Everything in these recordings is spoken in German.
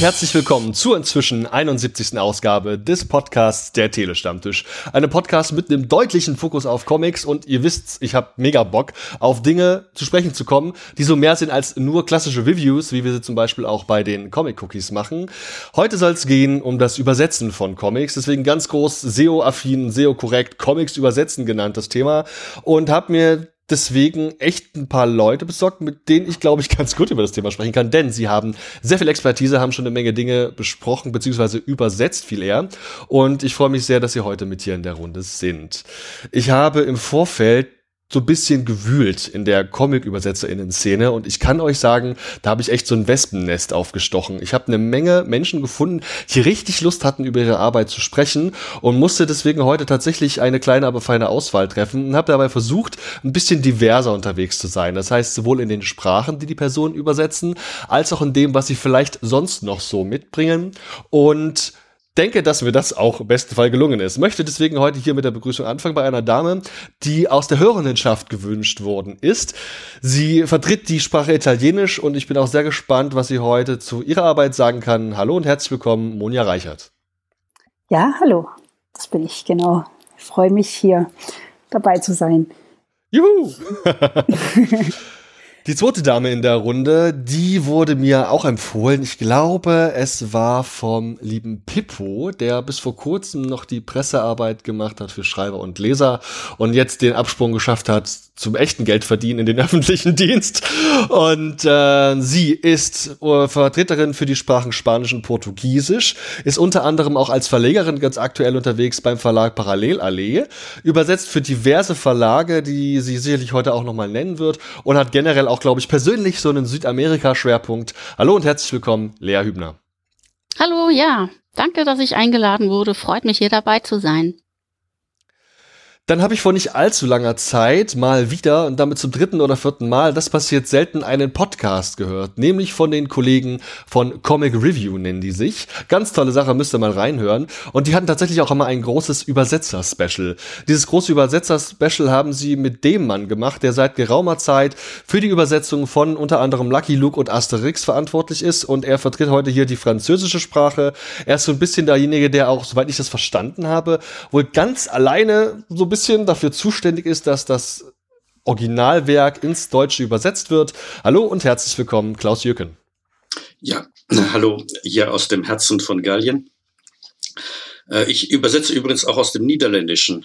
herzlich willkommen zur inzwischen 71. Ausgabe des Podcasts Der Telestammtisch. Eine Podcast mit einem deutlichen Fokus auf Comics und ihr wisst, ich habe mega Bock, auf Dinge zu sprechen zu kommen, die so mehr sind als nur klassische Reviews, wie wir sie zum Beispiel auch bei den Comic-Cookies machen. Heute soll es gehen um das Übersetzen von Comics, deswegen ganz groß SEO-affin, SEO-korrekt, Comics übersetzen genannt das Thema und habe mir deswegen echt ein paar Leute besorgt, mit denen ich, glaube ich, ganz gut über das Thema sprechen kann, denn sie haben sehr viel Expertise, haben schon eine Menge Dinge besprochen, beziehungsweise übersetzt viel eher. Und ich freue mich sehr, dass Sie heute mit hier in der Runde sind. Ich habe im Vorfeld so ein bisschen gewühlt in der Comic-ÜbersetzerInnen-Szene und ich kann euch sagen, da habe ich echt so ein Wespennest aufgestochen. Ich habe eine Menge Menschen gefunden, die richtig Lust hatten, über ihre Arbeit zu sprechen und musste deswegen heute tatsächlich eine kleine, aber feine Auswahl treffen und habe dabei versucht, ein bisschen diverser unterwegs zu sein. Das heißt, sowohl in den Sprachen, die die Personen übersetzen, als auch in dem, was sie vielleicht sonst noch so mitbringen und denke, dass mir das auch im besten Fall gelungen ist. Möchte deswegen heute hier mit der Begrüßung anfangen bei einer Dame, die aus der Hörendenschaft gewünscht worden ist. Sie vertritt die Sprache Italienisch und ich bin auch sehr gespannt, was sie heute zu ihrer Arbeit sagen kann. Hallo und herzlich willkommen, Monja Reichert. Ja, hallo. Das bin ich, genau. Ich freue mich, hier dabei zu sein. Juhu! Die zweite Dame in der Runde, die wurde mir auch empfohlen. Ich glaube, es war vom lieben Pippo, der bis vor kurzem noch die Pressearbeit gemacht hat für Schreiber und Leser und jetzt den Absprung geschafft hat zum echten Geld verdienen in den öffentlichen Dienst. Und äh, sie ist äh, Vertreterin für die Sprachen Spanisch und Portugiesisch, ist unter anderem auch als Verlegerin ganz aktuell unterwegs beim Verlag Parallelallee, übersetzt für diverse Verlage, die sie sicherlich heute auch nochmal nennen wird und hat generell auch, glaube ich, persönlich so einen Südamerika-Schwerpunkt. Hallo und herzlich willkommen, Lea Hübner. Hallo, ja. Danke, dass ich eingeladen wurde. Freut mich, hier dabei zu sein. Dann habe ich vor nicht allzu langer Zeit mal wieder und damit zum dritten oder vierten Mal, das passiert selten, einen Podcast gehört, nämlich von den Kollegen von Comic Review nennen die sich. Ganz tolle Sache, müsst ihr mal reinhören. Und die hatten tatsächlich auch immer ein großes Übersetzer-Special. Dieses große Übersetzer-Special haben sie mit dem Mann gemacht, der seit geraumer Zeit für die Übersetzung von unter anderem Lucky Luke und Asterix verantwortlich ist. Und er vertritt heute hier die französische Sprache. Er ist so ein bisschen derjenige, der auch, soweit ich das verstanden habe, wohl ganz alleine so ein bisschen bisschen dafür zuständig ist, dass das Originalwerk ins Deutsche übersetzt wird. Hallo und herzlich willkommen, Klaus Jürgen. Ja, hallo, hier aus dem Herzen von Gallien. Äh, ich übersetze übrigens auch aus dem Niederländischen.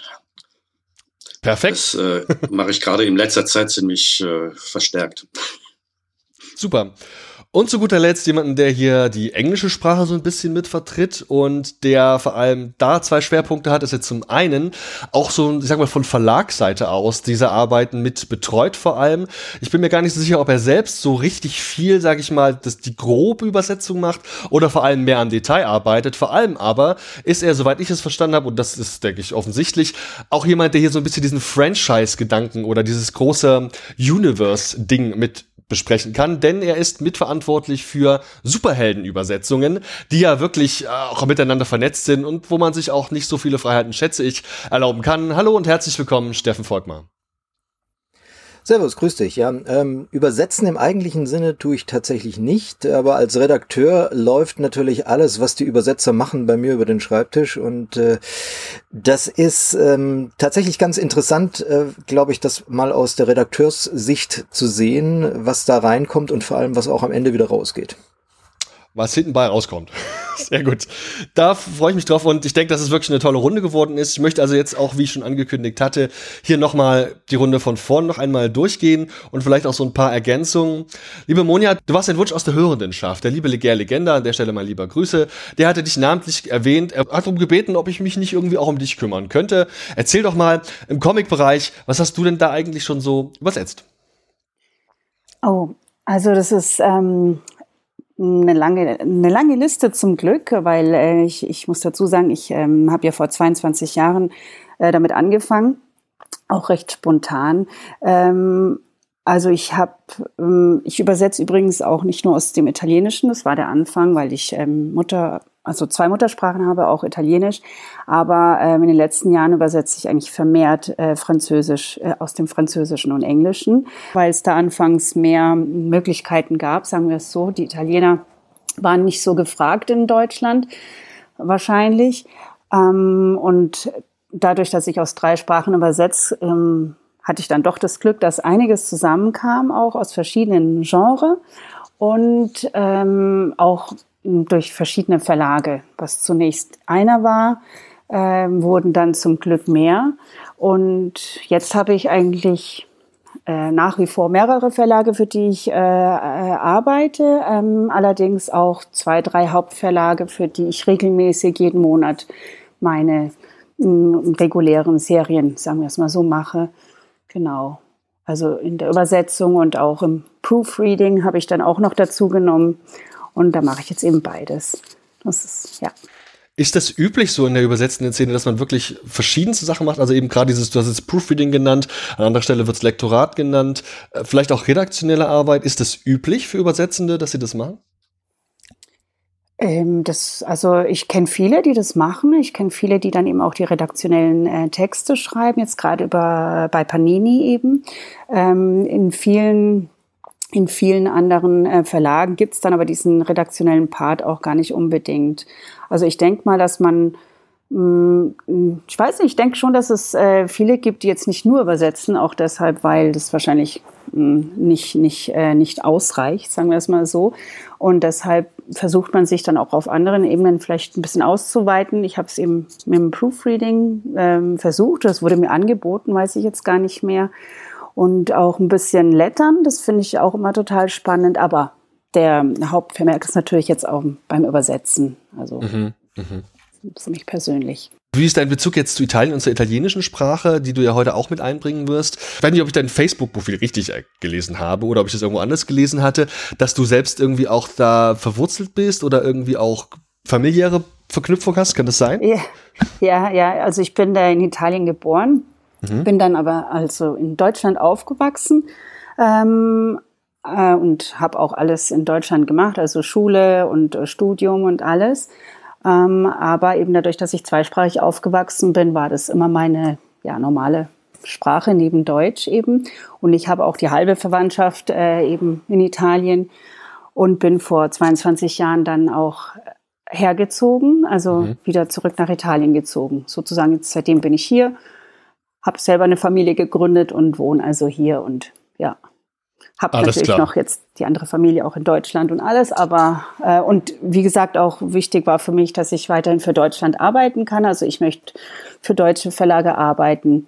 Perfekt. Das äh, mache ich gerade in letzter Zeit ziemlich äh, verstärkt. Super. Und zu guter Letzt jemanden, der hier die englische Sprache so ein bisschen mit vertritt und der vor allem da zwei Schwerpunkte hat, ist jetzt zum einen auch so, ich sag mal, von Verlagsseite aus diese Arbeiten mit betreut vor allem. Ich bin mir gar nicht so sicher, ob er selbst so richtig viel, sag ich mal, das, die grobe Übersetzung macht oder vor allem mehr am Detail arbeitet. Vor allem aber ist er, soweit ich es verstanden habe, und das ist, denke ich, offensichtlich, auch jemand, der hier so ein bisschen diesen Franchise-Gedanken oder dieses große Universe-Ding mit besprechen kann, denn er ist mitverantwortlich für Superheldenübersetzungen, die ja wirklich äh, auch miteinander vernetzt sind und wo man sich auch nicht so viele Freiheiten, schätze ich, erlauben kann. Hallo und herzlich willkommen, Steffen Volkmar. Servus, grüß dich. Ja, ähm, übersetzen im eigentlichen Sinne tue ich tatsächlich nicht, aber als Redakteur läuft natürlich alles, was die Übersetzer machen, bei mir über den Schreibtisch und äh, das ist ähm, tatsächlich ganz interessant, äh, glaube ich, das mal aus der Redakteurssicht zu sehen, was da reinkommt und vor allem, was auch am Ende wieder rausgeht was hinten bei rauskommt. Sehr gut. Da freue ich mich drauf und ich denke, dass es wirklich eine tolle Runde geworden ist. Ich möchte also jetzt auch, wie ich schon angekündigt hatte, hier nochmal die Runde von vorn noch einmal durchgehen und vielleicht auch so ein paar Ergänzungen. Liebe Monja, du warst ein Wunsch aus der Hörendenschaft. Der liebe Leger Legenda, an der Stelle mal lieber Grüße, der hatte dich namentlich erwähnt. Er hat darum gebeten, ob ich mich nicht irgendwie auch um dich kümmern könnte. Erzähl doch mal im Comic-Bereich, was hast du denn da eigentlich schon so übersetzt? Oh, also das ist ähm, eine lange, eine lange Liste zum Glück, weil äh, ich, ich muss dazu sagen, ich ähm, habe ja vor 22 Jahren äh, damit angefangen, auch recht spontan. Ähm, also ich habe, ähm, ich übersetze übrigens auch nicht nur aus dem Italienischen, das war der Anfang, weil ich ähm, Mutter also zwei Muttersprachen habe, auch Italienisch. Aber ähm, in den letzten Jahren übersetze ich eigentlich vermehrt äh, Französisch äh, aus dem Französischen und Englischen, weil es da anfangs mehr Möglichkeiten gab, sagen wir es so. Die Italiener waren nicht so gefragt in Deutschland wahrscheinlich. Ähm, und dadurch, dass ich aus drei Sprachen übersetze, ähm, hatte ich dann doch das Glück, dass einiges zusammenkam, auch aus verschiedenen Genres und ähm, auch durch verschiedene Verlage. Was zunächst einer war, ähm, wurden dann zum Glück mehr. Und jetzt habe ich eigentlich äh, nach wie vor mehrere Verlage, für die ich äh, äh, arbeite, ähm, allerdings auch zwei, drei Hauptverlage, für die ich regelmäßig jeden Monat meine regulären Serien, sagen wir es mal so, mache. Genau. Also in der Übersetzung und auch im Proofreading habe ich dann auch noch dazu genommen. Und da mache ich jetzt eben beides. Das ist, ja. Ist das üblich so in der übersetzenden Szene, dass man wirklich verschiedenste Sachen macht? Also eben gerade dieses, du hast es Proofreading genannt, an anderer Stelle wird es Lektorat genannt, äh, vielleicht auch redaktionelle Arbeit. Ist das üblich für Übersetzende, dass sie das machen? Ähm, das, also ich kenne viele, die das machen. Ich kenne viele, die dann eben auch die redaktionellen äh, Texte schreiben, jetzt gerade über bei Panini eben. Ähm, in vielen in vielen anderen äh, Verlagen gibt es dann aber diesen redaktionellen Part auch gar nicht unbedingt. Also ich denke mal, dass man, mm, ich weiß nicht, ich denke schon, dass es äh, viele gibt, die jetzt nicht nur übersetzen, auch deshalb, weil das wahrscheinlich mh, mm, nicht, nicht, äh, nicht ausreicht, sagen wir es mal so. Und deshalb versucht man sich dann auch auf anderen Ebenen vielleicht ein bisschen auszuweiten. Ich habe es eben mit dem Proofreading ähm, versucht, das wurde mir angeboten, weiß ich jetzt gar nicht mehr und auch ein bisschen Lettern. Das finde ich auch immer total spannend. Aber der Hauptvermerk ist natürlich jetzt auch beim Übersetzen. Also mhm, mh. für mich persönlich. Wie ist dein Bezug jetzt zu Italien und zur italienischen Sprache, die du ja heute auch mit einbringen wirst? Ich weiß nicht, ob ich dein Facebook-Profil richtig gelesen habe oder ob ich das irgendwo anders gelesen hatte, dass du selbst irgendwie auch da verwurzelt bist oder irgendwie auch familiäre Verknüpfung hast. Kann das sein? Ja, ja, ja. also ich bin da in Italien geboren Mhm. Bin dann aber also in Deutschland aufgewachsen ähm, äh, und habe auch alles in Deutschland gemacht, also Schule und äh, Studium und alles. Ähm, aber eben dadurch, dass ich zweisprachig aufgewachsen bin, war das immer meine ja, normale Sprache neben Deutsch eben. Und ich habe auch die halbe Verwandtschaft äh, eben in Italien und bin vor 22 Jahren dann auch hergezogen, also mhm. wieder zurück nach Italien gezogen. Sozusagen, jetzt, seitdem bin ich hier habe selber eine Familie gegründet und wohne also hier und ja, habe natürlich klar. noch jetzt die andere Familie auch in Deutschland und alles, aber äh, und wie gesagt auch wichtig war für mich, dass ich weiterhin für Deutschland arbeiten kann. Also ich möchte für deutsche Verlage arbeiten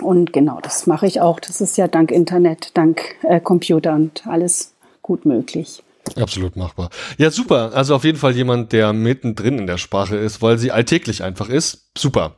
und genau das mache ich auch. Das ist ja dank Internet, dank äh, Computer und alles gut möglich. Absolut machbar. Ja, super. Also auf jeden Fall jemand, der mittendrin in der Sprache ist, weil sie alltäglich einfach ist. Super.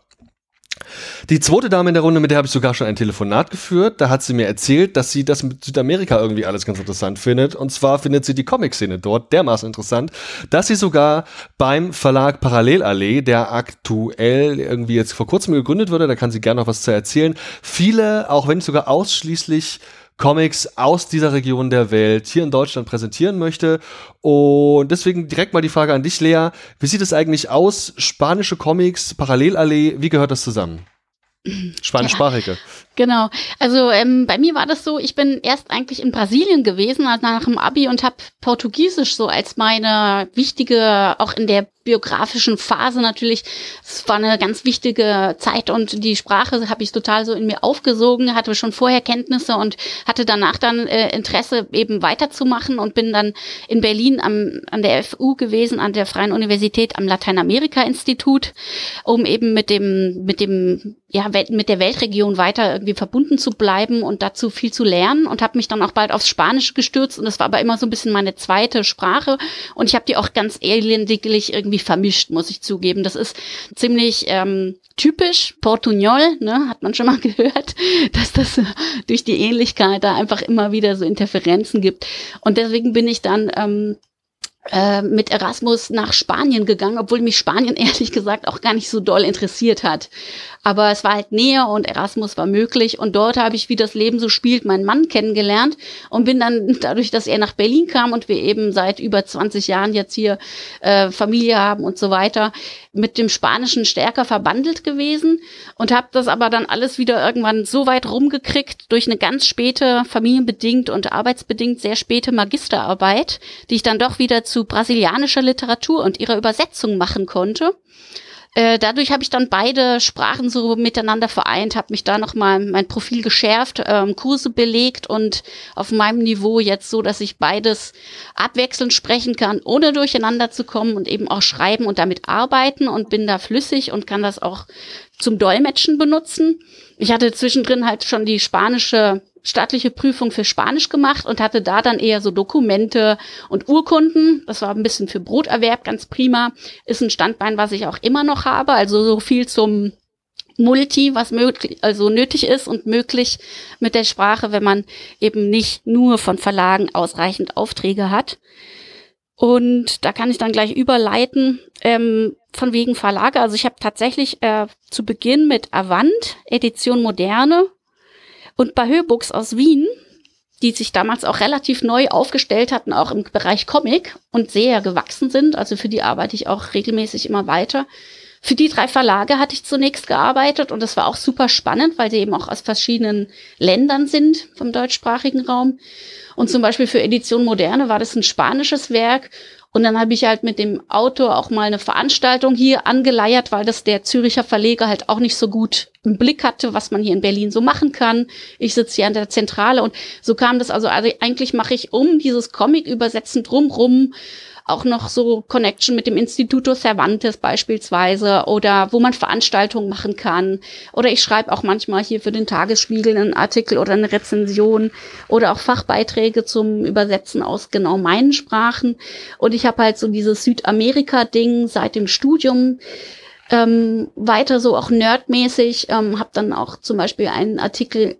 Die zweite Dame in der Runde, mit der habe ich sogar schon ein Telefonat geführt. Da hat sie mir erzählt, dass sie das mit Südamerika irgendwie alles ganz interessant findet. Und zwar findet sie die Comic-Szene dort dermaßen interessant, dass sie sogar beim Verlag Parallelallee, der aktuell irgendwie jetzt vor kurzem gegründet wurde, da kann sie gerne noch was zu erzählen, viele, auch wenn sogar ausschließlich Comics aus dieser Region der Welt hier in Deutschland präsentieren möchte. Und deswegen direkt mal die Frage an dich, Lea. Wie sieht es eigentlich aus? Spanische Comics, Parallelallee, wie gehört das zusammen? Spanischsprachige. Ja, genau. Also ähm, bei mir war das so, ich bin erst eigentlich in Brasilien gewesen, also nach dem Abi und habe Portugiesisch so als meine wichtige, auch in der biografischen Phase natürlich. Es war eine ganz wichtige Zeit und die Sprache habe ich total so in mir aufgesogen, hatte schon vorher Kenntnisse und hatte danach dann äh, Interesse eben weiterzumachen und bin dann in Berlin am, an der FU gewesen, an der Freien Universität am Lateinamerika-Institut, um eben mit dem, mit dem, ja, mit der Weltregion weiter irgendwie verbunden zu bleiben und dazu viel zu lernen und habe mich dann auch bald aufs Spanische gestürzt und das war aber immer so ein bisschen meine zweite Sprache und ich habe die auch ganz elendiglich irgendwie vermischt, muss ich zugeben. Das ist ziemlich ähm, typisch Portugnol, ne, hat man schon mal gehört, dass das durch die Ähnlichkeit da einfach immer wieder so Interferenzen gibt. Und deswegen bin ich dann ähm, äh, mit Erasmus nach Spanien gegangen, obwohl mich Spanien ehrlich gesagt auch gar nicht so doll interessiert hat. Aber es war halt näher und Erasmus war möglich. Und dort habe ich, wie das Leben so spielt, meinen Mann kennengelernt und bin dann dadurch, dass er nach Berlin kam und wir eben seit über 20 Jahren jetzt hier äh, Familie haben und so weiter, mit dem Spanischen stärker verbandelt gewesen und habe das aber dann alles wieder irgendwann so weit rumgekriegt durch eine ganz späte, familienbedingt und arbeitsbedingt sehr späte Magisterarbeit, die ich dann doch wieder zu brasilianischer Literatur und ihrer Übersetzung machen konnte. Äh, dadurch habe ich dann beide Sprachen so miteinander vereint, habe mich da nochmal mein Profil geschärft, ähm, Kurse belegt und auf meinem Niveau jetzt so, dass ich beides abwechselnd sprechen kann, ohne durcheinander zu kommen und eben auch schreiben und damit arbeiten und bin da flüssig und kann das auch zum Dolmetschen benutzen. Ich hatte zwischendrin halt schon die spanische staatliche Prüfung für Spanisch gemacht und hatte da dann eher so Dokumente und Urkunden. Das war ein bisschen für Broterwerb ganz prima. Ist ein Standbein, was ich auch immer noch habe. Also so viel zum Multi, was möglich, also nötig ist und möglich mit der Sprache, wenn man eben nicht nur von Verlagen ausreichend Aufträge hat. Und da kann ich dann gleich überleiten, ähm, von wegen Verlage. Also ich habe tatsächlich äh, zu Beginn mit Avant, Edition Moderne, und bei Höbooks aus Wien, die sich damals auch relativ neu aufgestellt hatten, auch im Bereich Comic und sehr gewachsen sind. Also für die arbeite ich auch regelmäßig immer weiter. Für die drei Verlage hatte ich zunächst gearbeitet und das war auch super spannend, weil sie eben auch aus verschiedenen Ländern sind vom deutschsprachigen Raum. Und zum Beispiel für Edition Moderne war das ein spanisches Werk und dann habe ich halt mit dem Autor auch mal eine Veranstaltung hier angeleiert, weil das der Züricher Verleger halt auch nicht so gut im Blick hatte, was man hier in Berlin so machen kann. Ich sitze hier an der Zentrale und so kam das also, also eigentlich mache ich um dieses Comic übersetzen drumrum auch noch so Connection mit dem Instituto Cervantes beispielsweise oder wo man Veranstaltungen machen kann. Oder ich schreibe auch manchmal hier für den Tagesspiegel einen Artikel oder eine Rezension oder auch Fachbeiträge zum Übersetzen aus genau meinen Sprachen. Und ich habe halt so dieses Südamerika-Ding seit dem Studium ähm, weiter so auch nerdmäßig, ähm, habe dann auch zum Beispiel einen Artikel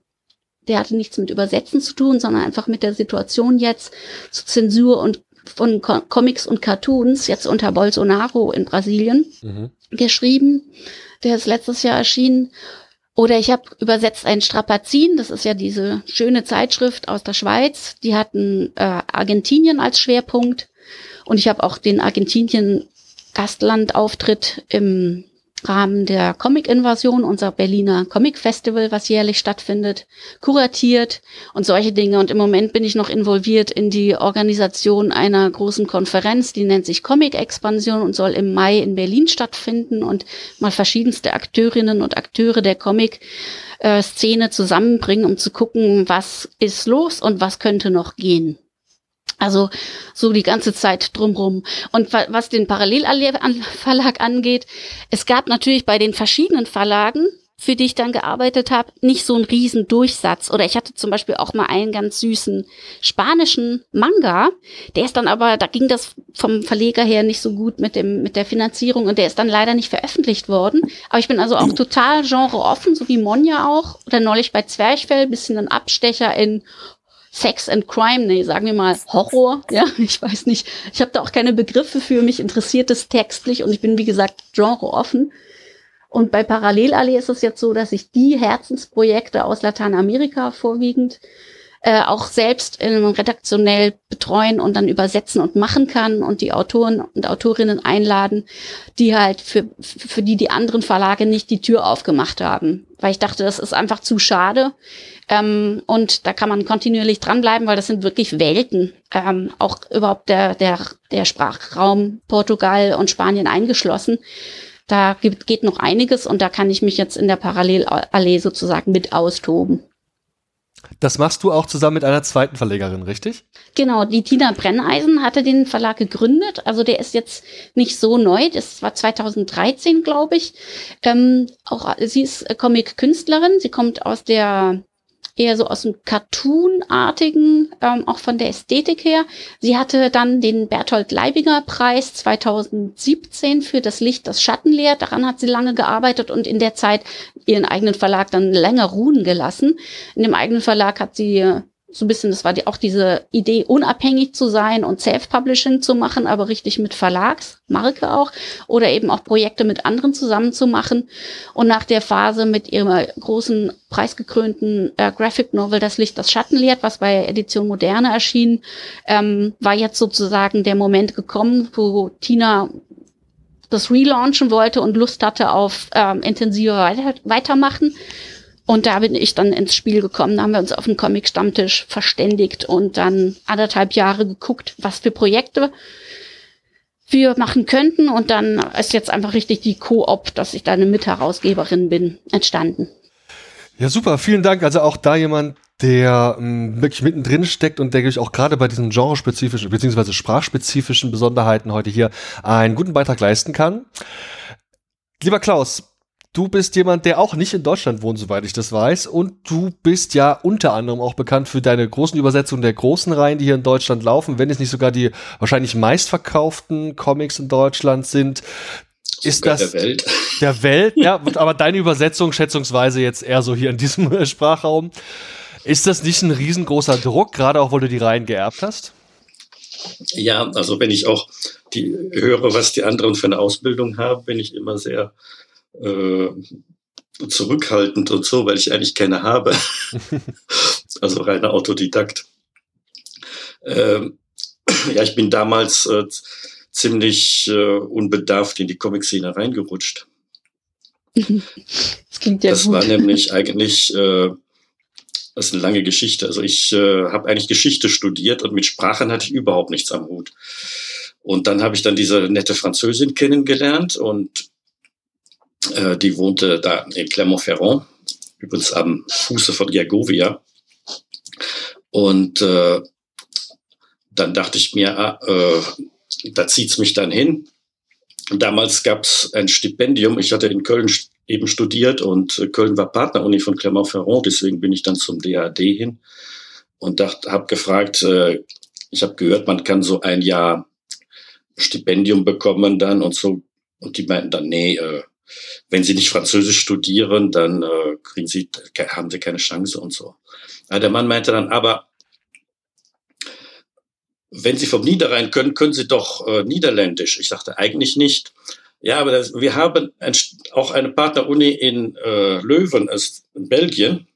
der hatte nichts mit Übersetzen zu tun, sondern einfach mit der Situation jetzt zu Zensur und von Co Comics und Cartoons, jetzt unter Bolsonaro in Brasilien, mhm. geschrieben. Der ist letztes Jahr erschienen. Oder ich habe übersetzt ein Strapazin, das ist ja diese schöne Zeitschrift aus der Schweiz. Die hatten äh, Argentinien als Schwerpunkt. Und ich habe auch den Argentinien-Gastlandauftritt im Rahmen der Comic-Invasion, unser Berliner Comic-Festival, was jährlich stattfindet, kuratiert und solche Dinge. Und im Moment bin ich noch involviert in die Organisation einer großen Konferenz, die nennt sich Comic-Expansion und soll im Mai in Berlin stattfinden und mal verschiedenste Akteurinnen und Akteure der Comic-Szene zusammenbringen, um zu gucken, was ist los und was könnte noch gehen. Also so die ganze Zeit drumrum. Und was den Parallelverlag angeht, es gab natürlich bei den verschiedenen Verlagen, für die ich dann gearbeitet habe, nicht so einen riesen Durchsatz. Oder ich hatte zum Beispiel auch mal einen ganz süßen spanischen Manga. Der ist dann aber, da ging das vom Verleger her nicht so gut mit dem, mit der Finanzierung und der ist dann leider nicht veröffentlicht worden. Aber ich bin also auch total genreoffen, so wie Monja auch. Oder neulich bei Zwerchfell, bisschen ein Abstecher in Sex and Crime, nee, sagen wir mal Horror, ja, ich weiß nicht. Ich habe da auch keine Begriffe für, mich interessiert es textlich und ich bin, wie gesagt, genreoffen. Und bei Parallelallee ist es jetzt so, dass ich die Herzensprojekte aus Lateinamerika vorwiegend äh, auch selbst äh, redaktionell betreuen und dann übersetzen und machen kann und die Autoren und Autorinnen einladen, die halt für, für die die anderen Verlage nicht die Tür aufgemacht haben. Weil ich dachte, das ist einfach zu schade. Ähm, und da kann man kontinuierlich dranbleiben, weil das sind wirklich Welten. Ähm, auch überhaupt der, der, der Sprachraum Portugal und Spanien eingeschlossen. Da gibt, geht noch einiges und da kann ich mich jetzt in der Parallelallee sozusagen mit austoben. Das machst du auch zusammen mit einer zweiten Verlegerin, richtig? Genau, die Tina Brenneisen hatte den Verlag gegründet. Also der ist jetzt nicht so neu. Das war 2013, glaube ich. Ähm, auch sie ist Comic-Künstlerin. Sie kommt aus der eher so aus dem Cartoon-artigen, ähm, auch von der Ästhetik her. Sie hatte dann den Berthold Leibinger Preis 2017 für das Licht, das Schatten lehrt. Daran hat sie lange gearbeitet und in der Zeit ihren eigenen Verlag dann länger ruhen gelassen. In dem eigenen Verlag hat sie so ein bisschen, das war die, auch diese Idee, unabhängig zu sein und Self-Publishing zu machen, aber richtig mit Verlagsmarke auch oder eben auch Projekte mit anderen zusammen zu machen. Und nach der Phase mit ihrem großen preisgekrönten äh, Graphic Novel Das Licht, das Schatten lehrt, was bei Edition Moderne erschien, ähm, war jetzt sozusagen der Moment gekommen, wo Tina das relaunchen wollte und Lust hatte auf ähm, intensive Weiter Weitermachen. Und da bin ich dann ins Spiel gekommen. Da haben wir uns auf dem Comic-Stammtisch verständigt und dann anderthalb Jahre geguckt, was für Projekte für machen könnten. Und dann ist jetzt einfach richtig die Koop, dass ich da eine Mitherausgeberin bin, entstanden. Ja, super, vielen Dank. Also auch da jemand, der ähm, wirklich mittendrin steckt und der ich auch gerade bei diesen genrespezifischen beziehungsweise sprachspezifischen Besonderheiten heute hier einen guten Beitrag leisten kann. Lieber Klaus, du bist jemand, der auch nicht in Deutschland wohnt, soweit ich das weiß. Und du bist ja unter anderem auch bekannt für deine großen Übersetzungen der großen Reihen, die hier in Deutschland laufen, wenn es nicht sogar die wahrscheinlich meistverkauften Comics in Deutschland sind. Ist das der Welt? Der Welt, ja, aber deine Übersetzung schätzungsweise jetzt eher so hier in diesem Sprachraum. Ist das nicht ein riesengroßer Druck, gerade auch, weil du die Reihen geerbt hast? Ja, also wenn ich auch die höre, was die anderen für eine Ausbildung haben, bin ich immer sehr äh, zurückhaltend und so, weil ich eigentlich keine habe. also reiner Autodidakt. Ähm, ja, ich bin damals äh, ziemlich äh, unbedarft in die Comic-Szene reingerutscht. Das klingt ja Das gut. war nämlich eigentlich, äh, das ist eine lange Geschichte. Also ich äh, habe eigentlich Geschichte studiert und mit Sprachen hatte ich überhaupt nichts am Hut. Und dann habe ich dann diese nette Französin kennengelernt und äh, die wohnte da in Clermont-Ferrand, übrigens am Fuße von Gergovia. Und äh, dann dachte ich mir, ah, äh, da zieht's mich dann hin. Damals gab's ein Stipendium. Ich hatte in Köln eben studiert und äh, Köln war Partneruni von Clermont-Ferrand. Deswegen bin ich dann zum DAD hin und habe gefragt, äh, ich habe gehört, man kann so ein Jahr Stipendium bekommen dann und so. Und die meinten dann, nee, äh, wenn Sie nicht Französisch studieren, dann äh, kriegen Sie, haben Sie keine Chance und so. Ja, der Mann meinte dann, aber wenn Sie vom Niederrhein können, können Sie doch äh, Niederländisch. Ich sagte eigentlich nicht. Ja, aber das, wir haben ein, auch eine Partneruni in äh, Löwen, in Belgien.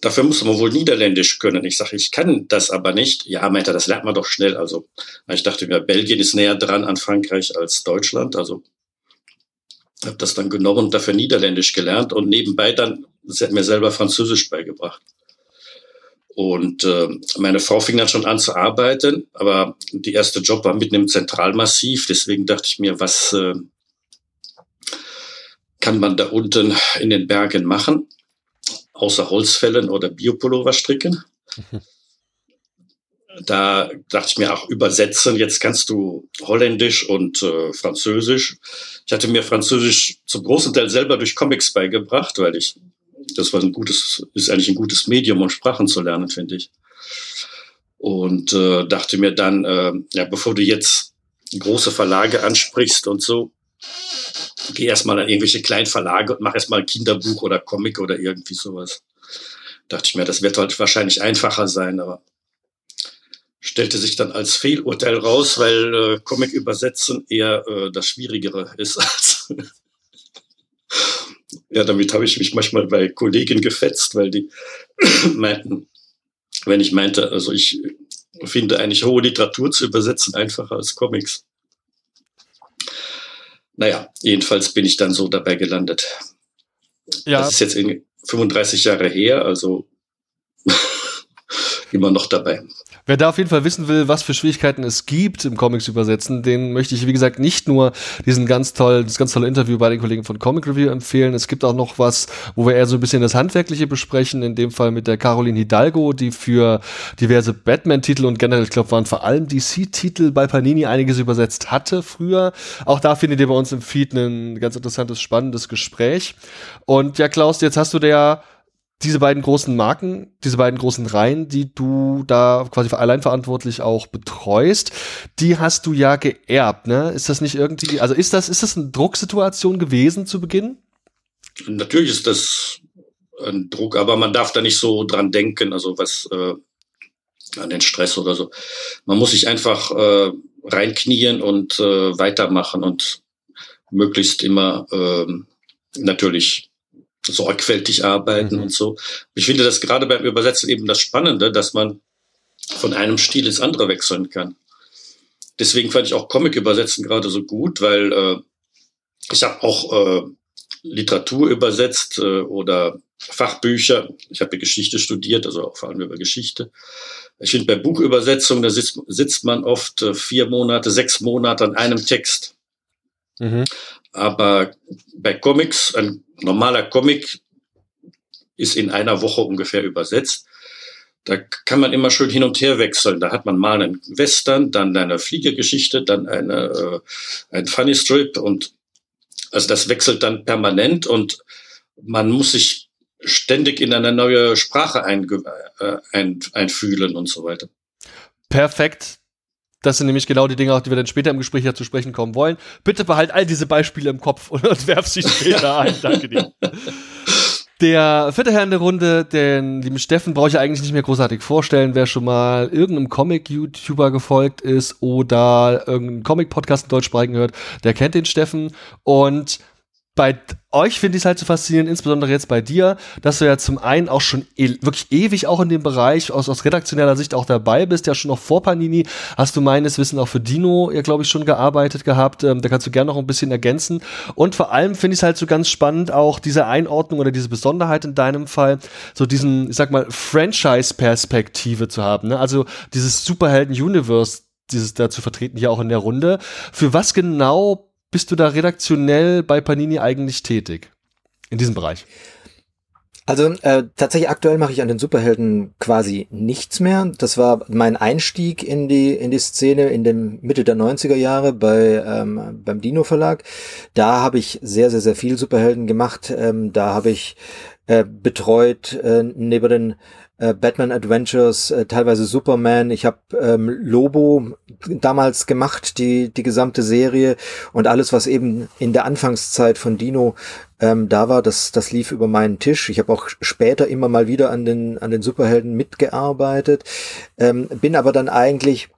Dafür muss man wohl Niederländisch können. Ich sage, ich kann das aber nicht. Ja, meinte er, das lernt man doch schnell. Also ich dachte mir, Belgien ist näher dran an Frankreich als Deutschland. Also habe das dann genommen und dafür Niederländisch gelernt und nebenbei dann mir selber Französisch beigebracht. Und äh, meine Frau fing dann schon an zu arbeiten, aber die erste Job war mitten im Zentralmassiv. Deswegen dachte ich mir, was äh, kann man da unten in den Bergen machen, außer Holzfällen oder Biopullover stricken? Da dachte ich mir auch übersetzen. Jetzt kannst du Holländisch und äh, Französisch. Ich hatte mir Französisch zum großen Teil selber durch Comics beigebracht, weil ich das war ein gutes, ist eigentlich ein gutes Medium, um Sprachen zu lernen, finde ich. Und äh, dachte mir dann, äh, ja, bevor du jetzt große Verlage ansprichst und so, geh erstmal an irgendwelche kleinen Verlage und mach erstmal Kinderbuch oder Comic oder irgendwie sowas. Dachte ich mir, das wird halt wahrscheinlich einfacher sein, aber stellte sich dann als Fehlurteil raus, weil äh, Comic übersetzen eher äh, das Schwierigere ist als ja, damit habe ich mich manchmal bei Kollegen gefetzt, weil die meinten, wenn ich meinte, also ich finde eigentlich hohe Literatur zu übersetzen einfacher als Comics. Naja, jedenfalls bin ich dann so dabei gelandet. Ja, Das ist jetzt in 35 Jahre her, also immer noch dabei. Wer da auf jeden Fall wissen will, was für Schwierigkeiten es gibt im Comics übersetzen, den möchte ich, wie gesagt, nicht nur diesen ganz toll, das ganz tolle Interview bei den Kollegen von Comic Review empfehlen. Es gibt auch noch was, wo wir eher so ein bisschen das Handwerkliche besprechen, in dem Fall mit der Caroline Hidalgo, die für diverse Batman-Titel und generell, ich glaube, waren vor allem DC-Titel bei Panini einiges übersetzt hatte früher. Auch da findet ihr bei uns im Feed ein ganz interessantes, spannendes Gespräch. Und ja, Klaus, jetzt hast du der diese beiden großen Marken, diese beiden großen Reihen, die du da quasi allein verantwortlich auch betreust, die hast du ja geerbt, ne? Ist das nicht irgendwie, also ist das, ist das eine Drucksituation gewesen zu Beginn? Natürlich ist das ein Druck, aber man darf da nicht so dran denken, also was äh, an den Stress oder so. Man muss sich einfach äh, reinknien und äh, weitermachen und möglichst immer ähm, natürlich sorgfältig arbeiten Mhm. und so. Ich finde das gerade beim Übersetzen eben das Spannende, dass man von einem Stil ins andere wechseln kann. Deswegen fand ich auch Comic übersetzen gerade so gut, weil äh, ich habe auch äh, Literatur übersetzt äh, oder Fachbücher. Ich habe Geschichte studiert, also auch vor allem über Geschichte. Ich finde, bei Buchübersetzungen, da sitzt, sitzt man oft äh, vier Monate, sechs Monate an einem Text. Mhm. Aber bei Comics, ein normaler Comic ist in einer Woche ungefähr übersetzt. Da kann man immer schön hin und her wechseln. Da hat man mal einen Western, dann eine Fliegergeschichte, dann eine, äh, ein Funny Strip und also das wechselt dann permanent und man muss sich ständig in eine neue Sprache ein, äh, ein, einfühlen und so weiter. Perfekt. Das sind nämlich genau die Dinge, auf die wir dann später im Gespräch ja zu sprechen kommen wollen. Bitte behalt all diese Beispiele im Kopf und, und werf sie später ein. Danke dir. Der vierte Herr in der Runde, den lieben Steffen, brauche ich eigentlich nicht mehr großartig vorstellen. Wer schon mal irgendeinem Comic-YouTuber gefolgt ist oder irgendeinen Comic-Podcast in Deutsch sprechen hört, der kennt den Steffen. Und bei euch finde ich es halt so faszinierend, insbesondere jetzt bei dir, dass du ja zum einen auch schon e wirklich ewig auch in dem Bereich aus, aus redaktioneller Sicht auch dabei bist, ja schon noch vor Panini hast du meines Wissens auch für Dino ja glaube ich schon gearbeitet gehabt, ähm, da kannst du gerne noch ein bisschen ergänzen und vor allem finde ich es halt so ganz spannend auch diese Einordnung oder diese Besonderheit in deinem Fall, so diesen, ich sag mal, Franchise-Perspektive zu haben, ne? also dieses Superhelden-Universe dieses da zu vertreten hier auch in der Runde. Für was genau bist du da redaktionell bei Panini eigentlich tätig? In diesem Bereich? Also äh, tatsächlich aktuell mache ich an den Superhelden quasi nichts mehr. Das war mein Einstieg in die in die Szene in den Mitte der 90er Jahre bei ähm, beim Dino Verlag. Da habe ich sehr sehr sehr viel Superhelden gemacht. Ähm, da habe ich äh, betreut äh, neben den äh, Batman Adventures, äh, teilweise Superman. Ich habe ähm, Lobo damals gemacht, die, die gesamte Serie und alles, was eben in der Anfangszeit von Dino ähm, da war, das, das lief über meinen Tisch. Ich habe auch später immer mal wieder an den, an den Superhelden mitgearbeitet, ähm, bin aber dann eigentlich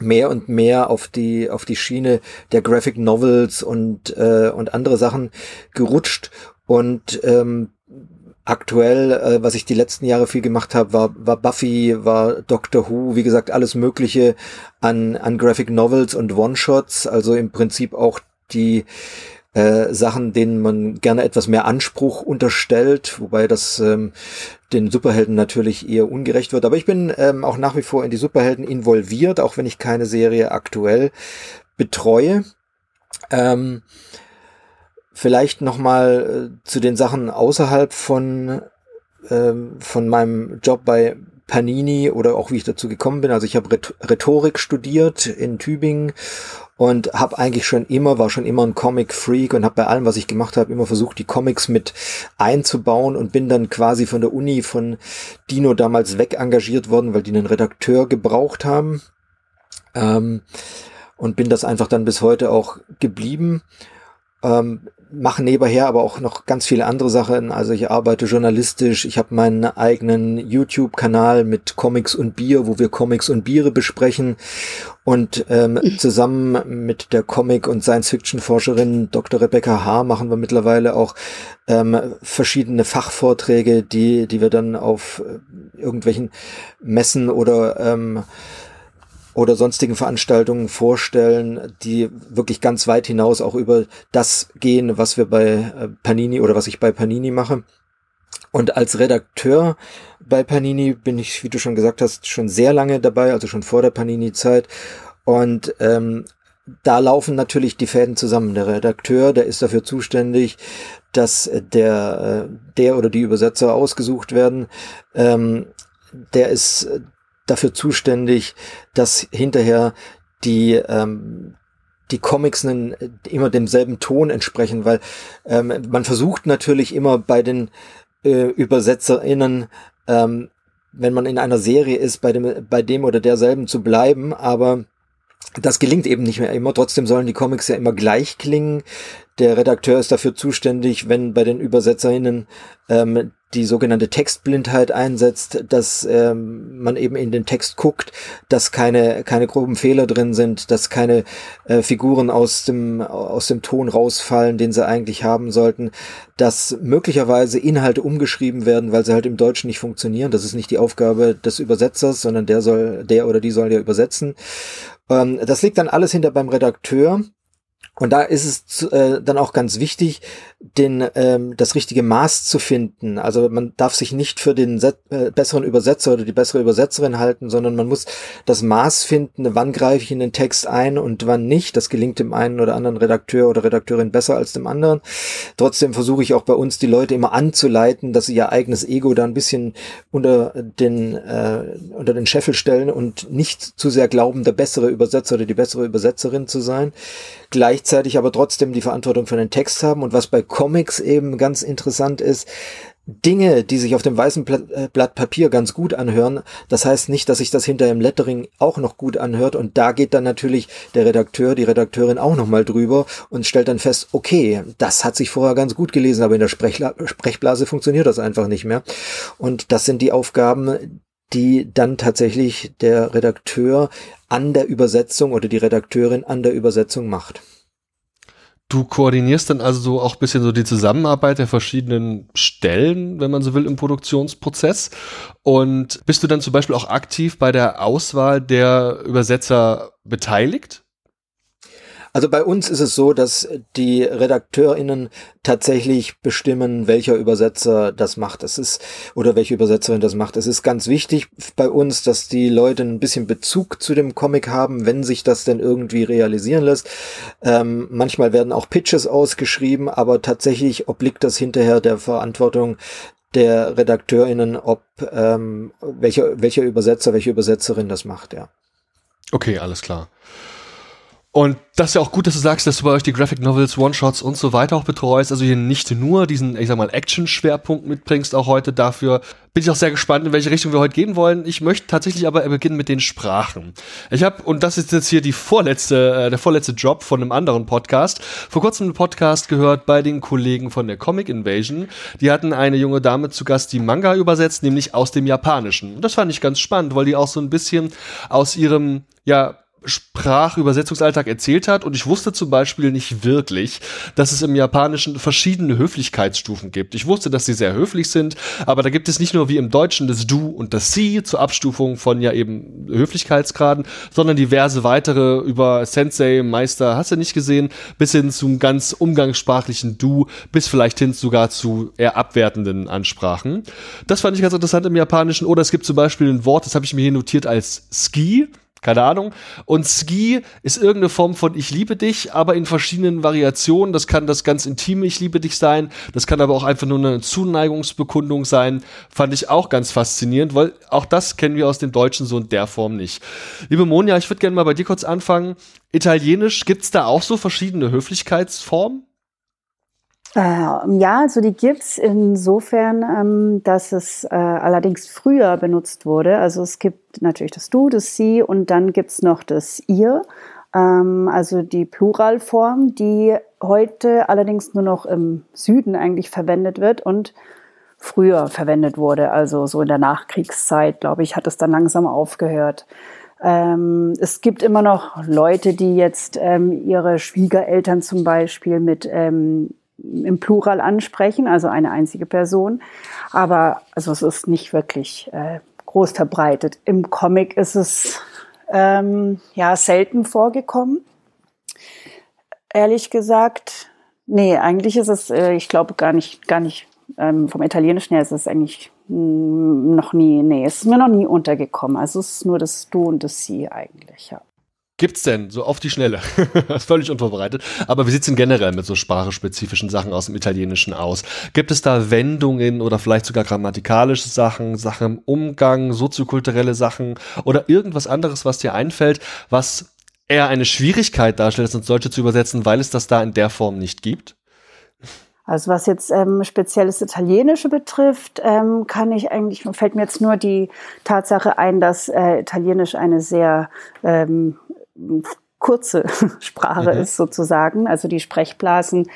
mehr und mehr auf die auf die Schiene der Graphic Novels und äh, und andere Sachen gerutscht und ähm, aktuell, äh, was ich die letzten Jahre viel gemacht habe, war, war Buffy, war Doctor Who, wie gesagt, alles Mögliche an, an Graphic Novels und One-Shots, also im Prinzip auch die äh, Sachen, denen man gerne etwas mehr Anspruch unterstellt, wobei das ähm, den Superhelden natürlich eher ungerecht wird. Aber ich bin ähm, auch nach wie vor in die Superhelden involviert, auch wenn ich keine Serie aktuell betreue. Ähm, Vielleicht nochmal äh, zu den Sachen außerhalb von, äh, von meinem Job bei Panini oder auch wie ich dazu gekommen bin. Also ich habe Rhetorik studiert in Tübingen und habe eigentlich schon immer, war schon immer ein Comic-Freak und habe bei allem, was ich gemacht habe, immer versucht, die Comics mit einzubauen und bin dann quasi von der Uni von Dino damals weg engagiert worden, weil die einen Redakteur gebraucht haben. Ähm, und bin das einfach dann bis heute auch geblieben. Ähm, mache nebenher aber auch noch ganz viele andere Sachen. Also ich arbeite journalistisch, ich habe meinen eigenen YouTube-Kanal mit Comics und Bier, wo wir Comics und Biere besprechen. Und ähm, zusammen mit der Comic- und Science-Fiction-Forscherin Dr. Rebecca H. machen wir mittlerweile auch ähm, verschiedene Fachvorträge, die, die wir dann auf äh, irgendwelchen Messen oder ähm, oder sonstigen Veranstaltungen vorstellen, die wirklich ganz weit hinaus auch über das gehen, was wir bei äh, Panini oder was ich bei Panini mache. Und als Redakteur bei Panini bin ich, wie du schon gesagt hast, schon sehr lange dabei, also schon vor der Panini-Zeit. Und ähm, da laufen natürlich die Fäden zusammen. Der Redakteur, der ist dafür zuständig, dass der, äh, der oder die Übersetzer ausgesucht werden. Ähm, der ist dafür zuständig, dass hinterher die ähm, die Comics einen, immer demselben Ton entsprechen, weil ähm, man versucht natürlich immer bei den äh, ÜbersetzerInnen, ähm, wenn man in einer Serie ist, bei dem, bei dem oder derselben zu bleiben, aber das gelingt eben nicht mehr immer. Trotzdem sollen die Comics ja immer gleich klingen. Der Redakteur ist dafür zuständig, wenn bei den ÜbersetzerInnen ähm, die sogenannte Textblindheit einsetzt, dass ähm, man eben in den Text guckt, dass keine keine groben Fehler drin sind, dass keine äh, Figuren aus dem aus dem Ton rausfallen, den sie eigentlich haben sollten, dass möglicherweise Inhalte umgeschrieben werden, weil sie halt im Deutschen nicht funktionieren. Das ist nicht die Aufgabe des Übersetzers, sondern der soll der oder die soll ja übersetzen. Ähm, das liegt dann alles hinter beim Redakteur Und da ist es äh, dann auch ganz wichtig, den, ähm, das richtige Maß zu finden. Also man darf sich nicht für den Set, äh, besseren Übersetzer oder die bessere Übersetzerin halten, sondern man muss das Maß finden, wann greife ich in den Text ein und wann nicht. Das gelingt dem einen oder anderen Redakteur oder Redakteurin besser als dem anderen. Trotzdem versuche ich auch bei uns die Leute immer anzuleiten, dass sie ihr eigenes Ego da ein bisschen unter den, äh, unter den Scheffel stellen und nicht zu sehr glauben, der bessere Übersetzer oder die bessere Übersetzerin zu sein gleichzeitig aber trotzdem die Verantwortung für den Text haben. Und was bei Comics eben ganz interessant ist, Dinge, die sich auf dem weißen äh, Blatt Papier ganz gut anhören, das heißt nicht, dass sich das hinter im Lettering auch noch gut anhört und da geht dann natürlich der Redakteur, die Redakteurin auch nochmal drüber und stellt dann fest, okay, das hat sich vorher ganz gut gelesen, aber in der Sprechla Sprechblase funktioniert das einfach nicht mehr. Und das sind die Aufgaben, die dann tatsächlich der Redakteur an der Übersetzung oder die Redakteurin an der Übersetzung macht. Du koordinierst dann also so auch bisschen so die Zusammenarbeit der verschiedenen Stellen, wenn man so will, im Produktionsprozess. Und bist du dann zum Beispiel auch aktiv bei der Auswahl der Übersetzer beteiligt? Also bei uns ist es so, dass die RedakteurInnen tatsächlich bestimmen, welcher Übersetzer das macht. Es ist, oder welche Übersetzerin das macht. Es ist ganz wichtig bei uns, dass die Leute ein bisschen Bezug zu dem Comic haben, wenn sich das denn irgendwie realisieren lässt. Ähm, manchmal werden auch Pitches ausgeschrieben, aber tatsächlich obliegt das hinterher der Verantwortung der RedakteurInnen, ob ähm, welcher, welcher Übersetzer, welche Übersetzerin das macht, ja. Okay, alles klar. Und das ist ja auch gut, dass du sagst, dass du bei euch die Graphic Novels, One-Shots und so weiter auch betreust. Also hier nicht nur diesen, ich sag mal, Action-Schwerpunkt mitbringst, auch heute dafür. Bin ich auch sehr gespannt, in welche Richtung wir heute gehen wollen. Ich möchte tatsächlich aber beginnen mit den Sprachen. Ich habe, und das ist jetzt hier die vorletzte, äh, der vorletzte Job von einem anderen Podcast, vor kurzem einen Podcast gehört bei den Kollegen von der Comic Invasion. Die hatten eine junge Dame zu Gast, die Manga übersetzt, nämlich aus dem Japanischen. Und das fand ich ganz spannend, weil die auch so ein bisschen aus ihrem, ja, Sprachübersetzungsalltag erzählt hat und ich wusste zum Beispiel nicht wirklich, dass es im Japanischen verschiedene Höflichkeitsstufen gibt. Ich wusste, dass sie sehr höflich sind, aber da gibt es nicht nur wie im Deutschen das Du und das Sie zur Abstufung von ja eben Höflichkeitsgraden, sondern diverse weitere über Sensei, Meister, hast du nicht gesehen, bis hin zum ganz umgangssprachlichen Du, bis vielleicht hin sogar zu eher abwertenden Ansprachen. Das fand ich ganz interessant im Japanischen. Oder es gibt zum Beispiel ein Wort, das habe ich mir hier notiert als Ski keine Ahnung. Und Ski ist irgendeine Form von Ich liebe dich, aber in verschiedenen Variationen. Das kann das ganz intime Ich liebe dich sein. Das kann aber auch einfach nur eine Zuneigungsbekundung sein. Fand ich auch ganz faszinierend, weil auch das kennen wir aus dem Deutschen so in der Form nicht. Liebe Monja, ich würde gerne mal bei dir kurz anfangen. Italienisch, gibt's da auch so verschiedene Höflichkeitsformen? Äh, ja, also die gibt's insofern, ähm, dass es äh, allerdings früher benutzt wurde. Also es gibt natürlich das Du, das Sie und dann gibt's noch das Ihr, ähm, also die Pluralform, die heute allerdings nur noch im Süden eigentlich verwendet wird und früher verwendet wurde. Also so in der Nachkriegszeit, glaube ich, hat es dann langsam aufgehört. Ähm, es gibt immer noch Leute, die jetzt ähm, ihre Schwiegereltern zum Beispiel mit ähm, im Plural ansprechen, also eine einzige Person. Aber also es ist nicht wirklich äh, groß verbreitet. Im Comic ist es ähm, ja selten vorgekommen. Ehrlich gesagt, nee, eigentlich ist es, äh, ich glaube gar nicht, gar nicht ähm, vom Italienischen her ist es eigentlich hm, noch nie, nee, es ist mir noch nie untergekommen. Also es ist nur das Du und das Sie eigentlich, ja gibt's denn so auf die Schnelle? Völlig unvorbereitet. Aber wie sieht's denn generell mit so sprachespezifischen Sachen aus dem Italienischen aus? Gibt es da Wendungen oder vielleicht sogar grammatikalische Sachen, Sachen im Umgang, soziokulturelle Sachen oder irgendwas anderes, was dir einfällt, was eher eine Schwierigkeit darstellt, uns solche zu übersetzen, weil es das da in der Form nicht gibt? Also was jetzt ähm, spezielles Italienische betrifft, ähm, kann ich eigentlich, fällt mir jetzt nur die Tatsache ein, dass äh, Italienisch eine sehr ähm, kurze Sprache mhm. ist sozusagen. Also die Sprechblasen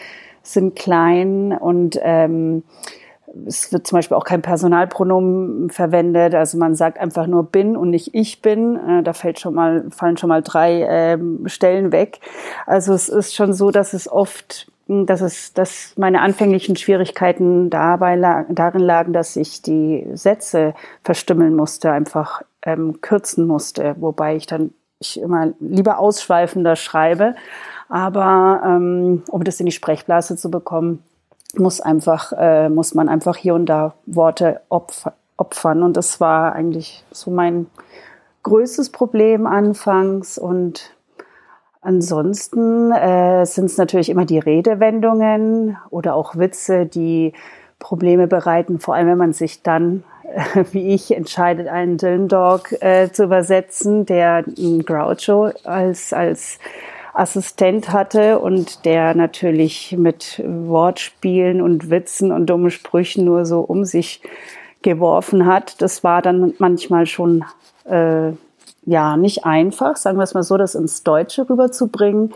sind klein und ähm, es wird zum Beispiel auch kein Personalpronomen verwendet. Also man sagt einfach nur bin und nicht ich bin. Äh, da fällt schon mal, fallen schon mal drei äh, Stellen weg. Also es ist schon so, dass es oft, dass es, dass meine anfänglichen Schwierigkeiten dabei darin lagen, dass ich die Sätze verstimmeln musste, einfach ähm, kürzen musste, wobei ich dann ich immer lieber ausschweifender schreibe. Aber ähm, um das in die Sprechblase zu bekommen, muss einfach, äh, muss man einfach hier und da Worte opfer opfern. Und das war eigentlich so mein größtes Problem anfangs. Und ansonsten äh, sind es natürlich immer die Redewendungen oder auch Witze, die Probleme bereiten, vor allem wenn man sich dann, wie ich, entscheidet, einen Dylan Dog äh, zu übersetzen, der einen Groucho als, als Assistent hatte und der natürlich mit Wortspielen und Witzen und dummen Sprüchen nur so um sich geworfen hat. Das war dann manchmal schon äh, ja nicht einfach, sagen wir es mal so, das ins Deutsche rüberzubringen.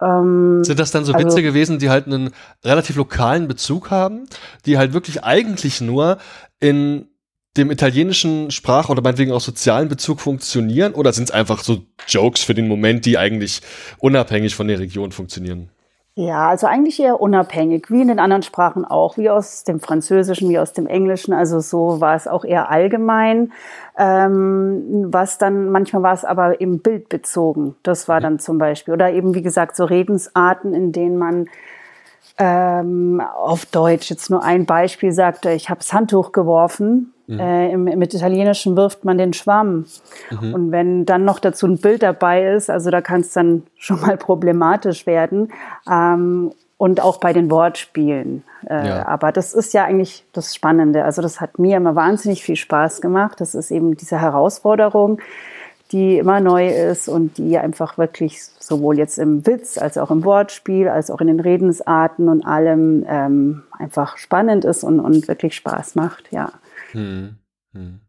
Ähm, Sind das dann so Witze also, gewesen, die halt einen relativ lokalen Bezug haben, die halt wirklich eigentlich nur in dem italienischen Sprach- oder meinetwegen auch sozialen Bezug funktionieren? Oder sind es einfach so Jokes für den Moment, die eigentlich unabhängig von der Region funktionieren? Ja, also eigentlich eher unabhängig, wie in den anderen Sprachen auch, wie aus dem Französischen, wie aus dem Englischen. Also so war es auch eher allgemein. Ähm, was dann, manchmal war es aber eben bildbezogen. Das war dann zum Beispiel. Oder eben, wie gesagt, so Redensarten, in denen man ähm, auf Deutsch jetzt nur ein Beispiel sagte, ich habe das Handtuch geworfen. Mhm. Äh, im, Mit Italienischen wirft man den Schwamm. Mhm. Und wenn dann noch dazu ein Bild dabei ist, also da kann es dann schon mal problematisch werden. Ähm, und auch bei den Wortspielen. Äh, ja. Aber das ist ja eigentlich das Spannende. Also das hat mir immer wahnsinnig viel Spaß gemacht. Das ist eben diese Herausforderung, die immer neu ist und die einfach wirklich sowohl jetzt im Witz als auch im Wortspiel, als auch in den Redensarten und allem ähm, einfach spannend ist und, und wirklich Spaß macht, ja. Hm. Hm.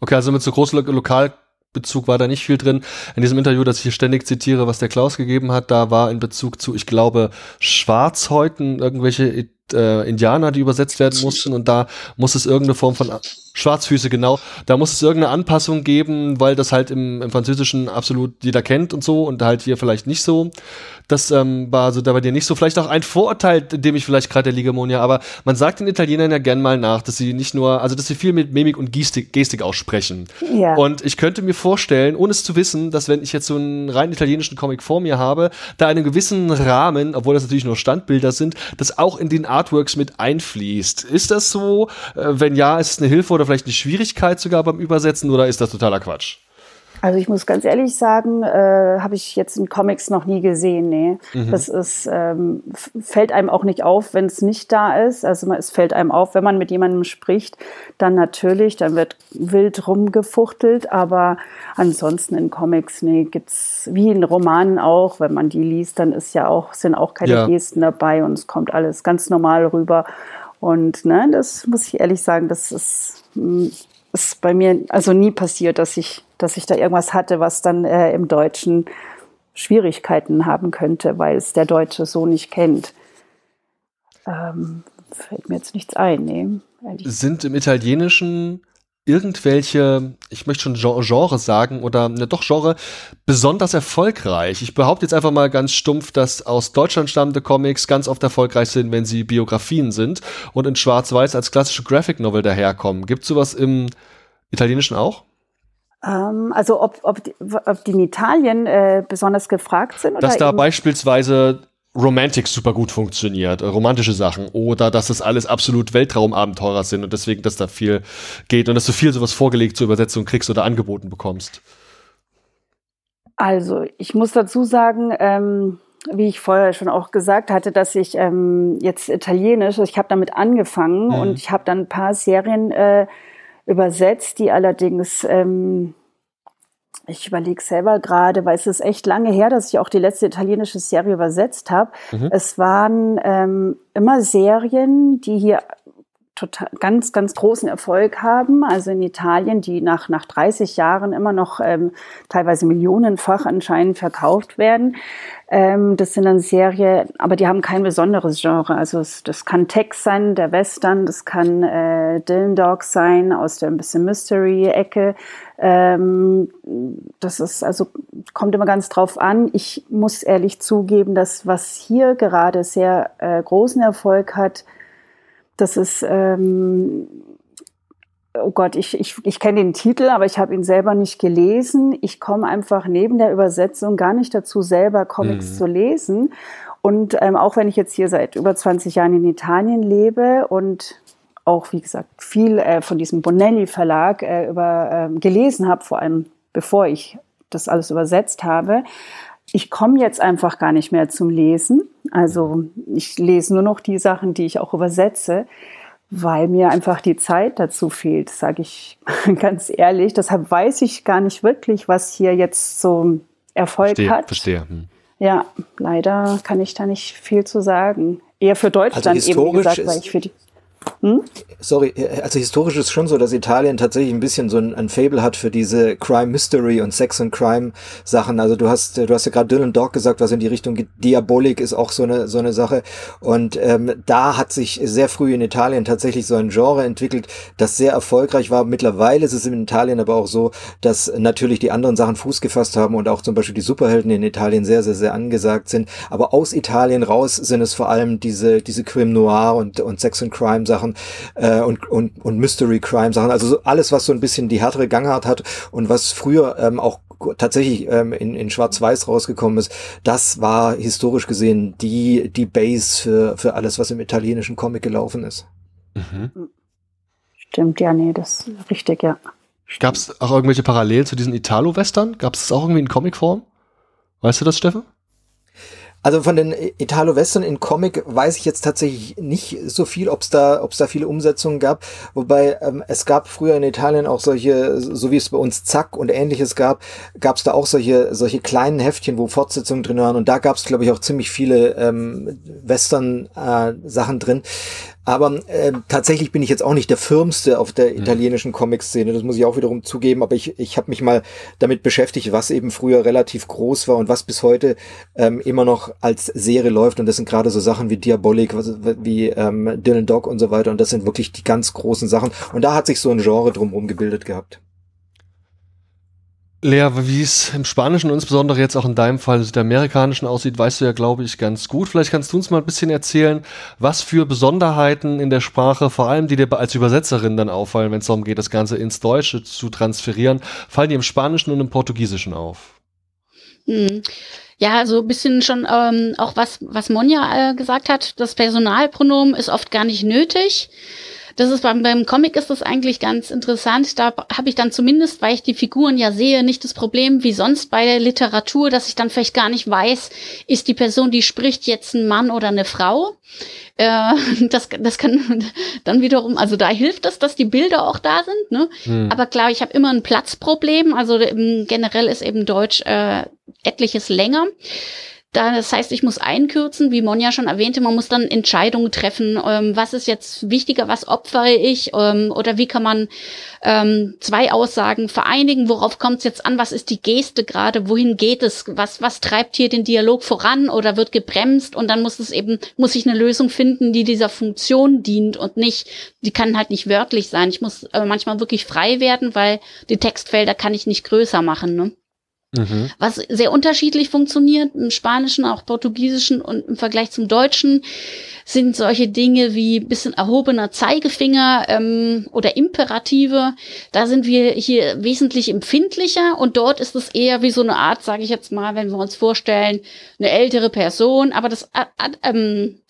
Okay, also mit so großem Lo Lokalbezug war da nicht viel drin. In diesem Interview, das ich hier ständig zitiere, was der Klaus gegeben hat, da war in Bezug zu, ich glaube, Schwarzhäuten irgendwelche äh, Indianer, die übersetzt werden mussten und da muss es irgendeine Form von Schwarzfüße, genau. Da muss es irgendeine Anpassung geben, weil das halt im, im Französischen absolut jeder kennt und so und halt hier vielleicht nicht so. Das ähm, war also da bei dir nicht so. Vielleicht auch ein Vorurteil, dem ich vielleicht gerade der Ligemonia, aber man sagt den Italienern ja gern mal nach, dass sie nicht nur, also dass sie viel mit Mimik und Gestik, Gestik aussprechen. Ja. Und ich könnte mir vorstellen, ohne es zu wissen, dass wenn ich jetzt so einen rein italienischen Comic vor mir habe, da einen gewissen Rahmen, obwohl das natürlich nur Standbilder sind, das auch in den Artworks mit einfließt. Ist das so? Äh, wenn ja, ist es eine Hilfe oder vielleicht eine Schwierigkeit sogar beim Übersetzen oder ist das totaler Quatsch? Also ich muss ganz ehrlich sagen, äh, habe ich jetzt in Comics noch nie gesehen. Nee. Mhm. Das ist, ähm, fällt einem auch nicht auf, wenn es nicht da ist. Also es fällt einem auf, wenn man mit jemandem spricht, dann natürlich, dann wird wild rumgefuchtelt, aber ansonsten in Comics, nee, gibt's wie in Romanen auch, wenn man die liest, dann ist ja auch, sind auch keine ja. Gesten dabei und es kommt alles ganz normal rüber. Und ne, das muss ich ehrlich sagen, das ist, hm, ist bei mir also nie passiert, dass ich dass ich da irgendwas hatte, was dann äh, im Deutschen Schwierigkeiten haben könnte, weil es der Deutsche so nicht kennt. Ähm, fällt mir jetzt nichts ein. Nee, Sind im Italienischen irgendwelche, ich möchte schon Genre sagen oder ne, doch Genre, besonders erfolgreich. Ich behaupte jetzt einfach mal ganz stumpf, dass aus Deutschland stammende Comics ganz oft erfolgreich sind, wenn sie Biografien sind und in Schwarz-Weiß als klassische Graphic Novel daherkommen. Gibt es sowas im Italienischen auch? Ähm, also ob, ob, die, ob die in Italien äh, besonders gefragt sind? Dass da beispielsweise Romantic super gut funktioniert, äh, romantische Sachen, oder dass das alles absolut Weltraumabenteurer sind und deswegen, dass da viel geht und dass du viel sowas vorgelegt zur Übersetzung kriegst oder angeboten bekommst. Also, ich muss dazu sagen, ähm, wie ich vorher schon auch gesagt hatte, dass ich ähm, jetzt Italienisch, ich habe damit angefangen mhm. und ich habe dann ein paar Serien äh, übersetzt, die allerdings, ähm, ich überlege selber gerade, weil es ist echt lange her, dass ich auch die letzte italienische Serie übersetzt habe. Mhm. Es waren ähm, immer Serien, die hier total, ganz, ganz großen Erfolg haben. Also in Italien, die nach, nach 30 Jahren immer noch ähm, teilweise millionenfach anscheinend verkauft werden. Ähm, das sind dann Serien, aber die haben kein besonderes Genre. Also es, das kann Text sein, der Western, das kann äh, Dylan Dog sein aus der ein bisschen Mystery-Ecke. Ähm, das ist also kommt immer ganz drauf an. Ich muss ehrlich zugeben, dass was hier gerade sehr äh, großen Erfolg hat, das ist ähm, oh Gott, ich, ich, ich kenne den Titel, aber ich habe ihn selber nicht gelesen. Ich komme einfach neben der Übersetzung gar nicht dazu, selber Comics mhm. zu lesen. Und ähm, auch wenn ich jetzt hier seit über 20 Jahren in Italien lebe und auch, wie gesagt, viel äh, von diesem Bonelli-Verlag äh, über, äh, gelesen habe, vor allem bevor ich das alles übersetzt habe, ich komme jetzt einfach gar nicht mehr zum Lesen. Also ich lese nur noch die Sachen, die ich auch übersetze weil mir einfach die Zeit dazu fehlt, sage ich ganz ehrlich. Deshalb weiß ich gar nicht wirklich, was hier jetzt so Erfolg verstehe, hat. Verstehe. Hm. Ja, leider kann ich da nicht viel zu sagen. Eher für Deutschland also eben gesagt, weil ich für die hm? Sorry, also historisch ist schon so, dass Italien tatsächlich ein bisschen so ein, ein Fable hat für diese Crime Mystery und Sex and Crime Sachen. Also du hast, du hast ja gerade Dylan Dog gesagt, was in die Richtung geht. Diabolik ist auch so eine so eine Sache. Und ähm, da hat sich sehr früh in Italien tatsächlich so ein Genre entwickelt, das sehr erfolgreich war. Mittlerweile ist es in Italien aber auch so, dass natürlich die anderen Sachen Fuß gefasst haben und auch zum Beispiel die Superhelden in Italien sehr, sehr, sehr angesagt sind. Aber aus Italien raus sind es vor allem diese diese Crime Noir und und Sex and Crime Sachen äh, und, und, und Mystery Crime Sachen. Also so alles, was so ein bisschen die härtere Gangart hat und was früher ähm, auch tatsächlich ähm, in, in Schwarz-Weiß rausgekommen ist, das war historisch gesehen die, die Base für, für alles, was im italienischen Comic gelaufen ist. Mhm. Stimmt, ja, nee, das ist richtig, ja. Gab es auch irgendwelche Parallelen zu diesen Italo-Western? Gab es das auch irgendwie in Comicform? Weißt du das, Steffen? Also von den Italo-Western in Comic weiß ich jetzt tatsächlich nicht so viel, ob es da, ob es da viele Umsetzungen gab. Wobei ähm, es gab früher in Italien auch solche, so wie es bei uns Zack und ähnliches gab, gab es da auch solche, solche kleinen Heftchen, wo Fortsetzungen drin waren. Und da gab es, glaube ich, auch ziemlich viele ähm, Western-Sachen äh, drin. Aber äh, tatsächlich bin ich jetzt auch nicht der Firmste auf der mhm. italienischen Comic-Szene. Das muss ich auch wiederum zugeben. Aber ich, ich habe mich mal damit beschäftigt, was eben früher relativ groß war und was bis heute ähm, immer noch als Serie läuft. Und das sind gerade so Sachen wie Diabolik, wie ähm, Dylan Dog und so weiter. Und das sind wirklich die ganz großen Sachen. Und da hat sich so ein Genre drumherum gebildet gehabt. Lea, wie es im Spanischen und insbesondere jetzt auch in deinem Fall der amerikanischen aussieht, weißt du ja, glaube ich, ganz gut. Vielleicht kannst du uns mal ein bisschen erzählen, was für Besonderheiten in der Sprache, vor allem die dir als Übersetzerin dann auffallen, wenn es darum geht, das Ganze ins Deutsche zu transferieren, fallen dir im Spanischen und im Portugiesischen auf? Hm. Ja, so ein bisschen schon ähm, auch was, was Monja äh, gesagt hat, das Personalpronomen ist oft gar nicht nötig. Das ist beim, beim Comic ist das eigentlich ganz interessant. Da habe ich dann zumindest, weil ich die Figuren ja sehe, nicht das Problem wie sonst bei der Literatur, dass ich dann vielleicht gar nicht weiß, ist die Person, die spricht, jetzt ein Mann oder eine Frau. Äh, das, das kann dann wiederum, also da hilft es, dass die Bilder auch da sind. Ne? Hm. Aber klar, ich habe immer ein Platzproblem. Also generell ist eben Deutsch äh, etliches länger. Das heißt, ich muss einkürzen, wie Monja schon erwähnte, man muss dann Entscheidungen treffen, ähm, was ist jetzt wichtiger, was opfere ich ähm, oder wie kann man ähm, zwei Aussagen vereinigen, worauf kommt es jetzt an, was ist die Geste gerade, wohin geht es, was, was treibt hier den Dialog voran oder wird gebremst und dann muss es eben, muss ich eine Lösung finden, die dieser Funktion dient und nicht, die kann halt nicht wörtlich sein. Ich muss äh, manchmal wirklich frei werden, weil die Textfelder kann ich nicht größer machen. Ne? Mhm. Was sehr unterschiedlich funktioniert im Spanischen, auch Portugiesischen und im Vergleich zum Deutschen sind solche Dinge wie bisschen erhobener Zeigefinger ähm, oder Imperative. Da sind wir hier wesentlich empfindlicher und dort ist es eher wie so eine Art, sage ich jetzt mal, wenn wir uns vorstellen, eine ältere Person, aber das äh, äh, ähm,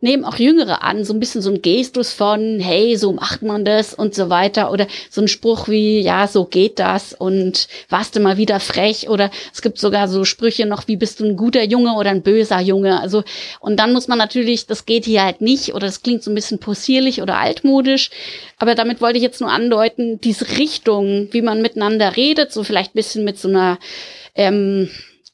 nehmen auch Jüngere an, so ein bisschen so ein Gestus von, hey, so macht man das und so weiter. Oder so ein Spruch wie, ja, so geht das und warst du mal wieder frech. Oder es gibt sogar so Sprüche noch wie, bist du ein guter Junge oder ein böser Junge. Also, und dann muss man natürlich, das geht hier halt nicht oder das klingt so ein bisschen possierlich oder altmodisch. Aber damit wollte ich jetzt nur andeuten, diese Richtung, wie man miteinander redet, so vielleicht ein bisschen mit so einer, ähm,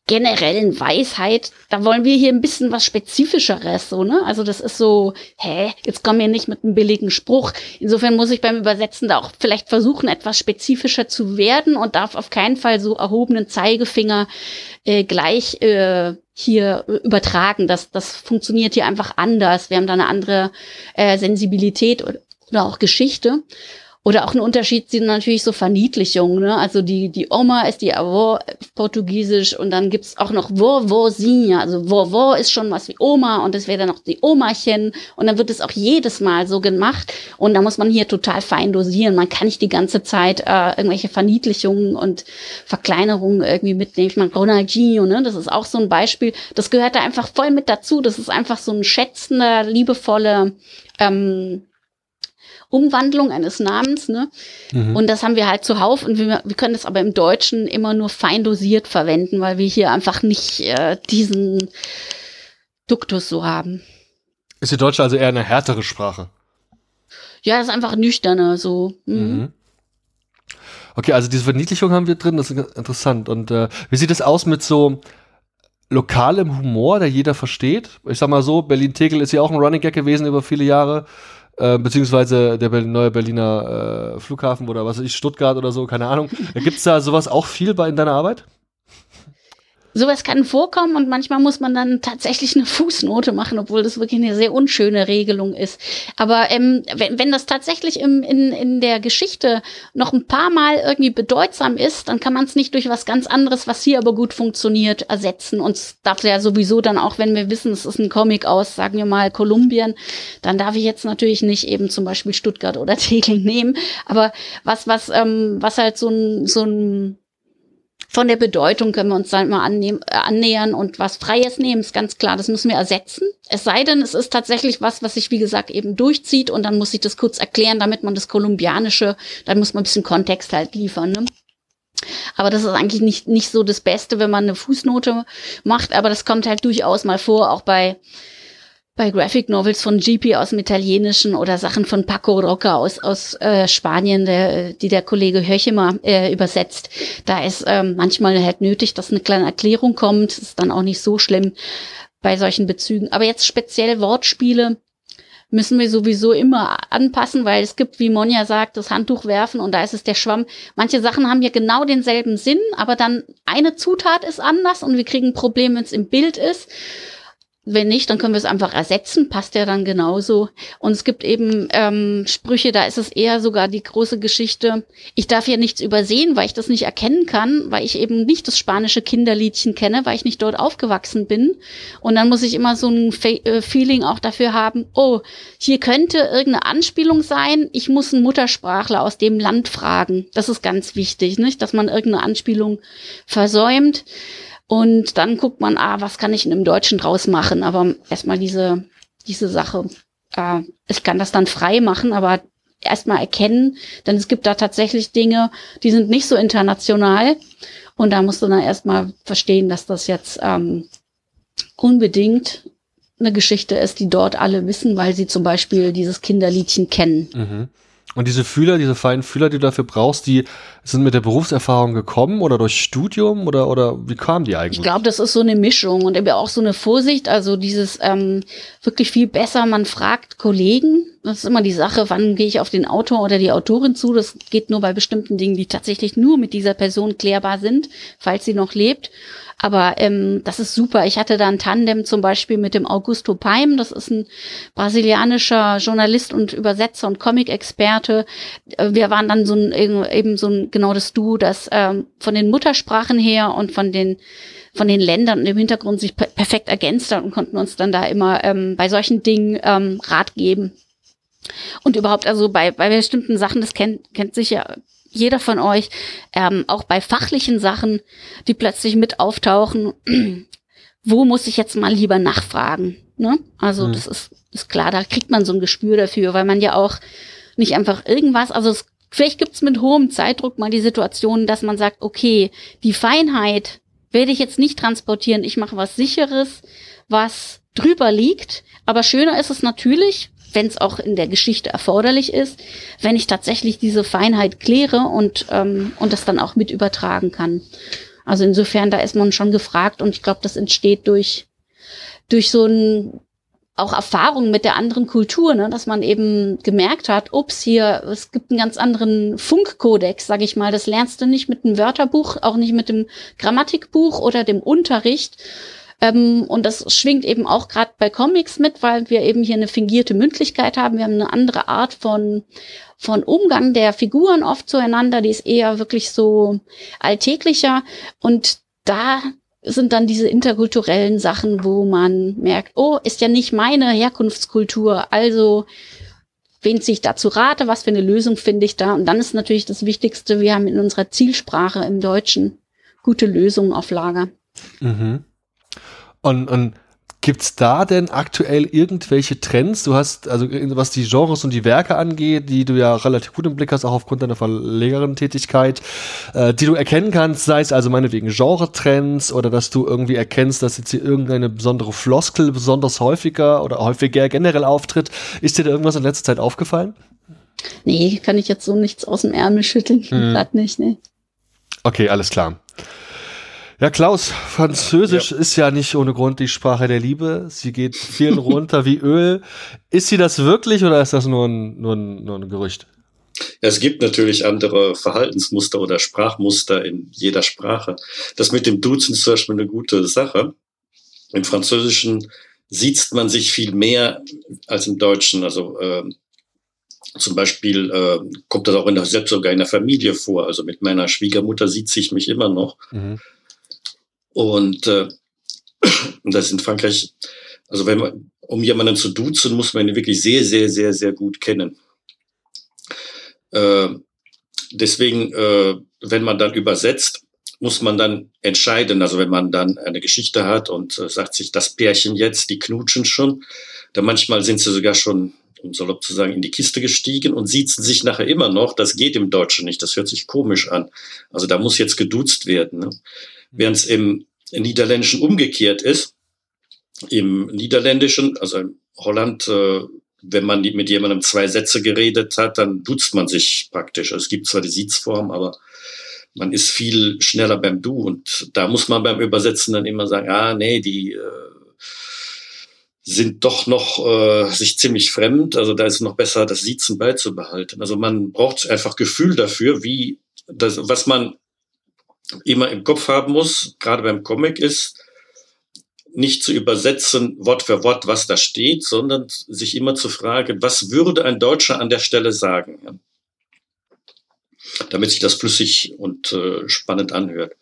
generellen Weisheit, da wollen wir hier ein bisschen was Spezifischeres, so, ne? Also das ist so, hä, jetzt komm mir nicht mit einem billigen Spruch. Insofern muss ich beim Übersetzen da auch vielleicht versuchen, etwas spezifischer zu werden und darf auf keinen Fall so erhobenen Zeigefinger äh, gleich äh, hier übertragen. Das, das funktioniert hier einfach anders. Wir haben da eine andere äh, Sensibilität oder, oder auch Geschichte. Oder auch ein Unterschied sind natürlich so Verniedlichungen. Ne? Also die, die Oma ist die Avó portugiesisch und dann gibt's auch noch Vovozinha. Also Vovó ist schon was wie Oma und das wäre dann noch die Omachen. Und dann wird es auch jedes Mal so gemacht. Und da muss man hier total fein dosieren. Man kann nicht die ganze Zeit äh, irgendwelche Verniedlichungen und Verkleinerungen irgendwie mitnehmen. Ich meine, Ronaldinho, ne? das ist auch so ein Beispiel. Das gehört da einfach voll mit dazu. Das ist einfach so ein schätzender, liebevoller ähm, Umwandlung eines Namens, ne? Mhm. Und das haben wir halt zuhauf und wir, wir können das aber im Deutschen immer nur fein dosiert verwenden, weil wir hier einfach nicht äh, diesen Duktus so haben. Ist die Deutsche also eher eine härtere Sprache? Ja, ist einfach nüchterner so. Mhm. Mhm. Okay, also diese Verniedlichung haben wir drin, das ist interessant. Und äh, wie sieht es aus mit so lokalem Humor, der jeder versteht? Ich sag mal so, Berlin-Tegel ist ja auch ein Running Gag gewesen über viele Jahre. Äh, beziehungsweise der neue Berliner äh, Flughafen oder was weiß ich, Stuttgart oder so, keine Ahnung. Gibt es da sowas auch viel bei in deiner Arbeit? Sowas kann vorkommen und manchmal muss man dann tatsächlich eine Fußnote machen, obwohl das wirklich eine sehr unschöne Regelung ist. Aber ähm, wenn, wenn das tatsächlich im, in, in der Geschichte noch ein paar Mal irgendwie bedeutsam ist, dann kann man es nicht durch was ganz anderes, was hier aber gut funktioniert, ersetzen. Und es darf ja sowieso dann auch, wenn wir wissen, es ist ein Comic aus, sagen wir mal, Kolumbien, dann darf ich jetzt natürlich nicht eben zum Beispiel Stuttgart oder Tegel nehmen. Aber was, was, ähm, was halt so ein, so ein von der Bedeutung können wir uns dann mal annehmen, äh, annähern und was Freies nehmen, ist ganz klar, das müssen wir ersetzen. Es sei denn, es ist tatsächlich was, was sich, wie gesagt, eben durchzieht und dann muss ich das kurz erklären, damit man das Kolumbianische, dann muss man ein bisschen Kontext halt liefern. Ne? Aber das ist eigentlich nicht, nicht so das Beste, wenn man eine Fußnote macht, aber das kommt halt durchaus mal vor, auch bei bei Graphic Novels von GP aus dem Italienischen oder Sachen von Paco Rocca aus, aus äh, Spanien, der, die der Kollege Höchemer äh, übersetzt. Da ist ähm, manchmal halt nötig, dass eine kleine Erklärung kommt. Das ist dann auch nicht so schlimm bei solchen Bezügen. Aber jetzt speziell Wortspiele müssen wir sowieso immer anpassen, weil es gibt, wie Monja sagt, das Handtuch werfen und da ist es der Schwamm. Manche Sachen haben ja genau denselben Sinn, aber dann eine Zutat ist anders und wir kriegen ein Problem, wenn es im Bild ist. Wenn nicht, dann können wir es einfach ersetzen, passt ja dann genauso. Und es gibt eben ähm, Sprüche, da ist es eher sogar die große Geschichte, ich darf ja nichts übersehen, weil ich das nicht erkennen kann, weil ich eben nicht das spanische Kinderliedchen kenne, weil ich nicht dort aufgewachsen bin. Und dann muss ich immer so ein Fe äh, Feeling auch dafür haben, oh, hier könnte irgendeine Anspielung sein, ich muss einen Muttersprachler aus dem Land fragen. Das ist ganz wichtig, nicht? dass man irgendeine Anspielung versäumt. Und dann guckt man, ah, was kann ich in einem Deutschen draus machen? Aber erstmal diese, diese Sache. Äh, ich kann das dann frei machen, aber erstmal erkennen, denn es gibt da tatsächlich Dinge, die sind nicht so international. Und da musst du dann erstmal verstehen, dass das jetzt ähm, unbedingt eine Geschichte ist, die dort alle wissen, weil sie zum Beispiel dieses Kinderliedchen kennen. Mhm. Und diese Fühler, diese feinen Fühler, die du dafür brauchst, die sind mit der Berufserfahrung gekommen oder durch Studium oder, oder wie kamen die eigentlich? Ich glaube, das ist so eine Mischung und eben auch so eine Vorsicht, also dieses ähm, wirklich viel besser, man fragt Kollegen. Das ist immer die Sache, wann gehe ich auf den Autor oder die Autorin zu. Das geht nur bei bestimmten Dingen, die tatsächlich nur mit dieser Person klärbar sind, falls sie noch lebt. Aber ähm, das ist super. Ich hatte da ein Tandem zum Beispiel mit dem Augusto Paim. Das ist ein brasilianischer Journalist und Übersetzer und Comic-Experte. Äh, wir waren dann so ein, eben so ein, genau das Du, das ähm, von den Muttersprachen her und von den von den Ländern und im Hintergrund sich per perfekt ergänzt hat und konnten uns dann da immer ähm, bei solchen Dingen ähm, Rat geben. Und überhaupt, also bei, bei bestimmten Sachen, das kennt, kennt sicher jeder von euch, ähm, auch bei fachlichen Sachen, die plötzlich mit auftauchen, wo muss ich jetzt mal lieber nachfragen? Ne? Also mhm. das ist, ist klar, da kriegt man so ein Gespür dafür, weil man ja auch nicht einfach irgendwas, also es, vielleicht gibt's mit hohem Zeitdruck mal die Situation, dass man sagt, okay, die Feinheit werde ich jetzt nicht transportieren, ich mache was sicheres, was drüber liegt, aber schöner ist es natürlich, wenn es auch in der Geschichte erforderlich ist, wenn ich tatsächlich diese Feinheit kläre und, ähm, und das dann auch mit übertragen kann. Also insofern, da ist man schon gefragt und ich glaube, das entsteht durch, durch so ein auch Erfahrung mit der anderen Kultur, ne, dass man eben gemerkt hat, ups, hier, es gibt einen ganz anderen Funkkodex, sag ich mal, das lernst du nicht mit einem Wörterbuch, auch nicht mit dem Grammatikbuch oder dem Unterricht, Ähm, und das schwingt eben auch gerade bei Comics mit, weil wir eben hier eine fingierte Mündlichkeit haben. Wir haben eine andere Art von, von Umgang der Figuren oft zueinander, die ist eher wirklich so alltäglicher. Und da sind dann diese interkulturellen Sachen, wo man merkt, oh, ist ja nicht meine Herkunftskultur, also wen ziehe ich da zu Rate, was für eine Lösung finde ich da. Und dann ist natürlich das Wichtigste, wir haben in unserer Zielsprache im Deutschen gute Lösungen auf Lager. Mhm. Und, und Gibt's da denn aktuell irgendwelche Trends? Du hast, also was die Genres und die Werke angeht, die du ja relativ gut im Blick hast, auch aufgrund deiner Verlegerin-Tätigkeit, äh, die du erkennen kannst, sei es also meinetwegen Genre-Trends oder dass du irgendwie erkennst, dass jetzt hier irgendeine besondere Floskel besonders häufiger oder häufiger generell auftritt. Ist dir da irgendwas in letzter Zeit aufgefallen? Nee, kann ich jetzt so nichts aus dem Ärmel schütteln. Hm. Grad nicht, nee. Okay, alles klar. Ja, Klaus, Französisch ja. ist ja nicht ohne Grund die Sprache der Liebe. Sie geht vielen runter wie Öl. Ist sie das wirklich oder ist das nur ein, nur ein, nur ein Gerücht? Es gibt natürlich andere Verhaltensmuster oder Sprachmuster in jeder Sprache. Das mit dem Duzen ist zum Beispiel eine gute Sache. Im Französischen sieht man sich viel mehr als im Deutschen. Also äh, zum Beispiel äh, kommt das auch in der, selbst sogar in der Familie vor. Also mit meiner Schwiegermutter sieht sich mich immer noch. Mhm. Und äh, das in Frankreich, also wenn man, um jemanden zu duzen, muss man ihn wirklich sehr, sehr, sehr, sehr gut kennen. Äh, deswegen, äh, wenn man dann übersetzt, muss man dann entscheiden. Also wenn man dann eine Geschichte hat und äh, sagt sich, das Pärchen jetzt, die knutschen schon, dann manchmal sind sie sogar schon, um salopp zu sagen, in die Kiste gestiegen und siezen sich nachher immer noch. Das geht im Deutschen nicht. Das hört sich komisch an. Also da muss jetzt geduzt werden. Ne? Während es im Niederländischen umgekehrt ist. Im Niederländischen, also in Holland, äh, wenn man mit jemandem zwei Sätze geredet hat, dann duzt man sich praktisch. Also es gibt zwar die Sitzform, aber man ist viel schneller beim Du und da muss man beim Übersetzen dann immer sagen, ah nee, die äh, sind doch noch äh, sich ziemlich fremd. Also da ist noch besser, das Siezen beizubehalten. Also man braucht einfach Gefühl dafür, wie das, was man immer im Kopf haben muss, gerade beim Comic ist, nicht zu übersetzen Wort für Wort, was da steht, sondern sich immer zu fragen, was würde ein Deutscher an der Stelle sagen, damit sich das flüssig und äh, spannend anhört.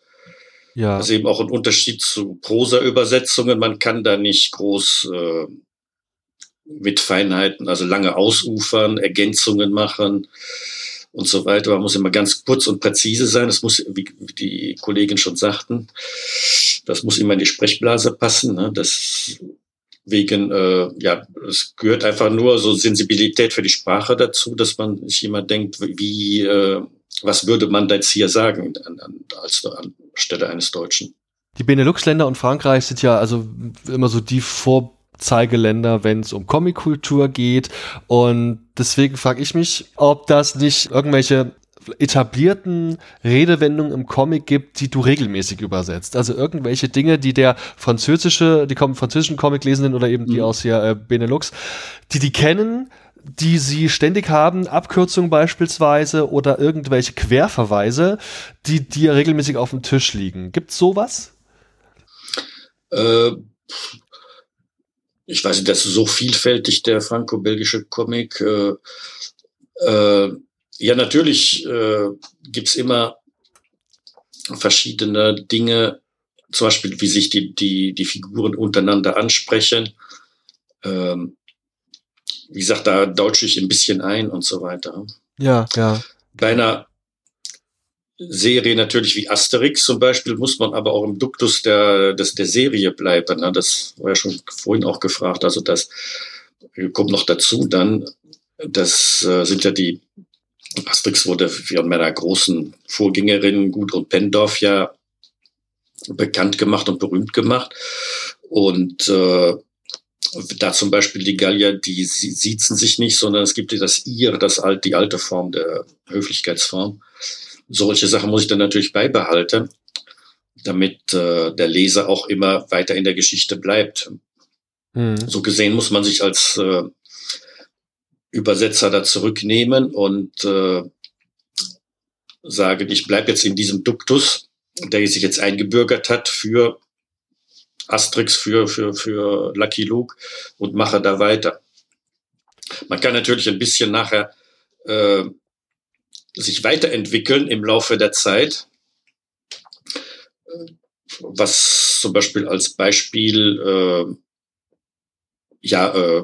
Ja. Das ist eben auch ein Unterschied zu Prosa-Übersetzungen. Man kann da nicht groß äh, mit Feinheiten, also lange ausufern, Ergänzungen machen und so weiter. Man muss immer ganz kurz und präzise sein. Das muss, wie die Kollegen schon sagten, das muss immer in die Sprechblase passen. Ne? Das wegen, äh, ja, es gehört einfach nur so Sensibilität für die Sprache dazu, dass man sich immer denkt, wie, äh, was würde man da jetzt hier sagen an, an, als an Stelle eines Deutschen. Die Benelux-Länder und Frankreich sind ja also immer so die Vor Zeigeländer, wenn es um Comic-Kultur geht. Und deswegen frage ich mich, ob das nicht irgendwelche etablierten Redewendungen im Comic gibt, die du regelmäßig übersetzt. Also irgendwelche Dinge, die der französische, die französischen Comic-Lesenden oder eben die mhm. aus hier äh, Benelux, die die kennen, die sie ständig haben, Abkürzungen beispielsweise oder irgendwelche Querverweise, die dir regelmäßig auf dem Tisch liegen. Gibt's sowas? Äh, ich weiß nicht, das ist so vielfältig, der franco-belgische Comic. Äh, äh, ja, natürlich äh, gibt's immer verschiedene Dinge, zum Beispiel, wie sich die, die, die Figuren untereinander ansprechen. Ähm, wie gesagt, da deutsche ich ein bisschen ein und so weiter. Ja, ja. Bei einer Serie natürlich wie Asterix zum Beispiel muss man aber auch im Duktus der, des, der Serie bleiben. Ne? Das war ja schon vorhin auch gefragt. Also das kommt noch dazu dann, das äh, sind ja die, Asterix wurde von meiner großen Vorgängerin Gudrun Pendorf ja bekannt gemacht und berühmt gemacht. Und äh, da zum Beispiel die Gallier, die siezen sich nicht, sondern es gibt das ihr, das alt, die alte Form der Höflichkeitsform solche Sachen muss ich dann natürlich beibehalten, damit äh, der Leser auch immer weiter in der Geschichte bleibt. Mhm. So gesehen muss man sich als äh, Übersetzer da zurücknehmen und äh, sagen, ich bleibe jetzt in diesem Duktus, der sich jetzt eingebürgert hat für Asterix für, für, für Lucky Luke und mache da weiter. Man kann natürlich ein bisschen nachher äh, sich weiterentwickeln im Laufe der Zeit. Was zum Beispiel als Beispiel, äh, ja, äh,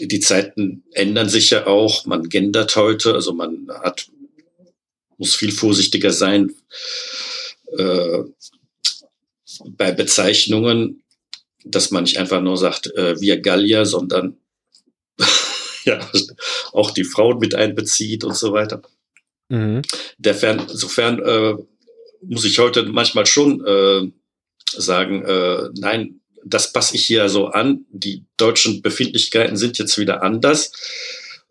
die Zeiten ändern sich ja auch, man gendert heute, also man hat, muss viel vorsichtiger sein äh, bei Bezeichnungen, dass man nicht einfach nur sagt, äh, wir Gallier, sondern ja, auch die Frauen mit einbezieht und so weiter. Mhm. Derfern, insofern äh, muss ich heute manchmal schon äh, sagen, äh, nein, das passe ich hier so an. Die deutschen Befindlichkeiten sind jetzt wieder anders.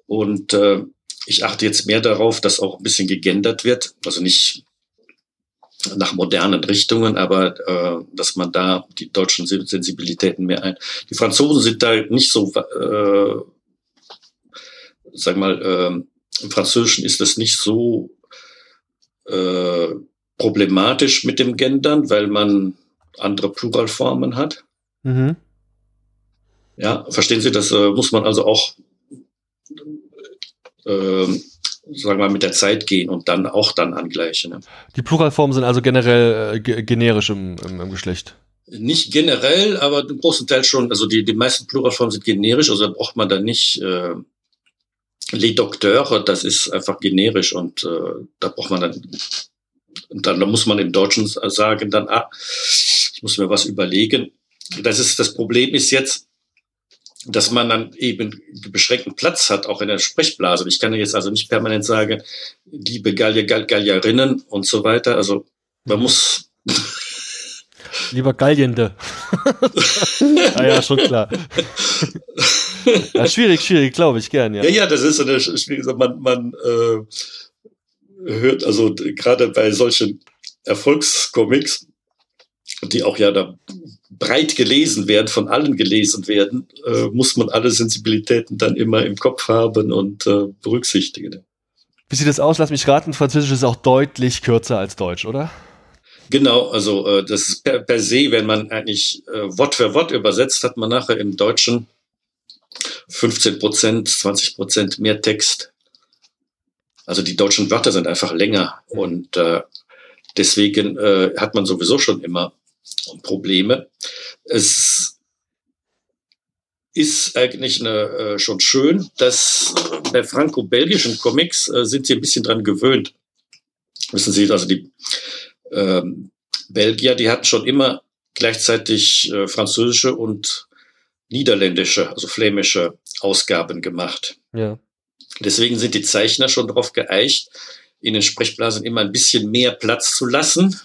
Und äh, ich achte jetzt mehr darauf, dass auch ein bisschen gegendert wird. Also nicht nach modernen Richtungen, aber äh, dass man da die deutschen Sensibilitäten mehr ein. Die Franzosen sind da nicht so, äh, sag mal, äh, im Französischen ist das nicht so äh, problematisch mit dem Gendern, weil man andere Pluralformen hat. Mhm. Ja, verstehen Sie, das äh, muss man also auch, äh, sagen wir mal, mit der Zeit gehen und dann auch dann angleichen. Ne? Die Pluralformen sind also generell äh, generisch im, im, im, Geschlecht. Nicht generell, aber im großen Teil schon. Also die, die meisten Pluralformen sind generisch, also da braucht man dann nicht les Docteurs, das ist einfach generisch und äh, da braucht man dann, dann da muss man im Deutschen sagen, dann, ah, ich muss mir was überlegen das ist das Problem ist jetzt, dass man dann eben beschränkten Platz hat, auch in der Sprechblase. Ich kann jetzt also nicht permanent sagen, liebe Gallier, Gall Gallierinnen und so weiter. Also man mhm. muss. Lieber Galliende. ah ja, schon klar. ja, schwierig, schwierig, glaube ich, gern, ja. Ja, ja, das ist eine schwierige Man, man äh, hört, also gerade bei solchen Erfolgscomics, die auch ja da breit gelesen werden, von allen gelesen werden, äh, muss man alle Sensibilitäten dann immer im Kopf haben und äh, berücksichtigen. Wie sieht das aus? Lass mich raten, Französisch ist auch deutlich kürzer als Deutsch, oder? Genau, also äh, das ist per, per se, wenn man eigentlich äh, Wort für Wort übersetzt, hat man nachher im Deutschen 15 Prozent, 20 Prozent mehr Text. Also die deutschen Wörter sind einfach länger und äh, deswegen äh, hat man sowieso schon immer Probleme. Es ist eigentlich eine, äh, schon schön, dass bei franco-belgischen Comics äh, sind sie ein bisschen dran gewöhnt. Wissen Sie, also die ähm, Belgier, die hatten schon immer gleichzeitig äh, französische und niederländische, also flämische Ausgaben gemacht. Ja. Deswegen sind die Zeichner schon darauf geeicht, in den Sprechblasen immer ein bisschen mehr Platz zu lassen,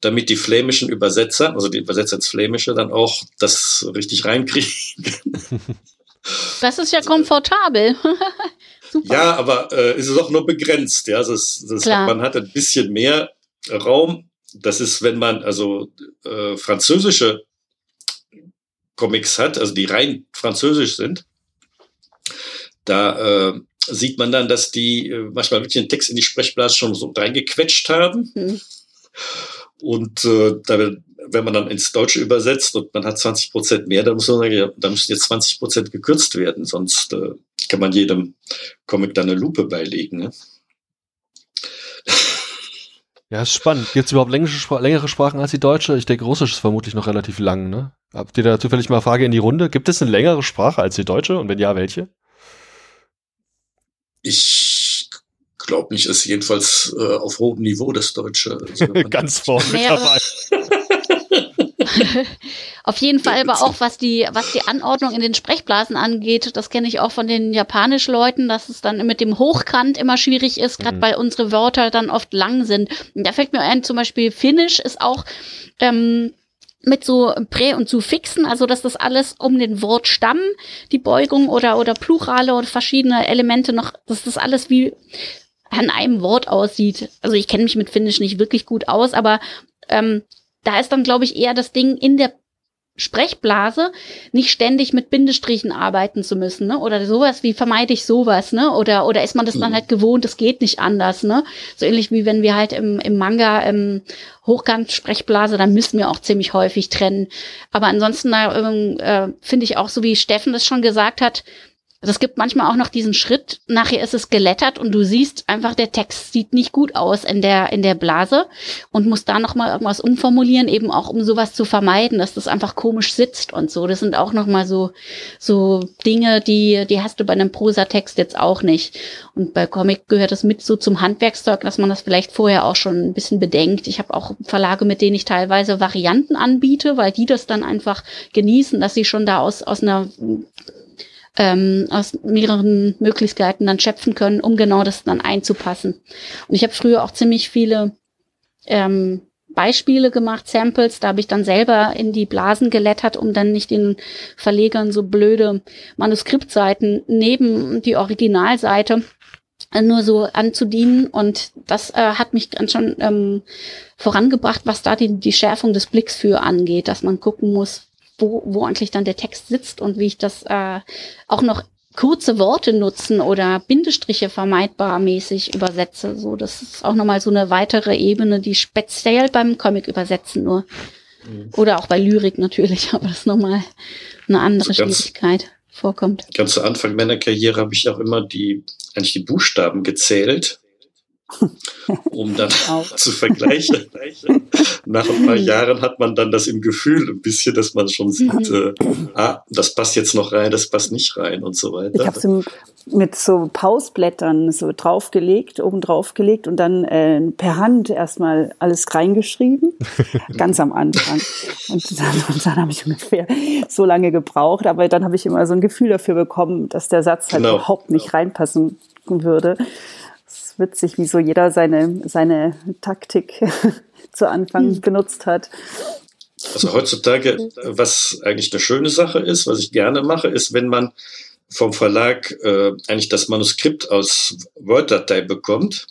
damit die flämischen Übersetzer, also die Übersetzer ins Flämische, dann auch das richtig reinkriegen. Das ist ja komfortabel. Super. Ja, aber äh, ist es auch nur begrenzt. Ja, das, das hat, man hat ein bisschen mehr Raum. Das ist, wenn man also äh, französische Comics hat, also die rein französisch sind, da äh, sieht man dann, dass die äh, manchmal wirklich den Text in die Sprechblase schon so reingequetscht haben. Mhm. Und äh, da, wenn man dann ins Deutsche übersetzt und man hat 20 Prozent mehr, dann muss man sagen, ja, da müssen jetzt 20 Prozent gekürzt werden, sonst äh, kann man jedem Comic dann eine Lupe beilegen. Ne? Ja, ist spannend. Gibt es überhaupt längere, Sprachen als die deutsche? Ich denke, Russisch ist vermutlich noch relativ lang, ne? Habt ihr da zufällig mal Frage in die Runde? Gibt es eine längere Sprache als die deutsche? Und wenn ja, welche? Ich glaube nicht, ist jedenfalls äh, auf hohem Niveau das Deutsche. Also Ganz vorne mit dabei. auf jeden Fall aber auch, was die, was die Anordnung in den Sprechblasen angeht, das kenne ich auch von den japanischen Leuten, dass es dann mit dem Hochkant immer schwierig ist, gerade mhm. weil unsere Wörter dann oft lang sind. Und da fällt mir ein, zum Beispiel Finnisch ist auch ähm, mit so Prä- und Suffixen, also dass das alles um den Wortstamm, die Beugung oder, oder Plurale oder verschiedene Elemente noch, dass das alles wie an einem Wort aussieht. Also ich kenne mich mit Finnisch nicht wirklich gut aus, aber ähm, da ist dann, glaube ich, eher das Ding in der Sprechblase nicht ständig mit Bindestrichen arbeiten zu müssen, ne? Oder sowas, wie vermeide ich sowas, ne? Oder, oder ist man das dann mhm. halt gewohnt, es geht nicht anders, ne? So ähnlich wie wenn wir halt im, im Manga im Hochkant-Sprechblase, dann müssen wir auch ziemlich häufig trennen. Aber ansonsten äh, finde ich auch, so wie Steffen das schon gesagt hat, also es gibt manchmal auch noch diesen Schritt, nachher ist es gelettert und du siehst einfach, der Text sieht nicht gut aus in der, in der Blase und musst da nochmal irgendwas umformulieren, eben auch um sowas zu vermeiden, dass das einfach komisch sitzt und so. Das sind auch nochmal so, so Dinge, die, die hast du bei einem Prosatext jetzt auch nicht. Und bei Comic gehört es mit so zum Handwerkszeug, dass man das vielleicht vorher auch schon ein bisschen bedenkt. Ich habe auch Verlage, mit denen ich teilweise Varianten anbiete, weil die das dann einfach genießen, dass sie schon da aus, aus einer ähm, aus mehreren Möglichkeiten dann schöpfen können, um genau das dann einzupassen. Und ich habe früher auch ziemlich viele ähm, Beispiele gemacht, Samples, da habe ich dann selber in die Blasen gelettert, um dann nicht den Verlegern so blöde Manuskriptseiten neben die Originalseite äh, nur so anzudienen und das äh, hat mich dann schon ähm, vorangebracht, was da die, die Schärfung des Blicks für angeht, dass man gucken muss, wo, wo eigentlich dann der Text sitzt und wie ich das äh, auch noch kurze Worte nutzen oder Bindestriche vermeidbar mäßig übersetze. So, das ist auch nochmal so eine weitere Ebene, die speziell beim Comic übersetzen nur. Mhm. Oder auch bei Lyrik natürlich, aber das ist nochmal eine andere also Schwierigkeit vorkommt. Ganz zu Anfang meiner Karriere habe ich auch immer die, eigentlich die Buchstaben gezählt um dann zu vergleichen. Nach ein paar Jahren hat man dann das im Gefühl ein bisschen, dass man schon sieht, äh, ah, das passt jetzt noch rein, das passt nicht rein und so weiter. Ich habe es mit so Pausblättern so draufgelegt, oben draufgelegt und dann äh, per Hand erstmal alles reingeschrieben, ganz am Anfang. Und dann, und dann habe ich ungefähr so lange gebraucht, aber dann habe ich immer so ein Gefühl dafür bekommen, dass der Satz halt genau. überhaupt nicht reinpassen würde witzig, wie so jeder seine, seine Taktik zu Anfang hm. benutzt hat. Also heutzutage, was eigentlich eine schöne Sache ist, was ich gerne mache, ist, wenn man vom Verlag äh, eigentlich das Manuskript als Word-Datei bekommt,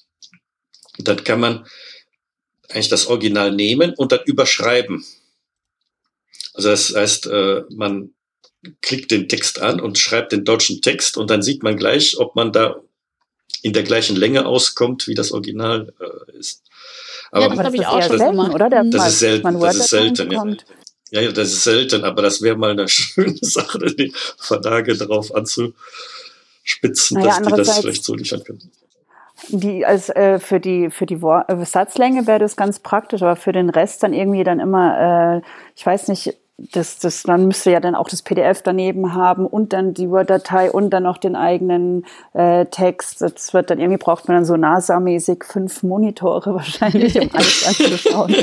dann kann man eigentlich das Original nehmen und dann überschreiben. Also das heißt, äh, man klickt den Text an und schreibt den deutschen Text und dann sieht man gleich, ob man da in der gleichen Länge auskommt, wie das Original äh, ist. Aber ja, das habe ich auch schon gemacht, oder? Der das ist selten. Das ist selten. Ja. ja, ja, das ist selten, aber das wäre mal eine schöne Sache, die Verlage darauf anzuspitzen, naja, dass die das vielleicht so liefern können. Die, als, äh, für die, für die Wor äh, Satzlänge wäre das ganz praktisch, aber für den Rest dann irgendwie dann immer, äh, ich weiß nicht, das, das, man müsste ja dann auch das PDF daneben haben und dann die Word-Datei und dann noch den eigenen äh, Text. Das wird dann irgendwie braucht man dann so NASA-mäßig fünf Monitore wahrscheinlich, um alles anzuschauen.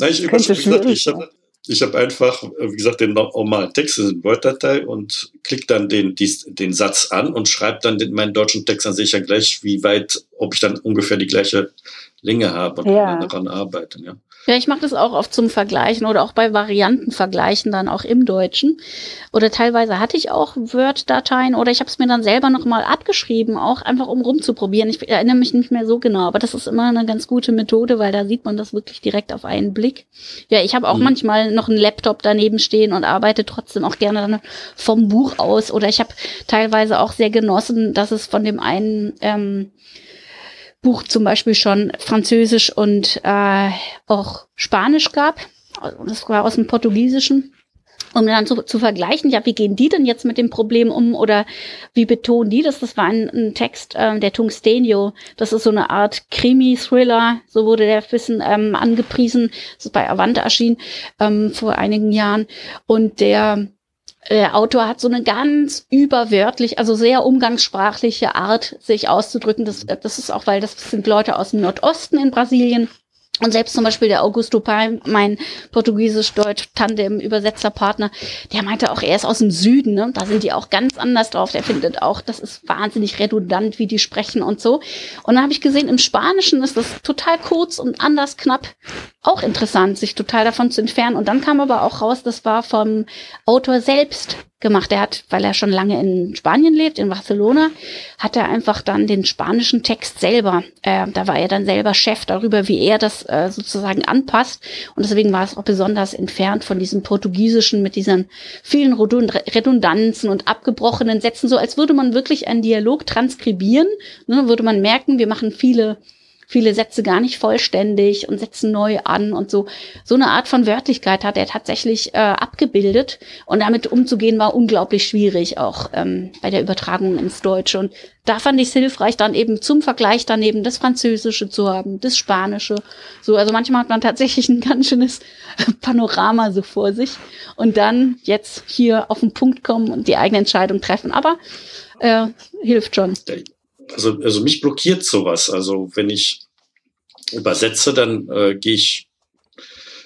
Nein, ich, Könnte gesagt, ich habe ich hab einfach, wie gesagt, den normalen Text in Word-Datei und klicke dann den, dies, den Satz an und schreibe dann den, meinen deutschen Text, dann sehe ich ja gleich, wie weit, ob ich dann ungefähr die gleiche Länge habe und ja. daran arbeiten. Ja. Ja, ich mache das auch oft zum Vergleichen oder auch bei Variantenvergleichen dann auch im Deutschen. Oder teilweise hatte ich auch Word-Dateien oder ich habe es mir dann selber nochmal abgeschrieben, auch einfach um rumzuprobieren. Ich erinnere mich nicht mehr so genau, aber das ist immer eine ganz gute Methode, weil da sieht man das wirklich direkt auf einen Blick. Ja, ich habe auch mhm. manchmal noch einen Laptop daneben stehen und arbeite trotzdem auch gerne dann vom Buch aus. Oder ich habe teilweise auch sehr genossen, dass es von dem einen ähm, Buch zum Beispiel schon Französisch und äh, auch Spanisch gab. Das war aus dem Portugiesischen. Um dann zu, zu vergleichen, ja, wie gehen die denn jetzt mit dem Problem um oder wie betonen die das? Das war ein, ein Text, ähm, der Tungstenio. Das ist so eine Art Krimi-Thriller, so wurde der Wissen ähm, angepriesen. Das ist bei Avante erschienen ähm, vor einigen Jahren. Und der der Autor hat so eine ganz überwörtlich, also sehr umgangssprachliche Art, sich auszudrücken. Das, das ist auch, weil das sind Leute aus dem Nordosten in Brasilien. Und selbst zum Beispiel der Augusto Pai, mein portugiesisch-deutsch-Tandem-Übersetzerpartner, der meinte auch, er ist aus dem Süden, ne? da sind die auch ganz anders drauf. Der findet auch, das ist wahnsinnig redundant, wie die sprechen und so. Und dann habe ich gesehen, im Spanischen ist das total kurz und anders knapp. Auch interessant, sich total davon zu entfernen. Und dann kam aber auch raus, das war vom Autor selbst gemacht. Er hat, weil er schon lange in Spanien lebt, in Barcelona, hat er einfach dann den spanischen Text selber, äh, da war er dann selber Chef darüber, wie er das äh, sozusagen anpasst. Und deswegen war es auch besonders entfernt von diesem Portugiesischen mit diesen vielen Redundanzen und abgebrochenen Sätzen, so als würde man wirklich einen Dialog transkribieren. Ne, würde man merken, wir machen viele viele Sätze gar nicht vollständig und setzen neu an und so. So eine Art von Wörtlichkeit hat er tatsächlich äh, abgebildet und damit umzugehen war unglaublich schwierig, auch ähm, bei der Übertragung ins Deutsche. Und da fand ich es hilfreich, dann eben zum Vergleich daneben das Französische zu haben, das Spanische. So, also manchmal hat man tatsächlich ein ganz schönes Panorama so vor sich und dann jetzt hier auf den Punkt kommen und die eigene Entscheidung treffen. Aber äh, hilft schon also, also mich blockiert sowas. Also wenn ich übersetze, dann äh, gehe ich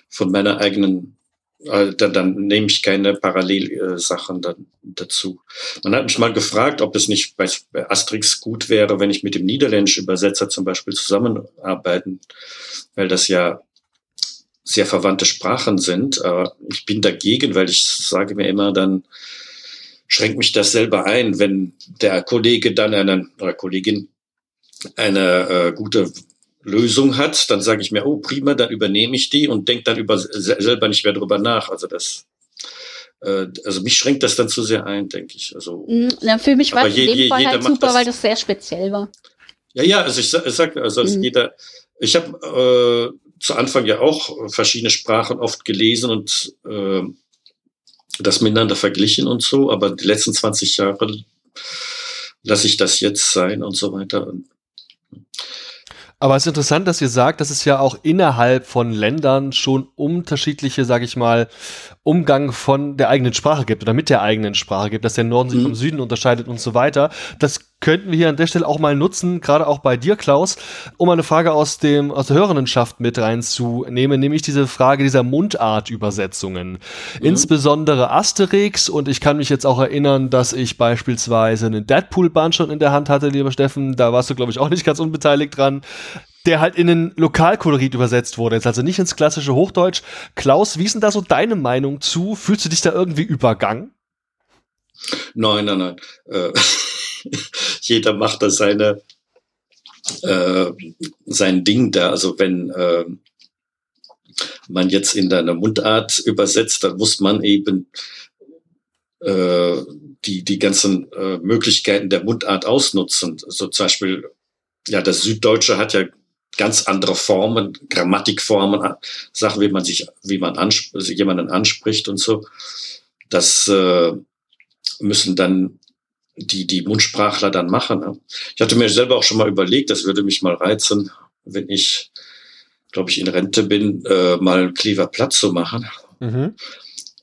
von meiner eigenen, äh, dann, dann nehme ich keine Parallelsachen äh, dann dazu. Man hat mich mal gefragt, ob es nicht bei, Asterix gut wäre, wenn ich mit dem niederländischen Übersetzer zum Beispiel zusammenarbeiten, weil das ja sehr verwandte Sprachen sind. Aber ich bin dagegen, weil ich sage mir immer dann, schränkt mich das selber ein, wenn der Kollege dann eine, oder Kollegin eine äh, gute Lösung hat, dann sage ich mir, oh prima, dann übernehme ich die und denke dann über selber nicht mehr drüber nach. Also das, äh, also mich schränkt das dann zu sehr ein, denke ich. Also ja, für mich war es in dem Fall halt super, das, weil das sehr speziell war. Ja, ja, also ich, ich sag, also mhm. jeder, ich habe äh, zu Anfang ja auch verschiedene Sprachen oft gelesen und äh, das miteinander verglichen und so, aber die letzten 20 Jahre lasse ich das jetzt sein und so weiter. Aber es ist interessant, dass ihr sagt, dass es ja auch innerhalb von Ländern schon unterschiedliche, sage ich mal, Umgang von der eigenen Sprache gibt oder mit der eigenen Sprache gibt, dass der Norden sich mhm. vom Süden unterscheidet und so weiter. Das könnten wir hier an der Stelle auch mal nutzen, gerade auch bei dir, Klaus, um eine Frage aus dem aus der Hörerinnenschaft mit reinzunehmen, nämlich diese Frage dieser Mundartübersetzungen. Mhm. Insbesondere Asterix und ich kann mich jetzt auch erinnern, dass ich beispielsweise einen Deadpool-Band schon in der Hand hatte, lieber Steffen. Da warst du, glaube ich, auch nicht ganz unbeteiligt dran der halt in den Lokalkolorit übersetzt wurde, jetzt also nicht ins klassische Hochdeutsch. Klaus, wie ist denn da so deine Meinung zu? Fühlst du dich da irgendwie übergangen? Nein, nein, nein. Äh, jeder macht da seine, äh, sein Ding da. Also wenn äh, man jetzt in deiner Mundart übersetzt, dann muss man eben äh, die, die ganzen äh, Möglichkeiten der Mundart ausnutzen. So also zum Beispiel, ja, das Süddeutsche hat ja ganz andere Formen, Grammatikformen, Sachen, wie man sich, wie man ansp jemanden anspricht und so. Das äh, müssen dann die, die Mundsprachler dann machen. Ne? Ich hatte mir selber auch schon mal überlegt, das würde mich mal reizen, wenn ich, glaube ich, in Rente bin, äh, mal Cleaver Platz zu machen. Mhm.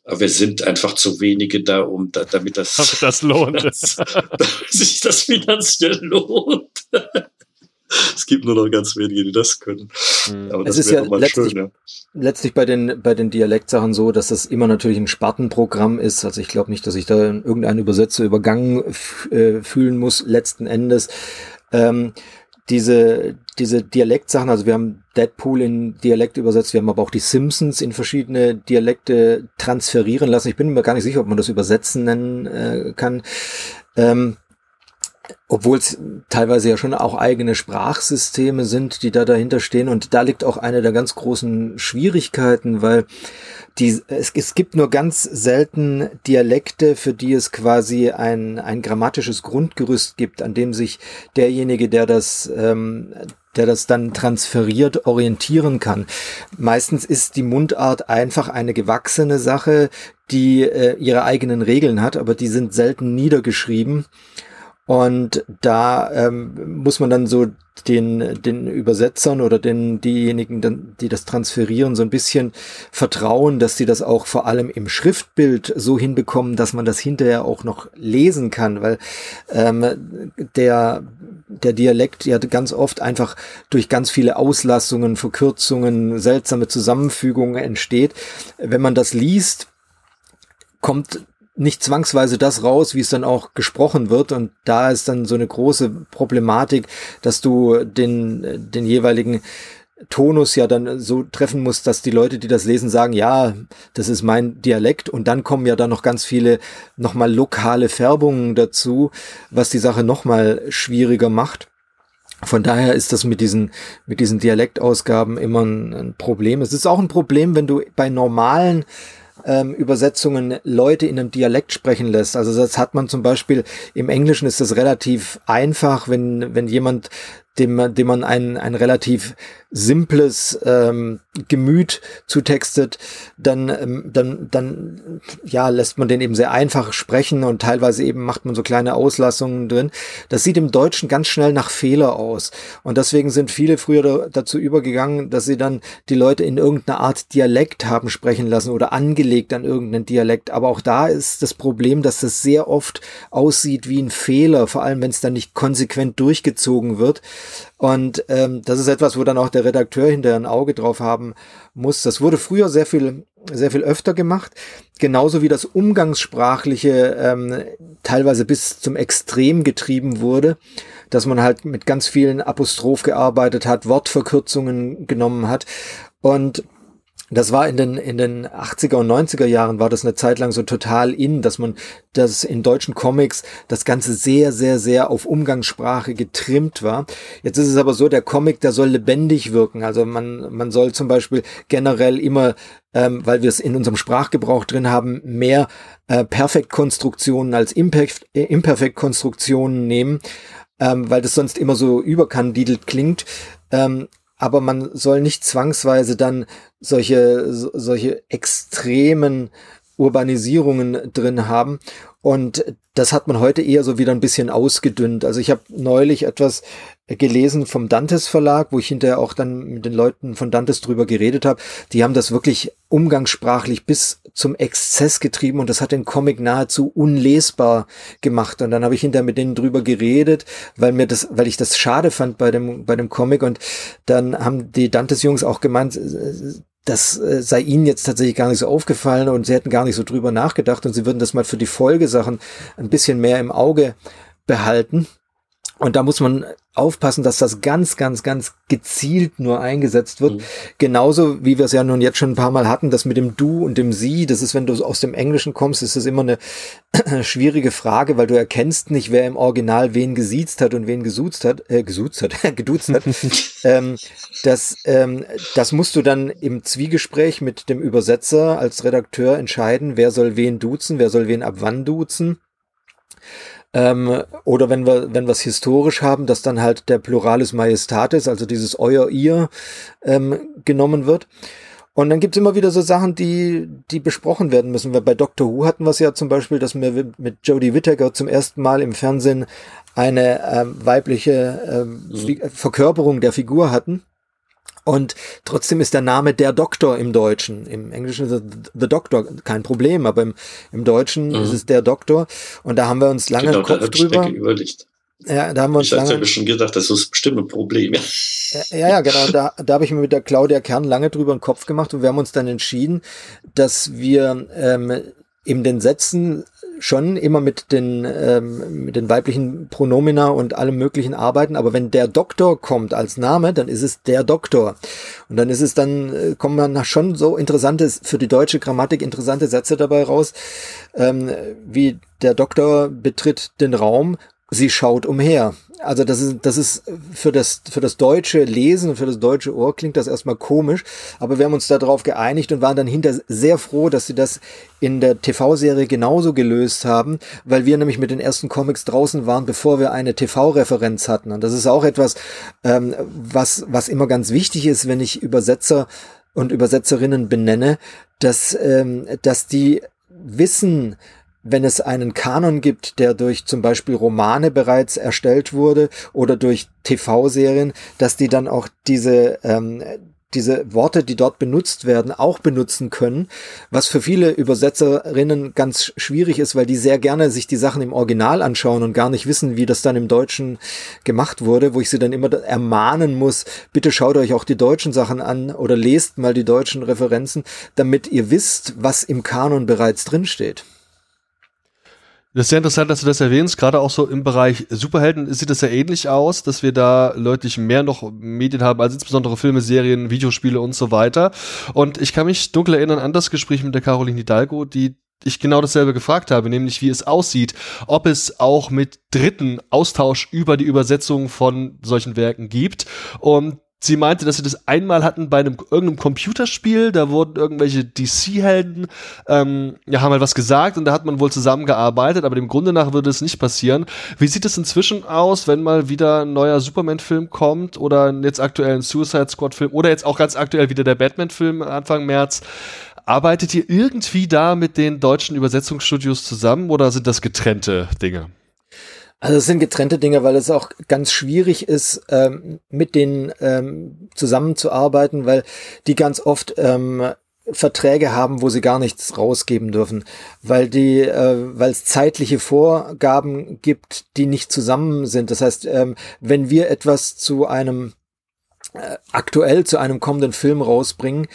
Aber wir sind einfach zu wenige da, um da, damit das, das lohnt. Das, damit sich das finanziell lohnt. Es gibt nur noch ganz wenige, die das können. Mhm. Aber das es ist ja letztlich, schön, ja. letztlich bei den, bei den Dialektsachen so, dass das immer natürlich ein Spartenprogramm ist. Also ich glaube nicht, dass ich da irgendeinen Übersetzer übergangen äh, fühlen muss, letzten Endes. Ähm, diese, diese Dialektsachen, also wir haben Deadpool in Dialekt übersetzt, wir haben aber auch die Simpsons in verschiedene Dialekte transferieren lassen. Ich bin mir gar nicht sicher, ob man das übersetzen nennen äh, kann. Ähm, obwohl es teilweise ja schon auch eigene Sprachsysteme sind, die da dahinter stehen. Und da liegt auch eine der ganz großen Schwierigkeiten, weil die, es, es gibt nur ganz selten Dialekte, für die es quasi ein, ein grammatisches Grundgerüst gibt, an dem sich derjenige, der das, ähm, der das dann transferiert, orientieren kann. Meistens ist die Mundart einfach eine gewachsene Sache, die äh, ihre eigenen Regeln hat, aber die sind selten niedergeschrieben. Und da ähm, muss man dann so den, den Übersetzern oder den, diejenigen, die das transferieren, so ein bisschen vertrauen, dass sie das auch vor allem im Schriftbild so hinbekommen, dass man das hinterher auch noch lesen kann, weil ähm, der, der Dialekt ja ganz oft einfach durch ganz viele Auslassungen, Verkürzungen, seltsame Zusammenfügungen entsteht. Wenn man das liest, kommt nicht zwangsweise das raus, wie es dann auch gesprochen wird. Und da ist dann so eine große Problematik, dass du den, den jeweiligen Tonus ja dann so treffen muss, dass die Leute, die das lesen, sagen, ja, das ist mein Dialekt und dann kommen ja dann noch ganz viele nochmal lokale Färbungen dazu, was die Sache nochmal schwieriger macht. Von daher ist das mit diesen, mit diesen Dialektausgaben immer ein, ein Problem. Es ist auch ein Problem, wenn du bei normalen ähm, Übersetzungen Leute in einem Dialekt sprechen lässt. Also das hat man zum Beispiel im Englischen ist das relativ einfach, wenn, wenn jemand dem, dem man ein, ein relativ simples ähm, Gemüt zutextet, dann, ähm, dann, dann ja, lässt man den eben sehr einfach sprechen und teilweise eben macht man so kleine Auslassungen drin. Das sieht im Deutschen ganz schnell nach Fehler aus. Und deswegen sind viele früher dazu übergegangen, dass sie dann die Leute in irgendeiner Art Dialekt haben sprechen lassen oder angelegt an irgendeinen Dialekt. Aber auch da ist das Problem, dass das sehr oft aussieht wie ein Fehler, vor allem wenn es dann nicht konsequent durchgezogen wird. Und ähm, das ist etwas, wo dann auch der Redakteur hinterher ein Auge drauf haben muss. Das wurde früher sehr viel, sehr viel öfter gemacht. Genauso wie das Umgangssprachliche ähm, teilweise bis zum Extrem getrieben wurde, dass man halt mit ganz vielen Apostroph gearbeitet hat, Wortverkürzungen genommen hat. Und das war in den, in den 80er und 90er Jahren war das eine Zeit lang so total in, dass man das in deutschen Comics das Ganze sehr, sehr, sehr auf Umgangssprache getrimmt war. Jetzt ist es aber so, der Comic, der soll lebendig wirken. Also man, man soll zum Beispiel generell immer, ähm, weil wir es in unserem Sprachgebrauch drin haben, mehr äh, Perfektkonstruktionen als Imperfekt, äh, Imperfektkonstruktionen nehmen, ähm, weil das sonst immer so überkandidelt klingt. Ähm, aber man soll nicht zwangsweise dann solche, solche extremen Urbanisierungen drin haben. Und das hat man heute eher so wieder ein bisschen ausgedünnt. Also ich habe neulich etwas gelesen vom Dantes Verlag, wo ich hinterher auch dann mit den Leuten von Dantes drüber geredet habe. Die haben das wirklich umgangssprachlich bis zum Exzess getrieben und das hat den Comic nahezu unlesbar gemacht. Und dann habe ich hinterher mit denen drüber geredet, weil mir das, weil ich das schade fand bei dem, bei dem Comic. Und dann haben die Dantes Jungs auch gemeint, das äh, sei ihnen jetzt tatsächlich gar nicht so aufgefallen und sie hätten gar nicht so drüber nachgedacht und sie würden das mal für die Folgesachen ein bisschen mehr im Auge behalten. Und da muss man aufpassen, dass das ganz, ganz, ganz gezielt nur eingesetzt wird. Mhm. Genauso wie wir es ja nun jetzt schon ein paar Mal hatten, das mit dem Du und dem Sie, das ist, wenn du aus dem Englischen kommst, ist das immer eine schwierige Frage, weil du erkennst nicht, wer im Original wen gesiezt hat und wen gesuzt hat, äh, gesuzt hat, geduzt hat. ähm, das, ähm, das musst du dann im Zwiegespräch mit dem Übersetzer als Redakteur entscheiden, wer soll wen duzen, wer soll wen ab wann duzen. Ähm, oder wenn wir, wenn wir es historisch haben, dass dann halt der Pluralis Majestatis, also dieses Euer, Ihr, ähm, genommen wird. Und dann gibt's immer wieder so Sachen, die, die besprochen werden müssen. Weil bei Doctor Who hatten wir es ja zum Beispiel, dass wir mit Jodie Whittaker zum ersten Mal im Fernsehen eine ähm, weibliche ähm, mhm. Verkörperung der Figur hatten. Und trotzdem ist der Name der Doktor im Deutschen. Im Englischen ist The Doctor kein Problem, aber im, im Deutschen mhm. ist es der Doktor. Und da haben wir uns lange genau, Kopf drüber. Überlegt. Ja, da haben wir uns ich lange. Ich habe schon gedacht, das ist bestimmt ein Problem. Ja, ja, genau. Da, da habe ich mir mit der Claudia Kern lange drüber einen Kopf gemacht und wir haben uns dann entschieden, dass wir ähm, in den Sätzen schon immer mit den, ähm, mit den weiblichen Pronomina und allem möglichen arbeiten, aber wenn der Doktor kommt als Name, dann ist es der Doktor. Und dann ist es dann, äh, kommen dann schon so interessante, für die deutsche Grammatik interessante Sätze dabei raus, ähm, wie der Doktor betritt den Raum, sie schaut umher also das ist, das ist für das, für das deutsche Lesen und für das deutsche Ohr klingt das erstmal komisch, aber wir haben uns darauf geeinigt und waren dann hinter sehr froh, dass sie das in der TV-Serie genauso gelöst haben, weil wir nämlich mit den ersten Comics draußen waren, bevor wir eine TV-Referenz hatten. Und das ist auch etwas, ähm, was, was immer ganz wichtig ist, wenn ich Übersetzer und Übersetzerinnen benenne, dass, ähm, dass die wissen, wenn es einen Kanon gibt, der durch zum Beispiel Romane bereits erstellt wurde oder durch TV-Serien, dass die dann auch diese ähm, diese Worte, die dort benutzt werden, auch benutzen können, was für viele Übersetzerinnen ganz schwierig ist, weil die sehr gerne sich die Sachen im Original anschauen und gar nicht wissen, wie das dann im Deutschen gemacht wurde, wo ich sie dann immer ermahnen muss, bitte schaut euch auch die deutschen Sachen an oder lest mal die deutschen Referenzen, damit ihr wisst, was im Kanon bereits drinsteht. Das ist sehr interessant, dass du das erwähnst. Gerade auch so im Bereich Superhelden sieht es ja ähnlich aus, dass wir da deutlich mehr noch Medien haben, als insbesondere Filme, Serien, Videospiele und so weiter. Und ich kann mich dunkel erinnern an das Gespräch mit der Caroline Hidalgo, die ich genau dasselbe gefragt habe, nämlich wie es aussieht, ob es auch mit Dritten Austausch über die Übersetzung von solchen Werken gibt. Und Sie meinte, dass sie das einmal hatten bei einem irgendeinem Computerspiel, da wurden irgendwelche DC-Helden, ähm, ja, haben halt was gesagt und da hat man wohl zusammengearbeitet, aber dem Grunde nach würde es nicht passieren. Wie sieht es inzwischen aus, wenn mal wieder ein neuer Superman-Film kommt oder jetzt aktuell ein Suicide Squad-Film oder jetzt auch ganz aktuell wieder der Batman-Film Anfang März? Arbeitet ihr irgendwie da mit den deutschen Übersetzungsstudios zusammen oder sind das getrennte Dinge? Also es sind getrennte Dinge, weil es auch ganz schwierig ist, ähm, mit denen ähm, zusammenzuarbeiten, weil die ganz oft ähm, Verträge haben, wo sie gar nichts rausgeben dürfen, weil die, äh, weil es zeitliche Vorgaben gibt, die nicht zusammen sind. Das heißt, ähm, wenn wir etwas zu einem äh, aktuell zu einem kommenden Film rausbringen,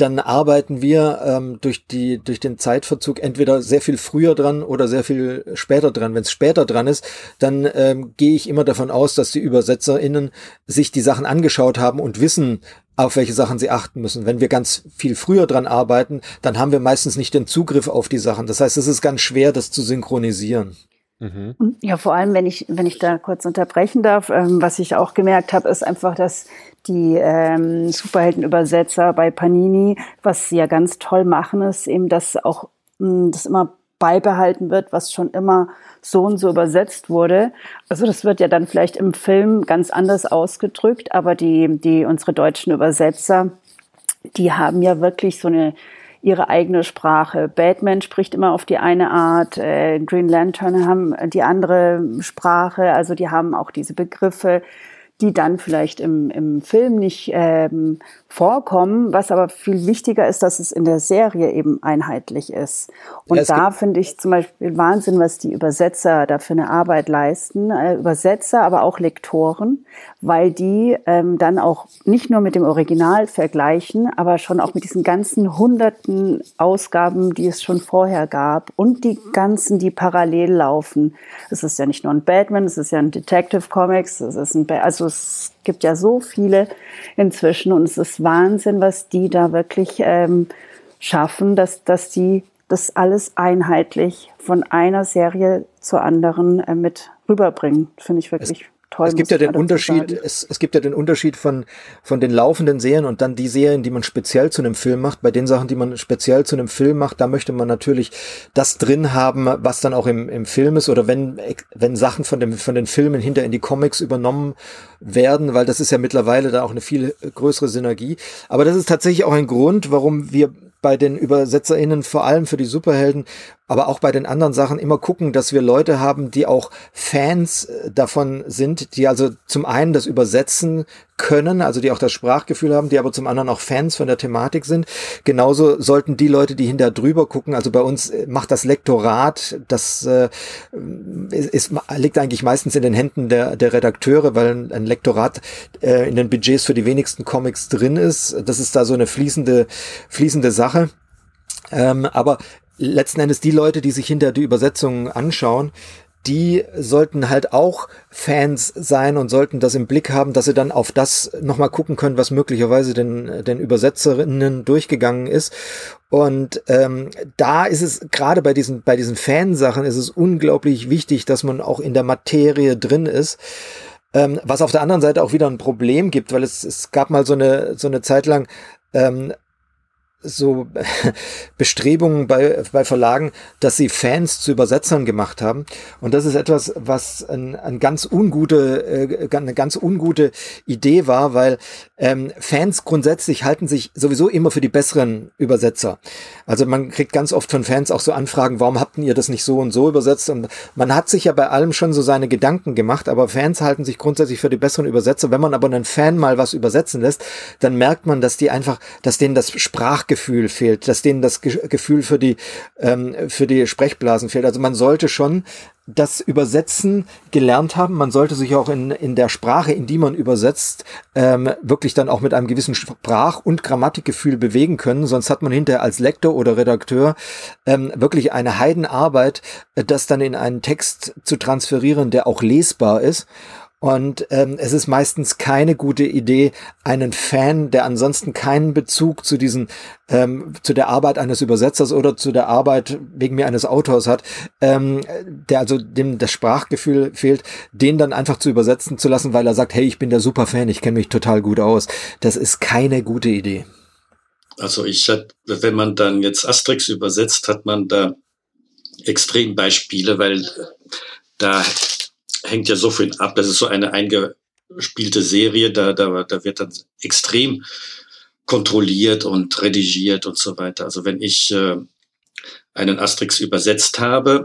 dann arbeiten wir ähm, durch die durch den Zeitverzug entweder sehr viel früher dran oder sehr viel später dran. Wenn es später dran ist, dann ähm, gehe ich immer davon aus, dass die ÜbersetzerInnen sich die Sachen angeschaut haben und wissen, auf welche Sachen sie achten müssen. Wenn wir ganz viel früher dran arbeiten, dann haben wir meistens nicht den Zugriff auf die Sachen. Das heißt, es ist ganz schwer, das zu synchronisieren. Mhm. Ja, vor allem, wenn ich, wenn ich da kurz unterbrechen darf, ähm, was ich auch gemerkt habe, ist einfach, dass die ähm, Superheldenübersetzer bei Panini, was sie ja ganz toll machen, ist eben, dass auch mh, hm, das immer beibehalten wird, was schon immer so und so übersetzt wurde. Also das wird ja dann vielleicht im Film ganz anders ausgedrückt, aber die, die unsere deutschen Übersetzer, die haben ja wirklich so eine ihre eigene Sprache. Batman spricht immer auf die eine Art, äh, Green Lantern haben die andere Sprache, also die haben auch diese Begriffe, die dann vielleicht im, im Film nicht ähm, vorkommen. Was aber viel wichtiger ist, dass es in der Serie eben einheitlich ist. Und ja, da finde ich zum Beispiel Wahnsinn, was die Übersetzer da für eine Arbeit leisten. Äh, Übersetzer, aber auch Lektoren, weil die ähm, dann auch nicht nur mit dem Original vergleichen, aber schon auch mit diesen ganzen hunderten Ausgaben, die es schon vorher gab und die ganzen, die parallel laufen. Es ist ja nicht nur ein Batman, es ist ja ein Detective Comics, es ist ein, ba also es gibt ja so viele inzwischen und es ist Wahnsinn, was die da wirklich ähm, schaffen, dass, dass die das alles einheitlich von einer Serie zur anderen äh, mit rüberbringen. Finde ich wirklich. Es toll. Es gibt ja den Unterschied, es, es gibt ja den Unterschied von, von den laufenden Serien und dann die Serien, die man speziell zu einem Film macht. Bei den Sachen, die man speziell zu einem Film macht, da möchte man natürlich das drin haben, was dann auch im, im Film ist oder wenn, wenn Sachen von dem, von den Filmen hinter in die Comics übernommen werden, weil das ist ja mittlerweile da auch eine viel größere Synergie. Aber das ist tatsächlich auch ein Grund, warum wir bei den ÜbersetzerInnen, vor allem für die Superhelden, aber auch bei den anderen Sachen immer gucken, dass wir Leute haben, die auch Fans äh, davon sind, die also zum einen das übersetzen können, also die auch das Sprachgefühl haben, die aber zum anderen auch Fans von der Thematik sind. Genauso sollten die Leute, die hinter drüber gucken, also bei uns äh, macht das Lektorat, das äh, ist, liegt eigentlich meistens in den Händen der, der Redakteure, weil ein Lektorat äh, in den Budgets für die wenigsten Comics drin ist. Das ist da so eine fließende, fließende Sache. Ähm, aber letzten Endes die Leute, die sich hinter die Übersetzungen anschauen, die sollten halt auch Fans sein und sollten das im Blick haben, dass sie dann auf das nochmal gucken können, was möglicherweise den, den Übersetzerinnen durchgegangen ist. Und ähm, da ist es gerade bei diesen, bei diesen Fansachen ist es unglaublich wichtig, dass man auch in der Materie drin ist. Ähm, was auf der anderen Seite auch wieder ein Problem gibt, weil es, es gab mal so eine, so eine Zeit lang, ähm, so Bestrebungen bei, bei Verlagen, dass sie Fans zu Übersetzern gemacht haben. Und das ist etwas, was ein, ein ganz ungute, äh, eine ganz ungute Idee war, weil ähm, Fans grundsätzlich halten sich sowieso immer für die besseren Übersetzer. Also man kriegt ganz oft von Fans auch so Anfragen, warum habt ihr das nicht so und so übersetzt? Und man hat sich ja bei allem schon so seine Gedanken gemacht, aber Fans halten sich grundsätzlich für die besseren Übersetzer. Wenn man aber einen Fan mal was übersetzen lässt, dann merkt man, dass die einfach, dass denen das Sprach Sprachgefühl fehlt, dass denen das Ge Gefühl für die, ähm, für die Sprechblasen fehlt. Also man sollte schon das Übersetzen gelernt haben. Man sollte sich auch in, in der Sprache, in die man übersetzt, ähm, wirklich dann auch mit einem gewissen Sprach- und Grammatikgefühl bewegen können. Sonst hat man hinterher als Lektor oder Redakteur ähm, wirklich eine Heidenarbeit, äh, das dann in einen Text zu transferieren, der auch lesbar ist. Und ähm, es ist meistens keine gute Idee, einen Fan, der ansonsten keinen Bezug zu diesen, ähm, zu der Arbeit eines Übersetzers oder zu der Arbeit wegen mir eines Autors hat, ähm, der also dem das Sprachgefühl fehlt, den dann einfach zu übersetzen zu lassen, weil er sagt, hey, ich bin der Superfan, ich kenne mich total gut aus. Das ist keine gute Idee. Also ich hat, wenn man dann jetzt Asterix übersetzt, hat man da Extrembeispiele, weil da hängt ja so viel ab. Das ist so eine eingespielte Serie, da, da, da wird dann extrem kontrolliert und redigiert und so weiter. Also wenn ich äh, einen Asterix übersetzt habe,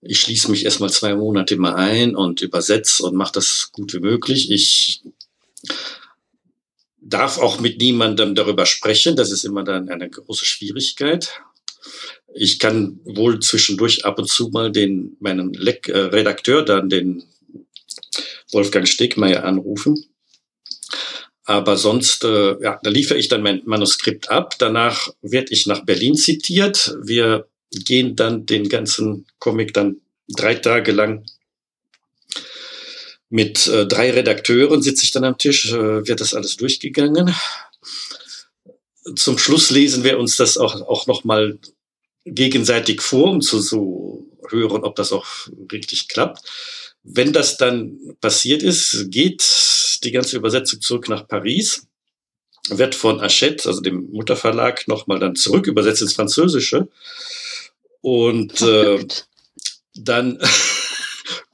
ich schließe mich erstmal zwei Monate mal ein und übersetze und mache das gut wie möglich. Ich darf auch mit niemandem darüber sprechen. Das ist immer dann eine große Schwierigkeit. Ich kann wohl zwischendurch ab und zu mal den, meinen Leck, äh, Redakteur, dann den Wolfgang Stegmeier anrufen. Aber sonst, äh, ja, da liefere ich dann mein Manuskript ab. Danach werde ich nach Berlin zitiert. Wir gehen dann den ganzen Comic dann drei Tage lang mit äh, drei Redakteuren sitze ich dann am Tisch, äh, wird das alles durchgegangen. Zum Schluss lesen wir uns das auch, auch nochmal gegenseitig vor, um zu so hören, ob das auch richtig klappt. Wenn das dann passiert ist, geht die ganze Übersetzung zurück nach Paris, wird von Hachette, also dem Mutterverlag, nochmal dann zurück übersetzt ins Französische. Und äh, dann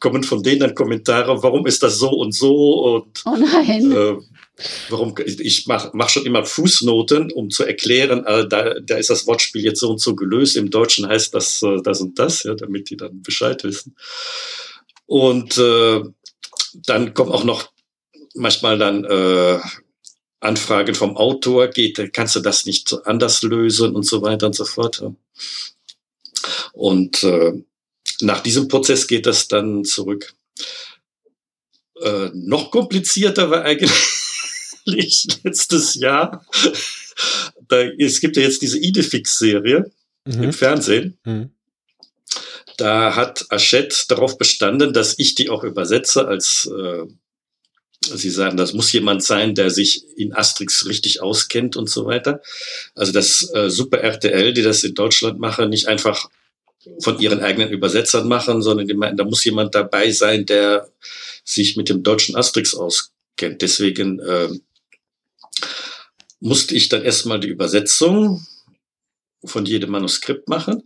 kommen von denen dann Kommentare, warum ist das so und so und oh nein. Äh, warum ich mache mach schon immer Fußnoten, um zu erklären, äh, da, da ist das Wortspiel jetzt so und so gelöst. Im Deutschen heißt das äh, das und das, ja, damit die dann Bescheid wissen. Und äh, dann kommen auch noch manchmal dann äh, Anfragen vom Autor, geht, kannst du das nicht anders lösen und so weiter und so fort. Und äh, nach diesem Prozess geht das dann zurück. Äh, noch komplizierter war eigentlich letztes Jahr. Da, es gibt ja jetzt diese Idefix-Serie mhm. im Fernsehen. Mhm. Da hat Aschette darauf bestanden, dass ich die auch übersetze als äh, Sie sagen, das muss jemand sein, der sich in Asterix richtig auskennt und so weiter. Also das äh, Super RTL, die das in Deutschland machen, nicht einfach von ihren eigenen Übersetzern machen, sondern die meinen, da muss jemand dabei sein, der sich mit dem deutschen Asterix auskennt. Deswegen äh, musste ich dann erstmal die Übersetzung von jedem Manuskript machen.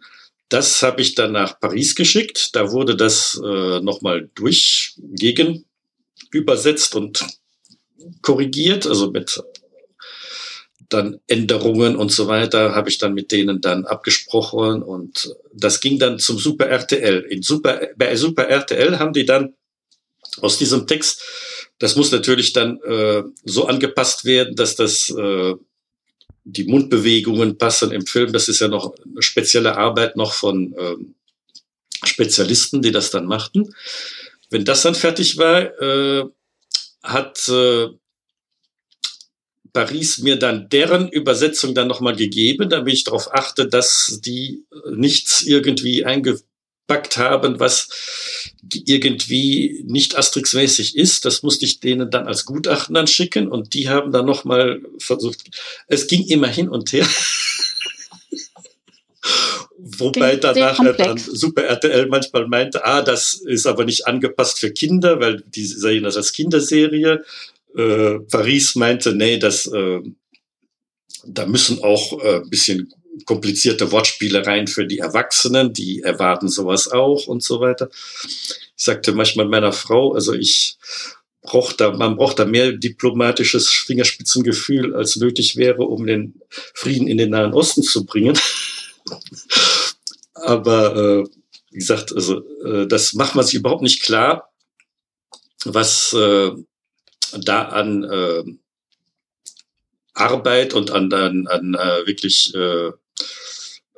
Das habe ich dann nach Paris geschickt. Da wurde das äh, nochmal durch übersetzt und korrigiert, also mit dann Änderungen und so weiter habe ich dann mit denen dann abgesprochen und das ging dann zum Super RTL. In Super, bei Super RTL haben die dann aus diesem Text, das muss natürlich dann äh, so angepasst werden, dass das äh, die Mundbewegungen passen im Film. Das ist ja noch eine spezielle Arbeit noch von äh, Spezialisten, die das dann machten. Wenn das dann fertig war, äh, hat äh, Paris mir dann deren Übersetzung dann nochmal gegeben, damit ich darauf achte, dass die nichts irgendwie eingepackt haben, was irgendwie nicht Asterix-mäßig ist. Das musste ich denen dann als Gutachten dann schicken und die haben dann nochmal versucht. Es ging immer hin und her. Wobei danach dann Super RTL manchmal meinte, ah, das ist aber nicht angepasst für Kinder, weil die sehen das als Kinderserie äh, Paris meinte, nee, das, äh, da müssen auch äh, bisschen komplizierte Wortspiele rein für die Erwachsenen, die erwarten sowas auch und so weiter. Ich sagte manchmal meiner Frau, also ich braucht da, man braucht da mehr diplomatisches Fingerspitzengefühl, als nötig wäre, um den Frieden in den Nahen Osten zu bringen. Aber äh, wie gesagt, also äh, das macht man sich überhaupt nicht klar, was äh, da an äh, Arbeit und an, an, an äh, wirklich äh,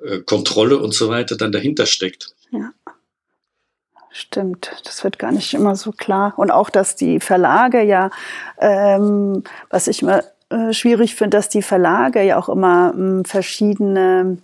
äh, Kontrolle und so weiter dann dahinter steckt. Ja. Stimmt, das wird gar nicht immer so klar. Und auch, dass die Verlage ja, ähm, was ich immer äh, schwierig finde, dass die Verlage ja auch immer ähm, verschiedene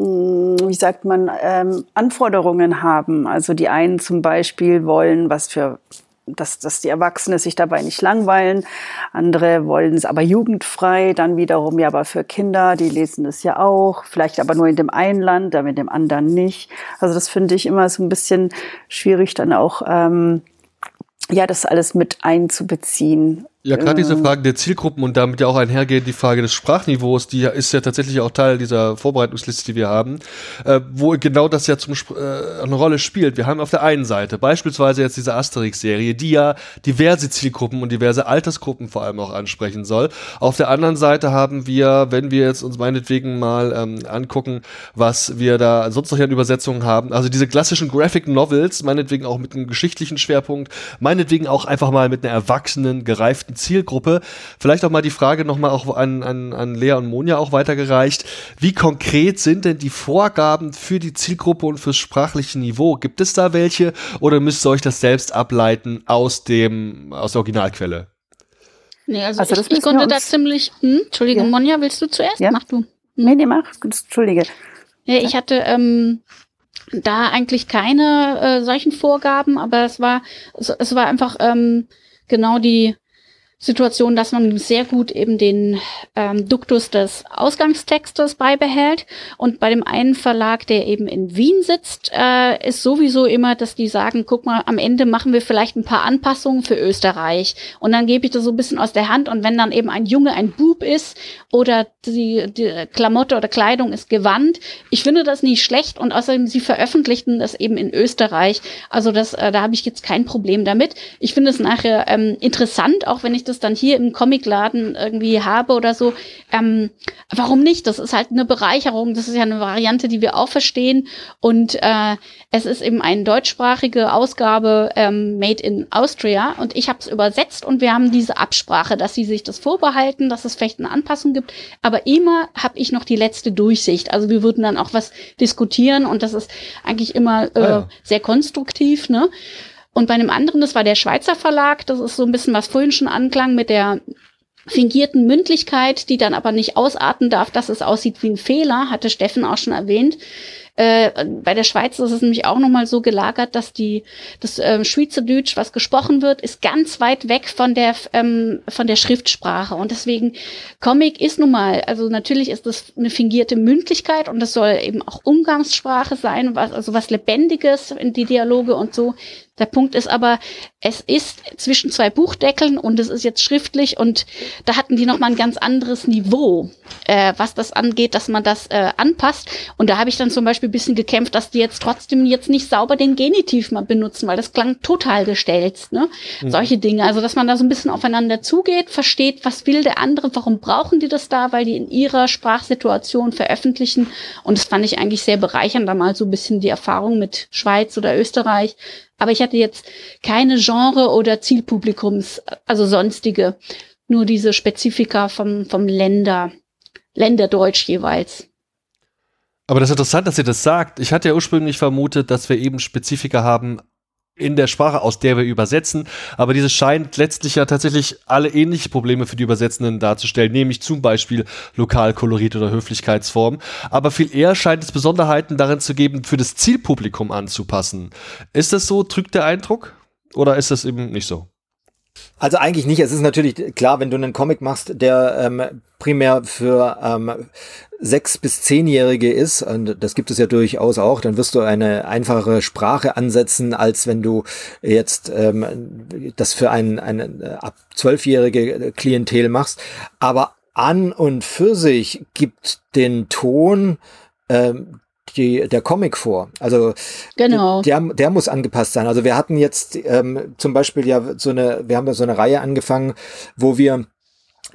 hm, wie sagt man, ähm, Anforderungen haben. Also die einen zum Beispiel wollen was für dass, dass die Erwachsenen sich dabei nicht langweilen. Andere wollen es aber jugendfrei, dann wiederum ja aber für Kinder, die lesen es ja auch, vielleicht aber nur in dem einen Land, aber in dem anderen nicht. Also das finde ich immer so ein bisschen schwierig dann auch, ähm, ja, das alles mit einzubeziehen. Ja, gerade diese ähm. Frage der Zielgruppen und damit ja auch einhergehend die Frage des Sprachniveaus, die ist ja tatsächlich auch Teil dieser Vorbereitungsliste, die wir haben, äh, wo genau das ja zum äh, eine Rolle spielt. Wir haben auf der einen Seite beispielsweise jetzt diese Asterix-Serie, die ja diverse Zielgruppen und diverse Altersgruppen vor allem auch ansprechen soll. Auf der anderen Seite haben wir, wenn wir jetzt uns meinetwegen mal ähm, angucken, was wir da sonst noch an Übersetzungen haben, also diese klassischen Graphic Novels, meinetwegen auch mit einem geschichtlichen Schwerpunkt, meinetwegen auch einfach mal mit einer erwachsenen, gereiften bestimmten Zielgruppe. Vielleicht auch mal die Frage nochmal auch an, an, an Lea und Monja auch weitergereicht. Wie konkret sind denn die Vorgaben für die Zielgruppe und fürs sprachliche Niveau? Gibt es da welche oder müsst ihr euch das selbst ableiten aus dem, aus der Originalquelle? Nee, also, also ich, ich konnte da ziemlich, hm, Entschuldige, ja. Monja, willst du zuerst? Ja. Mach du. Hm. Nee, nee, mach. Entschuldige. Ja, ich hatte ähm, da eigentlich keine äh, solchen Vorgaben, aber es war, es, es war einfach ähm, genau die Situation, dass man sehr gut eben den ähm, Duktus des Ausgangstextes beibehält. Und bei dem einen Verlag, der eben in Wien sitzt, äh, ist sowieso immer, dass die sagen, guck mal, am Ende machen wir vielleicht ein paar Anpassungen für Österreich. Und dann gebe ich das so ein bisschen aus der Hand. Und wenn dann eben ein Junge ein Bub ist oder die, die Klamotte oder Kleidung ist gewandt, ich finde das nicht schlecht. Und außerdem, sie veröffentlichten das eben in Österreich. Also das, äh, da habe ich jetzt kein Problem damit. Ich finde es nachher ähm, interessant, auch wenn ich das dann hier im Comicladen irgendwie habe oder so, ähm, warum nicht? Das ist halt eine Bereicherung. Das ist ja eine Variante, die wir auch verstehen. Und äh, es ist eben eine deutschsprachige Ausgabe ähm, Made in Austria. Und ich habe es übersetzt und wir haben diese Absprache, dass sie sich das vorbehalten, dass es vielleicht eine Anpassung gibt. Aber immer habe ich noch die letzte Durchsicht. Also wir würden dann auch was diskutieren und das ist eigentlich immer äh, ah ja. sehr konstruktiv. Ne? Und bei einem anderen, das war der Schweizer Verlag, das ist so ein bisschen was vorhin schon anklang mit der fingierten Mündlichkeit, die dann aber nicht ausarten darf, dass es aussieht wie ein Fehler, hatte Steffen auch schon erwähnt. Äh, bei der Schweiz ist es nämlich auch nochmal so gelagert, dass die das ähm, Schweizerdeutsch, was gesprochen wird, ist ganz weit weg von der ähm, von der Schriftsprache und deswegen Comic ist nun mal, also natürlich ist das eine fingierte Mündlichkeit und das soll eben auch Umgangssprache sein, was also was Lebendiges in die Dialoge und so. Der Punkt ist aber, es ist zwischen zwei Buchdeckeln und es ist jetzt schriftlich und da hatten die noch mal ein ganz anderes Niveau, äh, was das angeht, dass man das äh, anpasst. Und da habe ich dann zum Beispiel ein bisschen gekämpft, dass die jetzt trotzdem jetzt nicht sauber den Genitiv mal benutzen, weil das klang total gestellt. Ne? Mhm. Solche Dinge. Also dass man da so ein bisschen aufeinander zugeht, versteht, was will der andere, warum brauchen die das da, weil die in ihrer Sprachsituation veröffentlichen. Und das fand ich eigentlich sehr bereichernd, da mal so ein bisschen die Erfahrung mit Schweiz oder Österreich aber ich hatte jetzt keine Genre oder Zielpublikums, also sonstige, nur diese Spezifika vom, vom Länder, Länderdeutsch jeweils. Aber das ist interessant, dass ihr das sagt. Ich hatte ja ursprünglich vermutet, dass wir eben Spezifika haben in der Sprache, aus der wir übersetzen. Aber dieses scheint letztlich ja tatsächlich alle ähnliche Probleme für die Übersetzenden darzustellen, nämlich zum Beispiel Lokalkolorit oder Höflichkeitsform. Aber viel eher scheint es Besonderheiten darin zu geben, für das Zielpublikum anzupassen. Ist das so? Trügt der Eindruck? Oder ist das eben nicht so? Also eigentlich nicht. Es ist natürlich klar, wenn du einen Comic machst, der ähm, primär für ähm, sechs bis zehnjährige ist, und das gibt es ja durchaus auch, dann wirst du eine einfache Sprache ansetzen, als wenn du jetzt ähm, das für ein, ein äh, ab zwölfjährige Klientel machst. Aber an und für sich gibt den Ton ähm, die, der Comic vor. Also genau. der, der muss angepasst sein. Also wir hatten jetzt ähm, zum Beispiel ja so eine, wir haben ja so eine Reihe angefangen, wo wir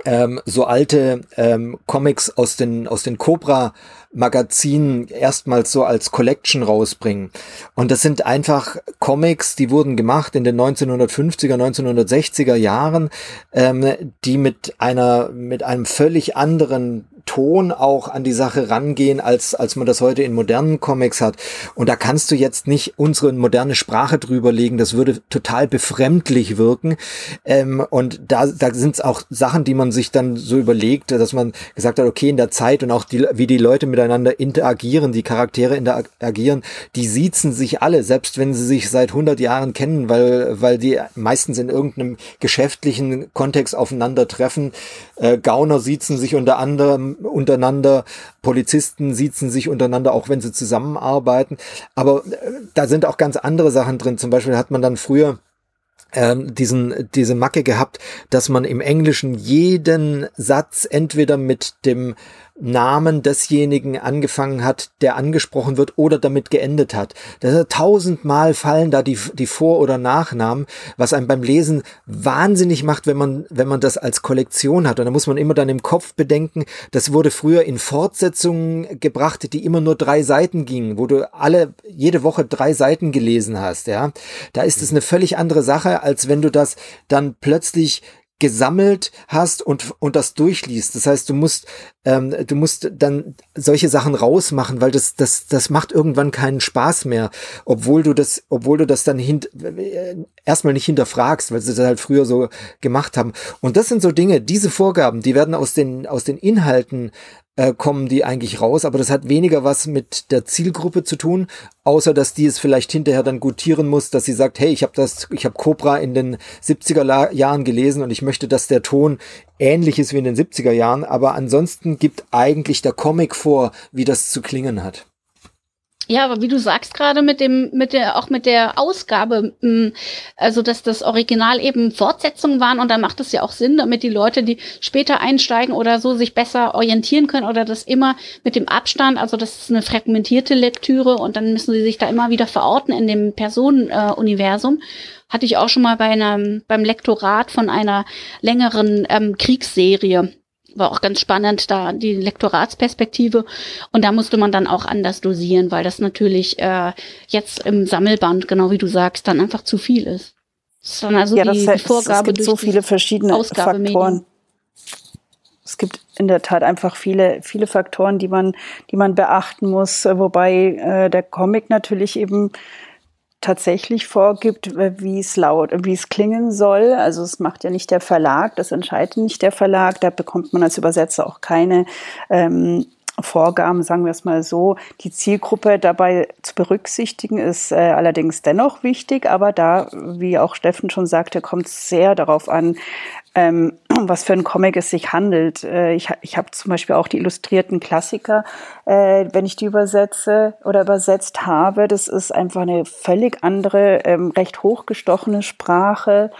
ähm, so alte ähm, Comics aus den aus den Cobra Magazin erstmals so als Collection rausbringen. Und das sind einfach Comics, die wurden gemacht in den 1950er, 1960er Jahren, ähm, die mit einer, mit einem völlig anderen Ton auch an die Sache rangehen, als, als man das heute in modernen Comics hat. Und da kannst du jetzt nicht unsere moderne Sprache drüber legen. Das würde total befremdlich wirken. Ähm, und da, da sind es auch Sachen, die man sich dann so überlegt, dass man gesagt hat, okay, in der Zeit und auch die, wie die Leute miteinander interagieren, die Charaktere interagieren, die siezen sich alle, selbst wenn sie sich seit 100 Jahren kennen, weil, weil die meistens in irgendeinem geschäftlichen Kontext aufeinandertreffen. Äh, Gauner siezen sich unter anderem untereinander, Polizisten siezen sich untereinander, auch wenn sie zusammenarbeiten. Aber äh, da sind auch ganz andere Sachen drin. Zum Beispiel hat man dann früher ähm, diesen, diese Macke gehabt, dass man im Englischen jeden Satz entweder mit dem Namen desjenigen angefangen hat, der angesprochen wird oder damit geendet hat. Tausendmal fallen da die, die Vor- oder Nachnamen, was einem beim Lesen wahnsinnig macht, wenn man, wenn man das als Kollektion hat. Und da muss man immer dann im Kopf bedenken, das wurde früher in Fortsetzungen gebracht, die immer nur drei Seiten gingen, wo du alle, jede Woche drei Seiten gelesen hast, ja. Da ist es eine völlig andere Sache, als wenn du das dann plötzlich gesammelt hast und, und das durchliest. Das heißt, du musst, ähm, du musst dann solche Sachen rausmachen, weil das, das, das macht irgendwann keinen Spaß mehr, obwohl du das, obwohl du das dann hint, äh, erstmal nicht hinterfragst, weil sie das halt früher so gemacht haben. Und das sind so Dinge, diese Vorgaben, die werden aus den, aus den Inhalten äh, kommen die eigentlich raus, aber das hat weniger was mit der Zielgruppe zu tun, außer dass die es vielleicht hinterher dann gutieren muss, dass sie sagt, hey, ich habe das, ich habe Cobra in den 70er Jahren gelesen und ich möchte, dass der Ton ähnlich ist wie in den 70er Jahren, aber ansonsten gibt eigentlich der Comic vor, wie das zu klingen hat. Ja, aber wie du sagst gerade mit dem, mit der, auch mit der Ausgabe, mm, also dass das Original eben Fortsetzungen waren und dann macht es ja auch Sinn, damit die Leute, die später einsteigen oder so, sich besser orientieren können oder das immer mit dem Abstand, also das ist eine fragmentierte Lektüre und dann müssen sie sich da immer wieder verorten in dem Personenuniversum. Äh, Hatte ich auch schon mal bei einem, beim Lektorat von einer längeren ähm, Kriegsserie war auch ganz spannend, da die Lektoratsperspektive. Und da musste man dann auch anders dosieren, weil das natürlich äh, jetzt im Sammelband, genau wie du sagst, dann einfach zu viel ist. Das ist dann also ja, die, das, die Vorgabe es gibt so viele verschiedene Faktoren. Es gibt in der Tat einfach viele, viele Faktoren, die man, die man beachten muss, wobei äh, der Comic natürlich eben tatsächlich vorgibt, wie es laut, wie es klingen soll. Also es macht ja nicht der Verlag, das entscheidet nicht der Verlag. Da bekommt man als Übersetzer auch keine ähm, Vorgaben, sagen wir es mal so. Die Zielgruppe dabei zu berücksichtigen ist äh, allerdings dennoch wichtig, aber da, wie auch Steffen schon sagte, kommt es sehr darauf an, ähm, was für ein Comic es sich handelt. Äh, ich ich habe zum Beispiel auch die illustrierten Klassiker, äh, wenn ich die übersetze oder übersetzt habe. Das ist einfach eine völlig andere, ähm, recht hochgestochene Sprache.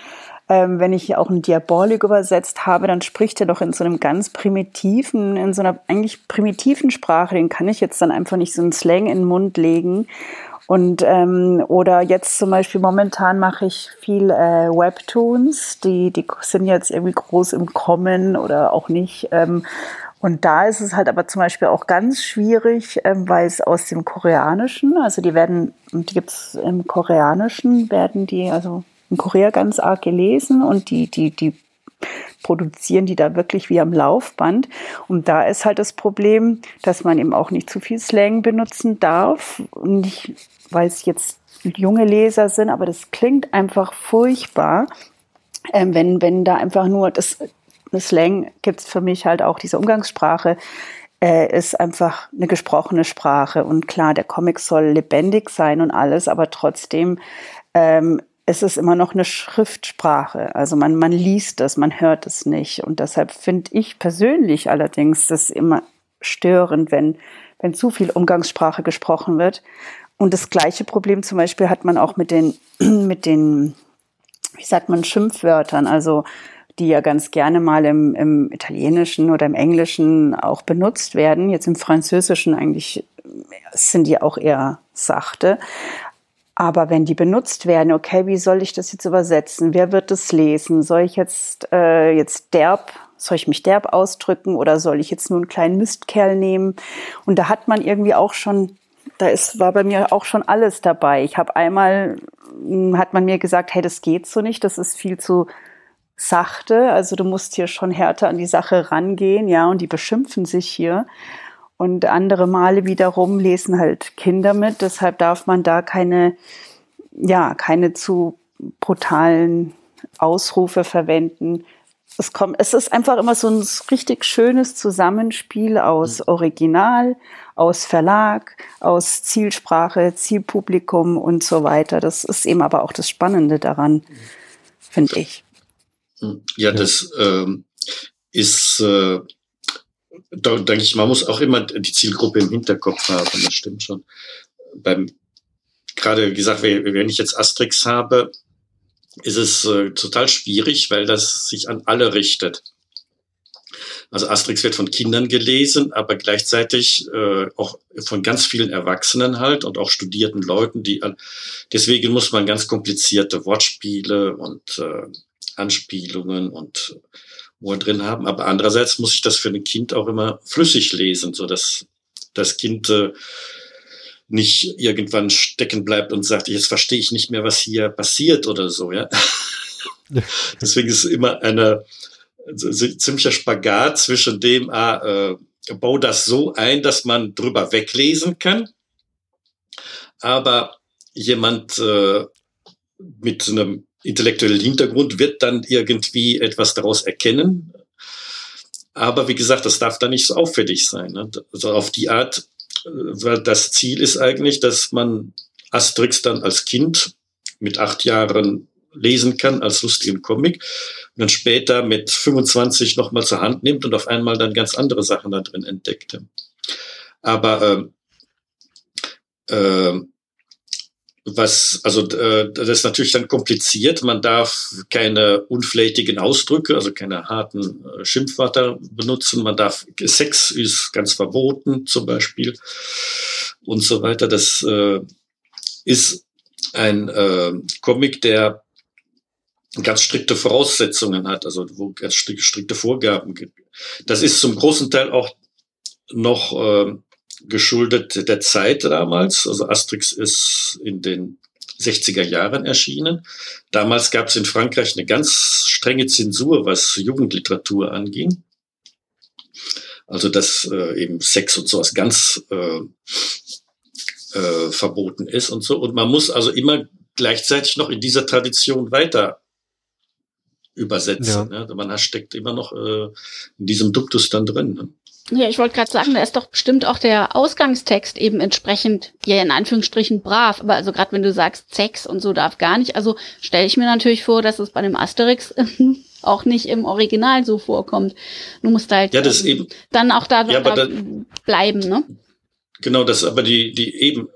Ähm, wenn ich auch einen Diabolik übersetzt habe, dann spricht er doch in so einem ganz primitiven, in so einer eigentlich primitiven Sprache. Den kann ich jetzt dann einfach nicht so einen Slang in den Mund legen. Und ähm, oder jetzt zum Beispiel momentan mache ich viel äh, Webtoons, die die sind jetzt irgendwie groß im Kommen oder auch nicht. Ähm, und da ist es halt aber zum Beispiel auch ganz schwierig, ähm, weil es aus dem Koreanischen, also die werden, die gibt's im Koreanischen, werden die also in Korea ganz arg gelesen und die die die produzieren die da wirklich wie am Laufband. Und da ist halt das Problem, dass man eben auch nicht zu viel Slang benutzen darf. Nicht, weil es jetzt junge Leser sind, aber das klingt einfach furchtbar, ähm, wenn, wenn da einfach nur das, das Slang gibt es für mich halt auch diese Umgangssprache äh, ist einfach eine gesprochene Sprache. Und klar, der Comic soll lebendig sein und alles, aber trotzdem ähm, ist es immer noch eine Schriftsprache. Also man, man liest es, man hört es nicht. Und deshalb finde ich persönlich allerdings das immer störend, wenn, wenn zu viel Umgangssprache gesprochen wird. Und das gleiche Problem zum Beispiel hat man auch mit den, mit den, wie sagt man, Schimpfwörtern, also die ja ganz gerne mal im, im Italienischen oder im Englischen auch benutzt werden. Jetzt im Französischen eigentlich sind die auch eher sachte. Aber wenn die benutzt werden, okay, wie soll ich das jetzt übersetzen? Wer wird das lesen? Soll ich jetzt, äh, jetzt derb, soll ich mich derb ausdrücken oder soll ich jetzt nur einen kleinen Mistkerl nehmen? Und da hat man irgendwie auch schon, da ist, war bei mir auch schon alles dabei. Ich habe einmal, hm, hat man mir gesagt, hey, das geht so nicht, das ist viel zu sachte, also du musst hier schon härter an die Sache rangehen, ja, und die beschimpfen sich hier. Und andere Male wiederum lesen halt Kinder mit, deshalb darf man da keine, ja, keine zu brutalen Ausrufe verwenden. Es kommt, es ist einfach immer so ein richtig schönes Zusammenspiel aus mhm. Original, aus Verlag, aus Zielsprache, Zielpublikum und so weiter. Das ist eben aber auch das Spannende daran, finde ich. Ja, das ähm, ist äh, da denke ich, man muss auch immer die Zielgruppe im Hinterkopf haben, das stimmt schon. Beim, gerade gesagt, wenn ich jetzt Asterix habe, ist es äh, total schwierig, weil das sich an alle richtet. Also Asterix wird von Kindern gelesen, aber gleichzeitig äh, auch von ganz vielen Erwachsenen halt und auch studierten Leuten, die deswegen muss man ganz komplizierte Wortspiele und äh, Anspielungen und Humor drin haben. Aber andererseits muss ich das für ein Kind auch immer flüssig lesen, so dass das Kind äh, nicht irgendwann stecken bleibt und sagt, jetzt verstehe ich nicht mehr, was hier passiert oder so, ja. Deswegen ist es immer eine ziemlicher Spagat zwischen dem, ah, äh, bau das so ein, dass man drüber weglesen kann, aber jemand äh, mit einem intellektuellen Hintergrund wird dann irgendwie etwas daraus erkennen. Aber wie gesagt, das darf dann nicht so auffällig sein. Ne? Also auf die Art, äh, weil das Ziel ist eigentlich, dass man Asterix dann als Kind mit acht Jahren lesen kann als lustigen Comic und dann später mit 25 nochmal zur Hand nimmt und auf einmal dann ganz andere Sachen da drin entdeckte. Aber äh, äh, was, also äh, das ist natürlich dann kompliziert. Man darf keine unflätigen Ausdrücke, also keine harten äh, Schimpfwörter benutzen. Man darf Sex ist ganz verboten zum Beispiel und so weiter. Das äh, ist ein äh, Comic, der ganz strikte Voraussetzungen hat, also wo ganz strikte Vorgaben gibt. Das ist zum großen Teil auch noch äh, geschuldet der Zeit damals. Also Asterix ist in den 60er Jahren erschienen. Damals gab es in Frankreich eine ganz strenge Zensur, was Jugendliteratur anging. Also dass äh, eben Sex und sowas ganz äh, äh, verboten ist und so. Und man muss also immer gleichzeitig noch in dieser Tradition weiter übersetzen. Ja. Ne? Man steckt immer noch äh, in diesem Duktus dann drin. Ne? Ja, ich wollte gerade sagen, da ist doch bestimmt auch der Ausgangstext eben entsprechend, ja in Anführungsstrichen brav, aber also gerade wenn du sagst Sex und so darf gar nicht, also stelle ich mir natürlich vor, dass es bei dem Asterix auch nicht im Original so vorkommt. Du musst halt ja, das ähm, eben, dann auch da, ja, da, da bleiben, ne? Genau, das aber die, die eben,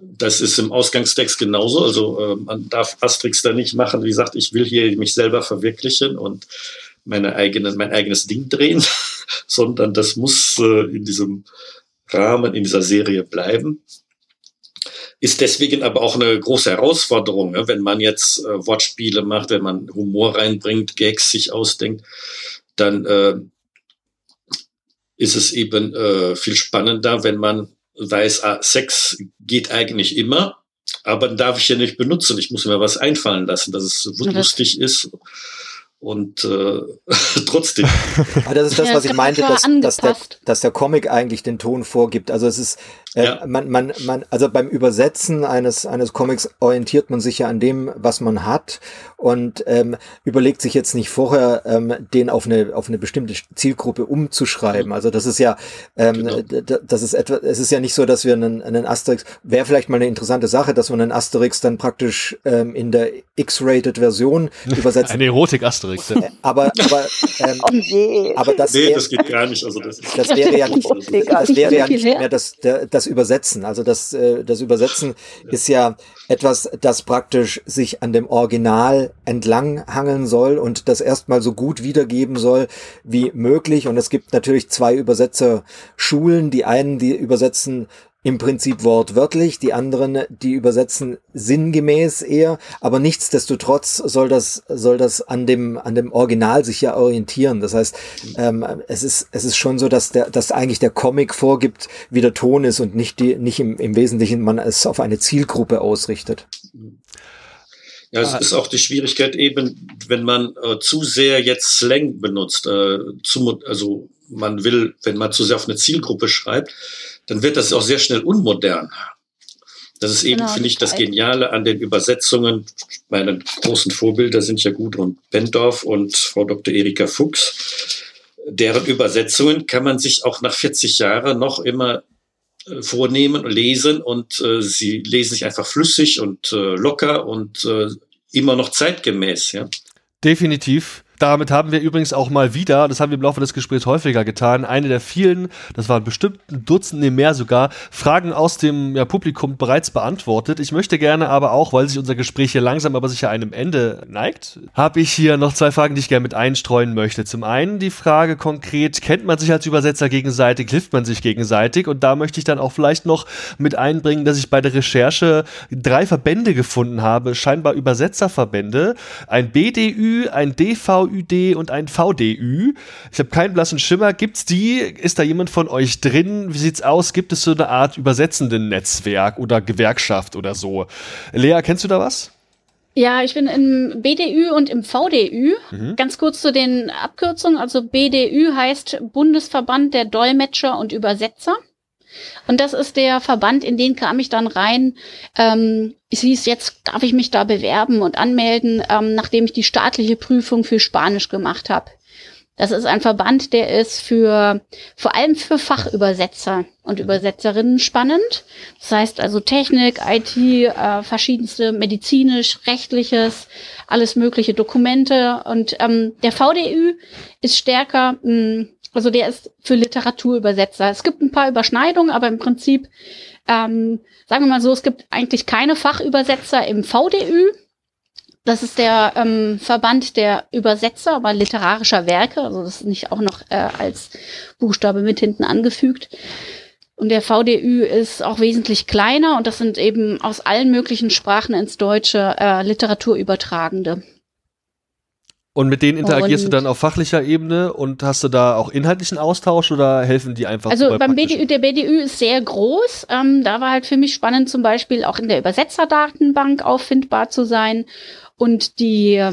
das ist im Ausgangstext genauso. Also äh, man darf Asterix da nicht machen, wie gesagt, ich will hier mich selber verwirklichen und meine eigene, mein eigenes Ding drehen, sondern das muss äh, in diesem Rahmen, in dieser Serie bleiben. Ist deswegen aber auch eine große Herausforderung, ne? wenn man jetzt äh, Wortspiele macht, wenn man Humor reinbringt, Gags sich ausdenkt, dann äh, ist es eben äh, viel spannender, wenn man weiß, ah, Sex geht eigentlich immer, aber darf ich ja nicht benutzen. Ich muss mir was einfallen lassen, dass es lustig ist und äh, trotzdem. Aber das ist das, was ich meinte, dass, dass, der, dass der Comic eigentlich den Ton vorgibt. Also es ist, äh, ja. man, man, man, also beim Übersetzen eines, eines Comics orientiert man sich ja an dem, was man hat und ähm, überlegt sich jetzt nicht vorher, ähm, den auf eine, auf eine bestimmte Zielgruppe umzuschreiben. Also das ist ja, ähm, genau. das ist etwa, es ist ja nicht so, dass wir einen, einen Asterix, wäre vielleicht mal eine interessante Sache, dass man einen Asterix dann praktisch ähm, in der X-rated Version übersetzt. Eine Erotik-Asterix. Äh, aber, aber, ähm, oh je. aber das, nee, das geht gar nicht. Also das, das wäre ja nicht, das wäre ja nicht mehr das, das Übersetzen. Also das, äh, das Übersetzen ja. ist ja etwas, das praktisch sich an dem Original entlanghangeln soll und das erstmal so gut wiedergeben soll wie möglich. Und es gibt natürlich zwei Übersetzerschulen. Die einen, die übersetzen im Prinzip wortwörtlich, die anderen, die übersetzen sinngemäß eher, aber nichtsdestotrotz soll das, soll das an dem, an dem Original sich ja orientieren. Das heißt, ähm, es ist, es ist schon so, dass der, dass eigentlich der Comic vorgibt, wie der Ton ist und nicht die, nicht im, im Wesentlichen man es auf eine Zielgruppe ausrichtet. Ja, es ist auch die Schwierigkeit eben, wenn man äh, zu sehr jetzt Slang benutzt, äh, zu, also man will, wenn man zu sehr auf eine Zielgruppe schreibt, dann wird das auch sehr schnell unmodern. Das ist eben, genau, finde ich, das Geniale an den Übersetzungen. Meine großen Vorbilder sind ja Gudrun Bendorf und Frau Dr. Erika Fuchs. Deren Übersetzungen kann man sich auch nach 40 Jahren noch immer äh, vornehmen und lesen und äh, sie lesen sich einfach flüssig und äh, locker und äh, immer noch zeitgemäß. Ja? Definitiv. Damit haben wir übrigens auch mal wieder, das haben wir im Laufe des Gesprächs häufiger getan, eine der vielen, das waren bestimmt ein Dutzend, nee, mehr sogar, Fragen aus dem ja, Publikum bereits beantwortet. Ich möchte gerne aber auch, weil sich unser Gespräch hier langsam aber sicher einem Ende neigt, habe ich hier noch zwei Fragen, die ich gerne mit einstreuen möchte. Zum einen die Frage konkret, kennt man sich als Übersetzer gegenseitig, hilft man sich gegenseitig? Und da möchte ich dann auch vielleicht noch mit einbringen, dass ich bei der Recherche drei Verbände gefunden habe, scheinbar Übersetzerverbände, ein BDÜ, ein DV VÜD und ein VDÜ. Ich habe keinen blassen Schimmer. Gibt's die? Ist da jemand von euch drin? Wie sieht's aus? Gibt es so eine Art übersetzenden Netzwerk oder Gewerkschaft oder so? Lea, kennst du da was? Ja, ich bin im BDÜ und im VDÜ. Mhm. Ganz kurz zu den Abkürzungen. Also BDÜ heißt Bundesverband der Dolmetscher und Übersetzer. Und das ist der Verband, in den kam ich dann rein. Ähm, es hieß, jetzt darf ich mich da bewerben und anmelden, ähm, nachdem ich die staatliche Prüfung für Spanisch gemacht habe. Das ist ein Verband, der ist für vor allem für Fachübersetzer und Übersetzerinnen spannend. Das heißt also Technik, IT, äh, verschiedenste medizinisch, rechtliches, alles mögliche Dokumente. Und ähm, der VDÜ ist stärker mh, also der ist für Literaturübersetzer. Es gibt ein paar Überschneidungen, aber im Prinzip, ähm, sagen wir mal so, es gibt eigentlich keine Fachübersetzer im VDÜ. Das ist der ähm, Verband der Übersetzer, aber literarischer Werke. Also das ist nicht auch noch äh, als Buchstabe mit hinten angefügt. Und der VDÜ ist auch wesentlich kleiner und das sind eben aus allen möglichen Sprachen ins Deutsche äh, Literaturübertragende. Und mit denen interagierst und du dann auf fachlicher Ebene und hast du da auch inhaltlichen Austausch oder helfen die einfach? Also beim BDÜ, der BDÜ ist sehr groß. Ähm, da war halt für mich spannend, zum Beispiel auch in der Übersetzerdatenbank auffindbar zu sein. Und die,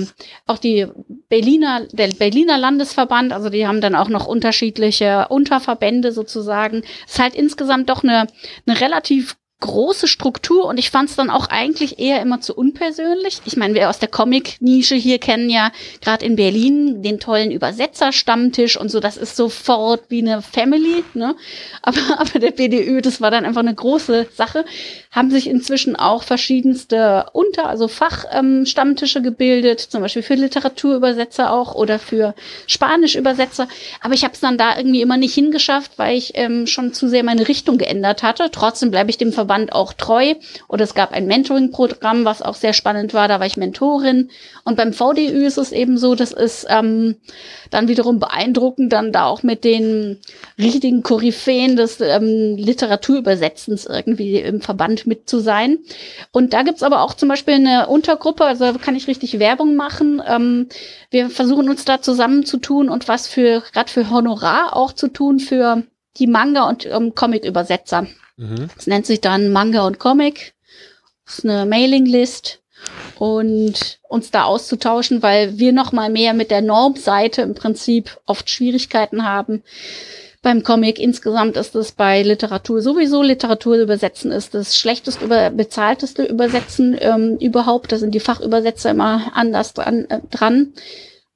auch die Berliner, der Berliner Landesverband, also die haben dann auch noch unterschiedliche Unterverbände sozusagen. Es ist halt insgesamt doch eine, eine relativ große Struktur und ich fand es dann auch eigentlich eher immer zu unpersönlich. Ich meine, wir aus der Comic-Nische hier kennen ja gerade in Berlin den tollen Übersetzer-Stammtisch und so, das ist sofort wie eine Family, ne? Aber, aber der BDÖ, das war dann einfach eine große Sache. Haben sich inzwischen auch verschiedenste Unter-, also Fachstammtische ähm, gebildet, zum Beispiel für Literaturübersetzer auch oder für Spanischübersetzer. Aber ich habe es dann da irgendwie immer nicht hingeschafft, weil ich ähm, schon zu sehr meine Richtung geändert hatte. Trotzdem bleibe ich dem Verband Verband auch treu. Oder es gab ein Mentoring-Programm, was auch sehr spannend war. Da war ich Mentorin. Und beim VDÜ ist es eben so, das ist ähm, dann wiederum beeindruckend, dann da auch mit den richtigen Koryphäen des ähm, Literaturübersetzens irgendwie im Verband mit zu sein. Und da gibt's aber auch zum Beispiel eine Untergruppe, also kann ich richtig Werbung machen. Ähm, wir versuchen uns da zusammenzutun und was für, gerade für Honorar auch zu tun für die Manga- und ähm, Comic-Übersetzer. Mhm. Das nennt sich dann Manga und Comic. Das ist eine Mailinglist und uns da auszutauschen, weil wir noch mal mehr mit der Normseite im Prinzip oft Schwierigkeiten haben. Beim Comic insgesamt ist es bei Literatur sowieso. Literatur übersetzen ist das schlechtest über, bezahlteste Übersetzen ähm, überhaupt. Da sind die Fachübersetzer immer anders dran. Äh, dran.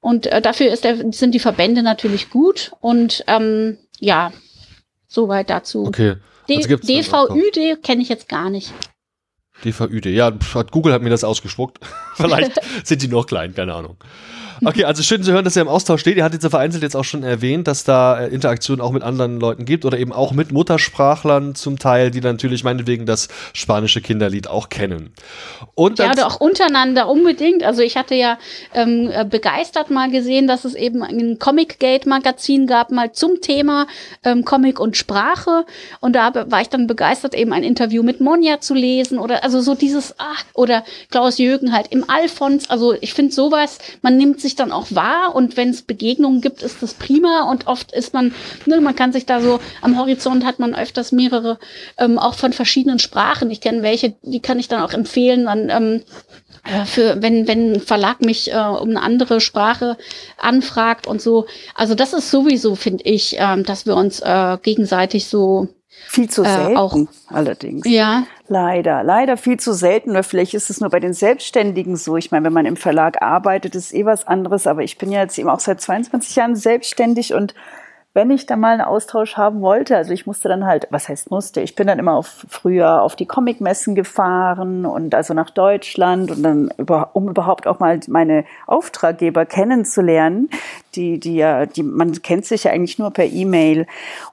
Und äh, dafür der, sind die Verbände natürlich gut. Und ähm, ja, soweit dazu. Okay. Also DVÜD kenne ich jetzt gar nicht. DVÜD, ja, Google hat mir das ausgespuckt. Vielleicht sind die noch klein, keine Ahnung. Okay, also schön zu hören, dass er im Austausch steht. Ihr hattet ja vereinzelt jetzt auch schon erwähnt, dass da äh, Interaktionen auch mit anderen Leuten gibt oder eben auch mit Muttersprachlern zum Teil, die natürlich meinetwegen das spanische Kinderlied auch kennen. Und ja, oder auch untereinander unbedingt. Also ich hatte ja ähm, äh, begeistert mal gesehen, dass es eben ein Comic Gate Magazin gab, mal zum Thema ähm, Comic und Sprache. Und da war ich dann begeistert, eben ein Interview mit Monja zu lesen oder also so dieses, ach, oder Klaus Jürgen halt im Alfons. Also ich finde sowas, man nimmt sich dann auch wahr und wenn es Begegnungen gibt, ist das prima und oft ist man, ne, man kann sich da so am Horizont hat man öfters mehrere, ähm, auch von verschiedenen Sprachen. Ich kenne welche, die kann ich dann auch empfehlen, dann ähm, äh, für wenn wenn ein Verlag mich äh, um eine andere Sprache anfragt und so. Also das ist sowieso, finde ich, ähm, dass wir uns äh, gegenseitig so viel zu selten, äh, auch, allerdings. Ja. Leider, leider viel zu selten. Oder vielleicht ist es nur bei den Selbstständigen so. Ich meine, wenn man im Verlag arbeitet, ist eh was anderes. Aber ich bin ja jetzt eben auch seit 22 Jahren selbstständig und wenn ich da mal einen Austausch haben wollte, also ich musste dann halt, was heißt musste, ich bin dann immer auf, früher auf die Comicmessen gefahren und also nach Deutschland und dann über, um überhaupt auch mal meine Auftraggeber kennenzulernen, die, die ja, die, man kennt sich ja eigentlich nur per E-Mail.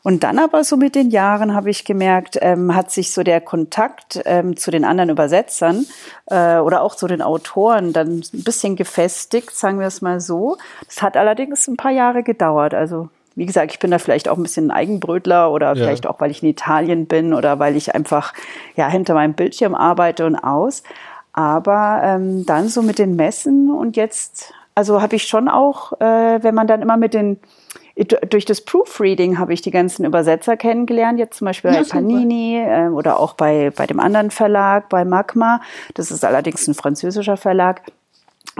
Und dann aber so mit den Jahren habe ich gemerkt, ähm, hat sich so der Kontakt ähm, zu den anderen Übersetzern äh, oder auch zu den Autoren dann ein bisschen gefestigt, sagen wir es mal so. Das hat allerdings ein paar Jahre gedauert. Also wie gesagt, ich bin da vielleicht auch ein bisschen ein Eigenbrötler oder ja. vielleicht auch, weil ich in Italien bin oder weil ich einfach ja hinter meinem Bildschirm arbeite und aus. Aber ähm, dann so mit den Messen und jetzt, also habe ich schon auch, äh, wenn man dann immer mit den durch das Proofreading habe ich die ganzen Übersetzer kennengelernt, jetzt zum Beispiel ja, bei Panini äh, oder auch bei, bei dem anderen Verlag, bei Magma. Das ist allerdings ein französischer Verlag.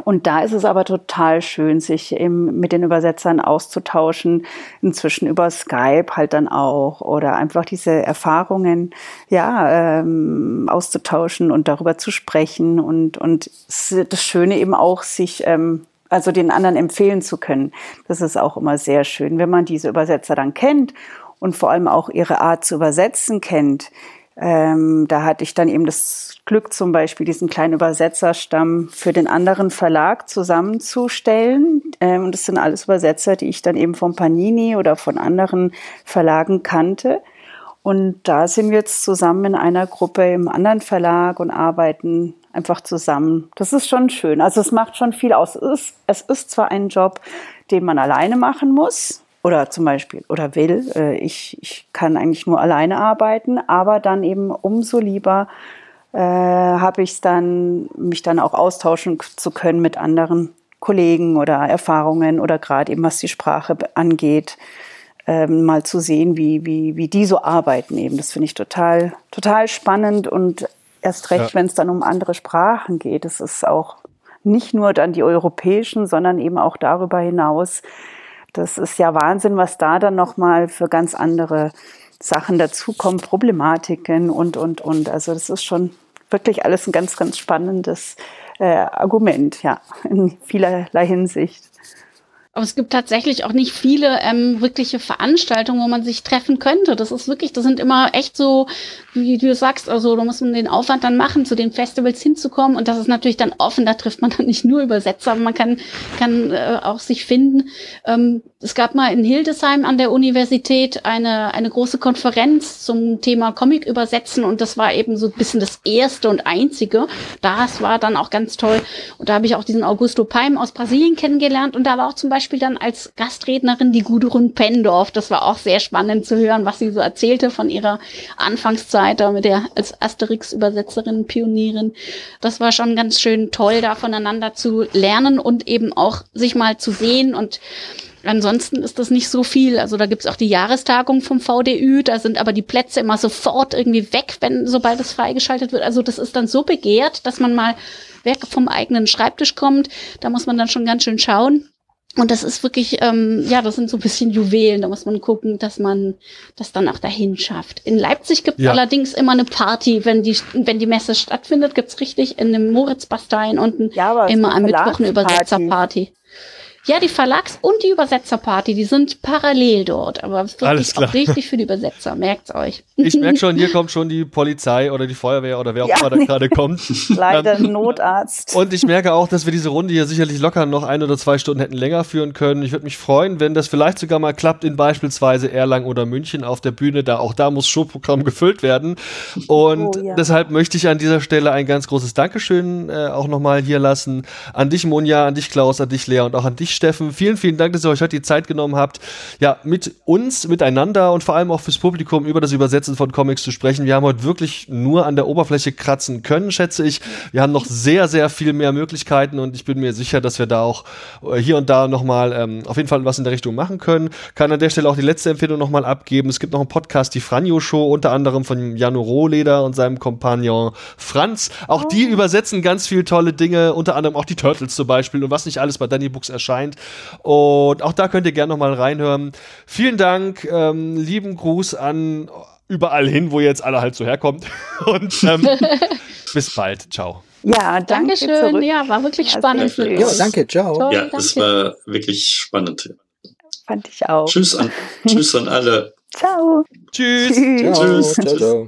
Und da ist es aber total schön, sich eben mit den Übersetzern auszutauschen, inzwischen über Skype halt dann auch oder einfach diese Erfahrungen ja ähm, auszutauschen und darüber zu sprechen und und das Schöne eben auch sich ähm, also den anderen empfehlen zu können. Das ist auch immer sehr schön, wenn man diese Übersetzer dann kennt und vor allem auch ihre Art zu übersetzen kennt. Ähm, da hatte ich dann eben das Glück, zum Beispiel diesen kleinen Übersetzerstamm für den anderen Verlag zusammenzustellen. Ähm, und das sind alles Übersetzer, die ich dann eben von Panini oder von anderen Verlagen kannte. Und da sind wir jetzt zusammen in einer Gruppe im anderen Verlag und arbeiten einfach zusammen. Das ist schon schön. Also es macht schon viel aus. Es ist, es ist zwar ein Job, den man alleine machen muss, oder zum Beispiel oder will. Äh, ich, ich kann eigentlich nur alleine arbeiten, aber dann eben umso lieber äh, habe ich es dann, mich dann auch austauschen zu können mit anderen Kollegen oder Erfahrungen oder gerade eben was die Sprache angeht, ähm, mal zu sehen, wie, wie, wie die so arbeiten eben. Das finde ich total, total spannend und erst recht, ja. wenn es dann um andere Sprachen geht. Es ist auch nicht nur dann die europäischen, sondern eben auch darüber hinaus das ist ja Wahnsinn, was da dann nochmal für ganz andere Sachen dazukommen, Problematiken und, und, und. Also das ist schon wirklich alles ein ganz, ganz spannendes äh, Argument, ja, in vielerlei Hinsicht. Aber es gibt tatsächlich auch nicht viele ähm, wirkliche Veranstaltungen, wo man sich treffen könnte. Das ist wirklich, das sind immer echt so, wie du sagst, also da muss man den Aufwand dann machen, zu den Festivals hinzukommen. Und das ist natürlich dann offen, da trifft man dann nicht nur Übersetzer, aber man kann, kann äh, auch sich finden. Ähm, es gab mal in Hildesheim an der Universität eine, eine große Konferenz zum Thema Comic übersetzen und das war eben so ein bisschen das erste und einzige. Das war dann auch ganz toll. Und da habe ich auch diesen Augusto Paim aus Brasilien kennengelernt und da war auch zum Beispiel Beispiel dann als Gastrednerin die Gudrun Pendorf. Das war auch sehr spannend zu hören, was sie so erzählte von ihrer Anfangszeit da mit der als Asterix-Übersetzerin, Pionierin. Das war schon ganz schön toll, da voneinander zu lernen und eben auch sich mal zu sehen und Ansonsten ist das nicht so viel. Also da gibt's auch die Jahrestagung vom VDÜ, da sind aber die Plätze immer sofort irgendwie weg, wenn sobald es freigeschaltet wird. Also das ist dann so begehrt, dass man mal weg vom eigenen Schreibtisch kommt. Da muss man dann schon ganz schön schauen. Und das ist wirklich, ähm, ja, das sind so ein bisschen Juwelen. Da muss man gucken, dass man das dann auch dahin schafft. In Leipzig gibt es ja. allerdings immer eine Party, wenn die, wenn die Messe stattfindet, gibt's richtig in dem Moritzbastein unten ja, immer am Mittwoch eine Übersetzerparty. Ja, die Verlags- und die Übersetzerparty, die sind parallel dort, aber klar. auch richtig für die Übersetzer, merkt's euch. Ich merke schon, hier kommt schon die Polizei oder die Feuerwehr oder wer auch Ja. immer da gerade kommt. Leider Notarzt. Und ich merke auch, dass wir diese Runde hier sicherlich locker noch ein oder zwei Stunden hätten länger führen können. Ich würde mich freuen, wenn das vielleicht sogar mal klappt in beispielsweise Erlangen oder München auf der Bühne. Da auch da muss Showprogramm gefüllt werden. Und Oh, ja. deshalb möchte ich an dieser Stelle ein ganz großes Dankeschön äh, auch nochmal hier lassen. An dich, Monja, an dich, Klaus, an dich, Lea und auch an dich, Steffen. Vielen, vielen Dank, dass ihr euch heute die Zeit genommen habt, ja, mit uns, miteinander und vor allem auch fürs Publikum über das Übersetzen von Comics zu sprechen. Wir haben heute wirklich nur an der Oberfläche kratzen können, schätze ich. Wir haben noch sehr, sehr viel mehr Möglichkeiten und ich bin mir sicher, dass wir da auch äh, hier und da nochmal ähm, auf jeden Fall was in der Richtung machen können. Kann an der Stelle auch die letzte Empfehlung nochmal abgeben. Es gibt noch einen Podcast, die Franjo Show, unter anderem von Jano Rohleder und seinem Kompagnon Franz. Auch die übersetzen ganz viel tolle Dinge, unter anderem auch die Turtles zum Beispiel und was nicht alles bei Danny Books erscheint. Und auch da könnt ihr gerne nochmal reinhören. Vielen Dank, ähm, lieben Gruß an überall hin, wo ihr jetzt alle halt so herkommt. Und ähm, bis bald. Ciao. Ja, danke zurück. ja, war wirklich Ja, spannend. schön. Ja, euch. danke, ciao. Toll, Ja, danke. es war wirklich spannend. Fand ich auch. Tschüss an, tschüss an alle. Ciao. Tschüss. Ciao, Tschüss. ciao, ciao.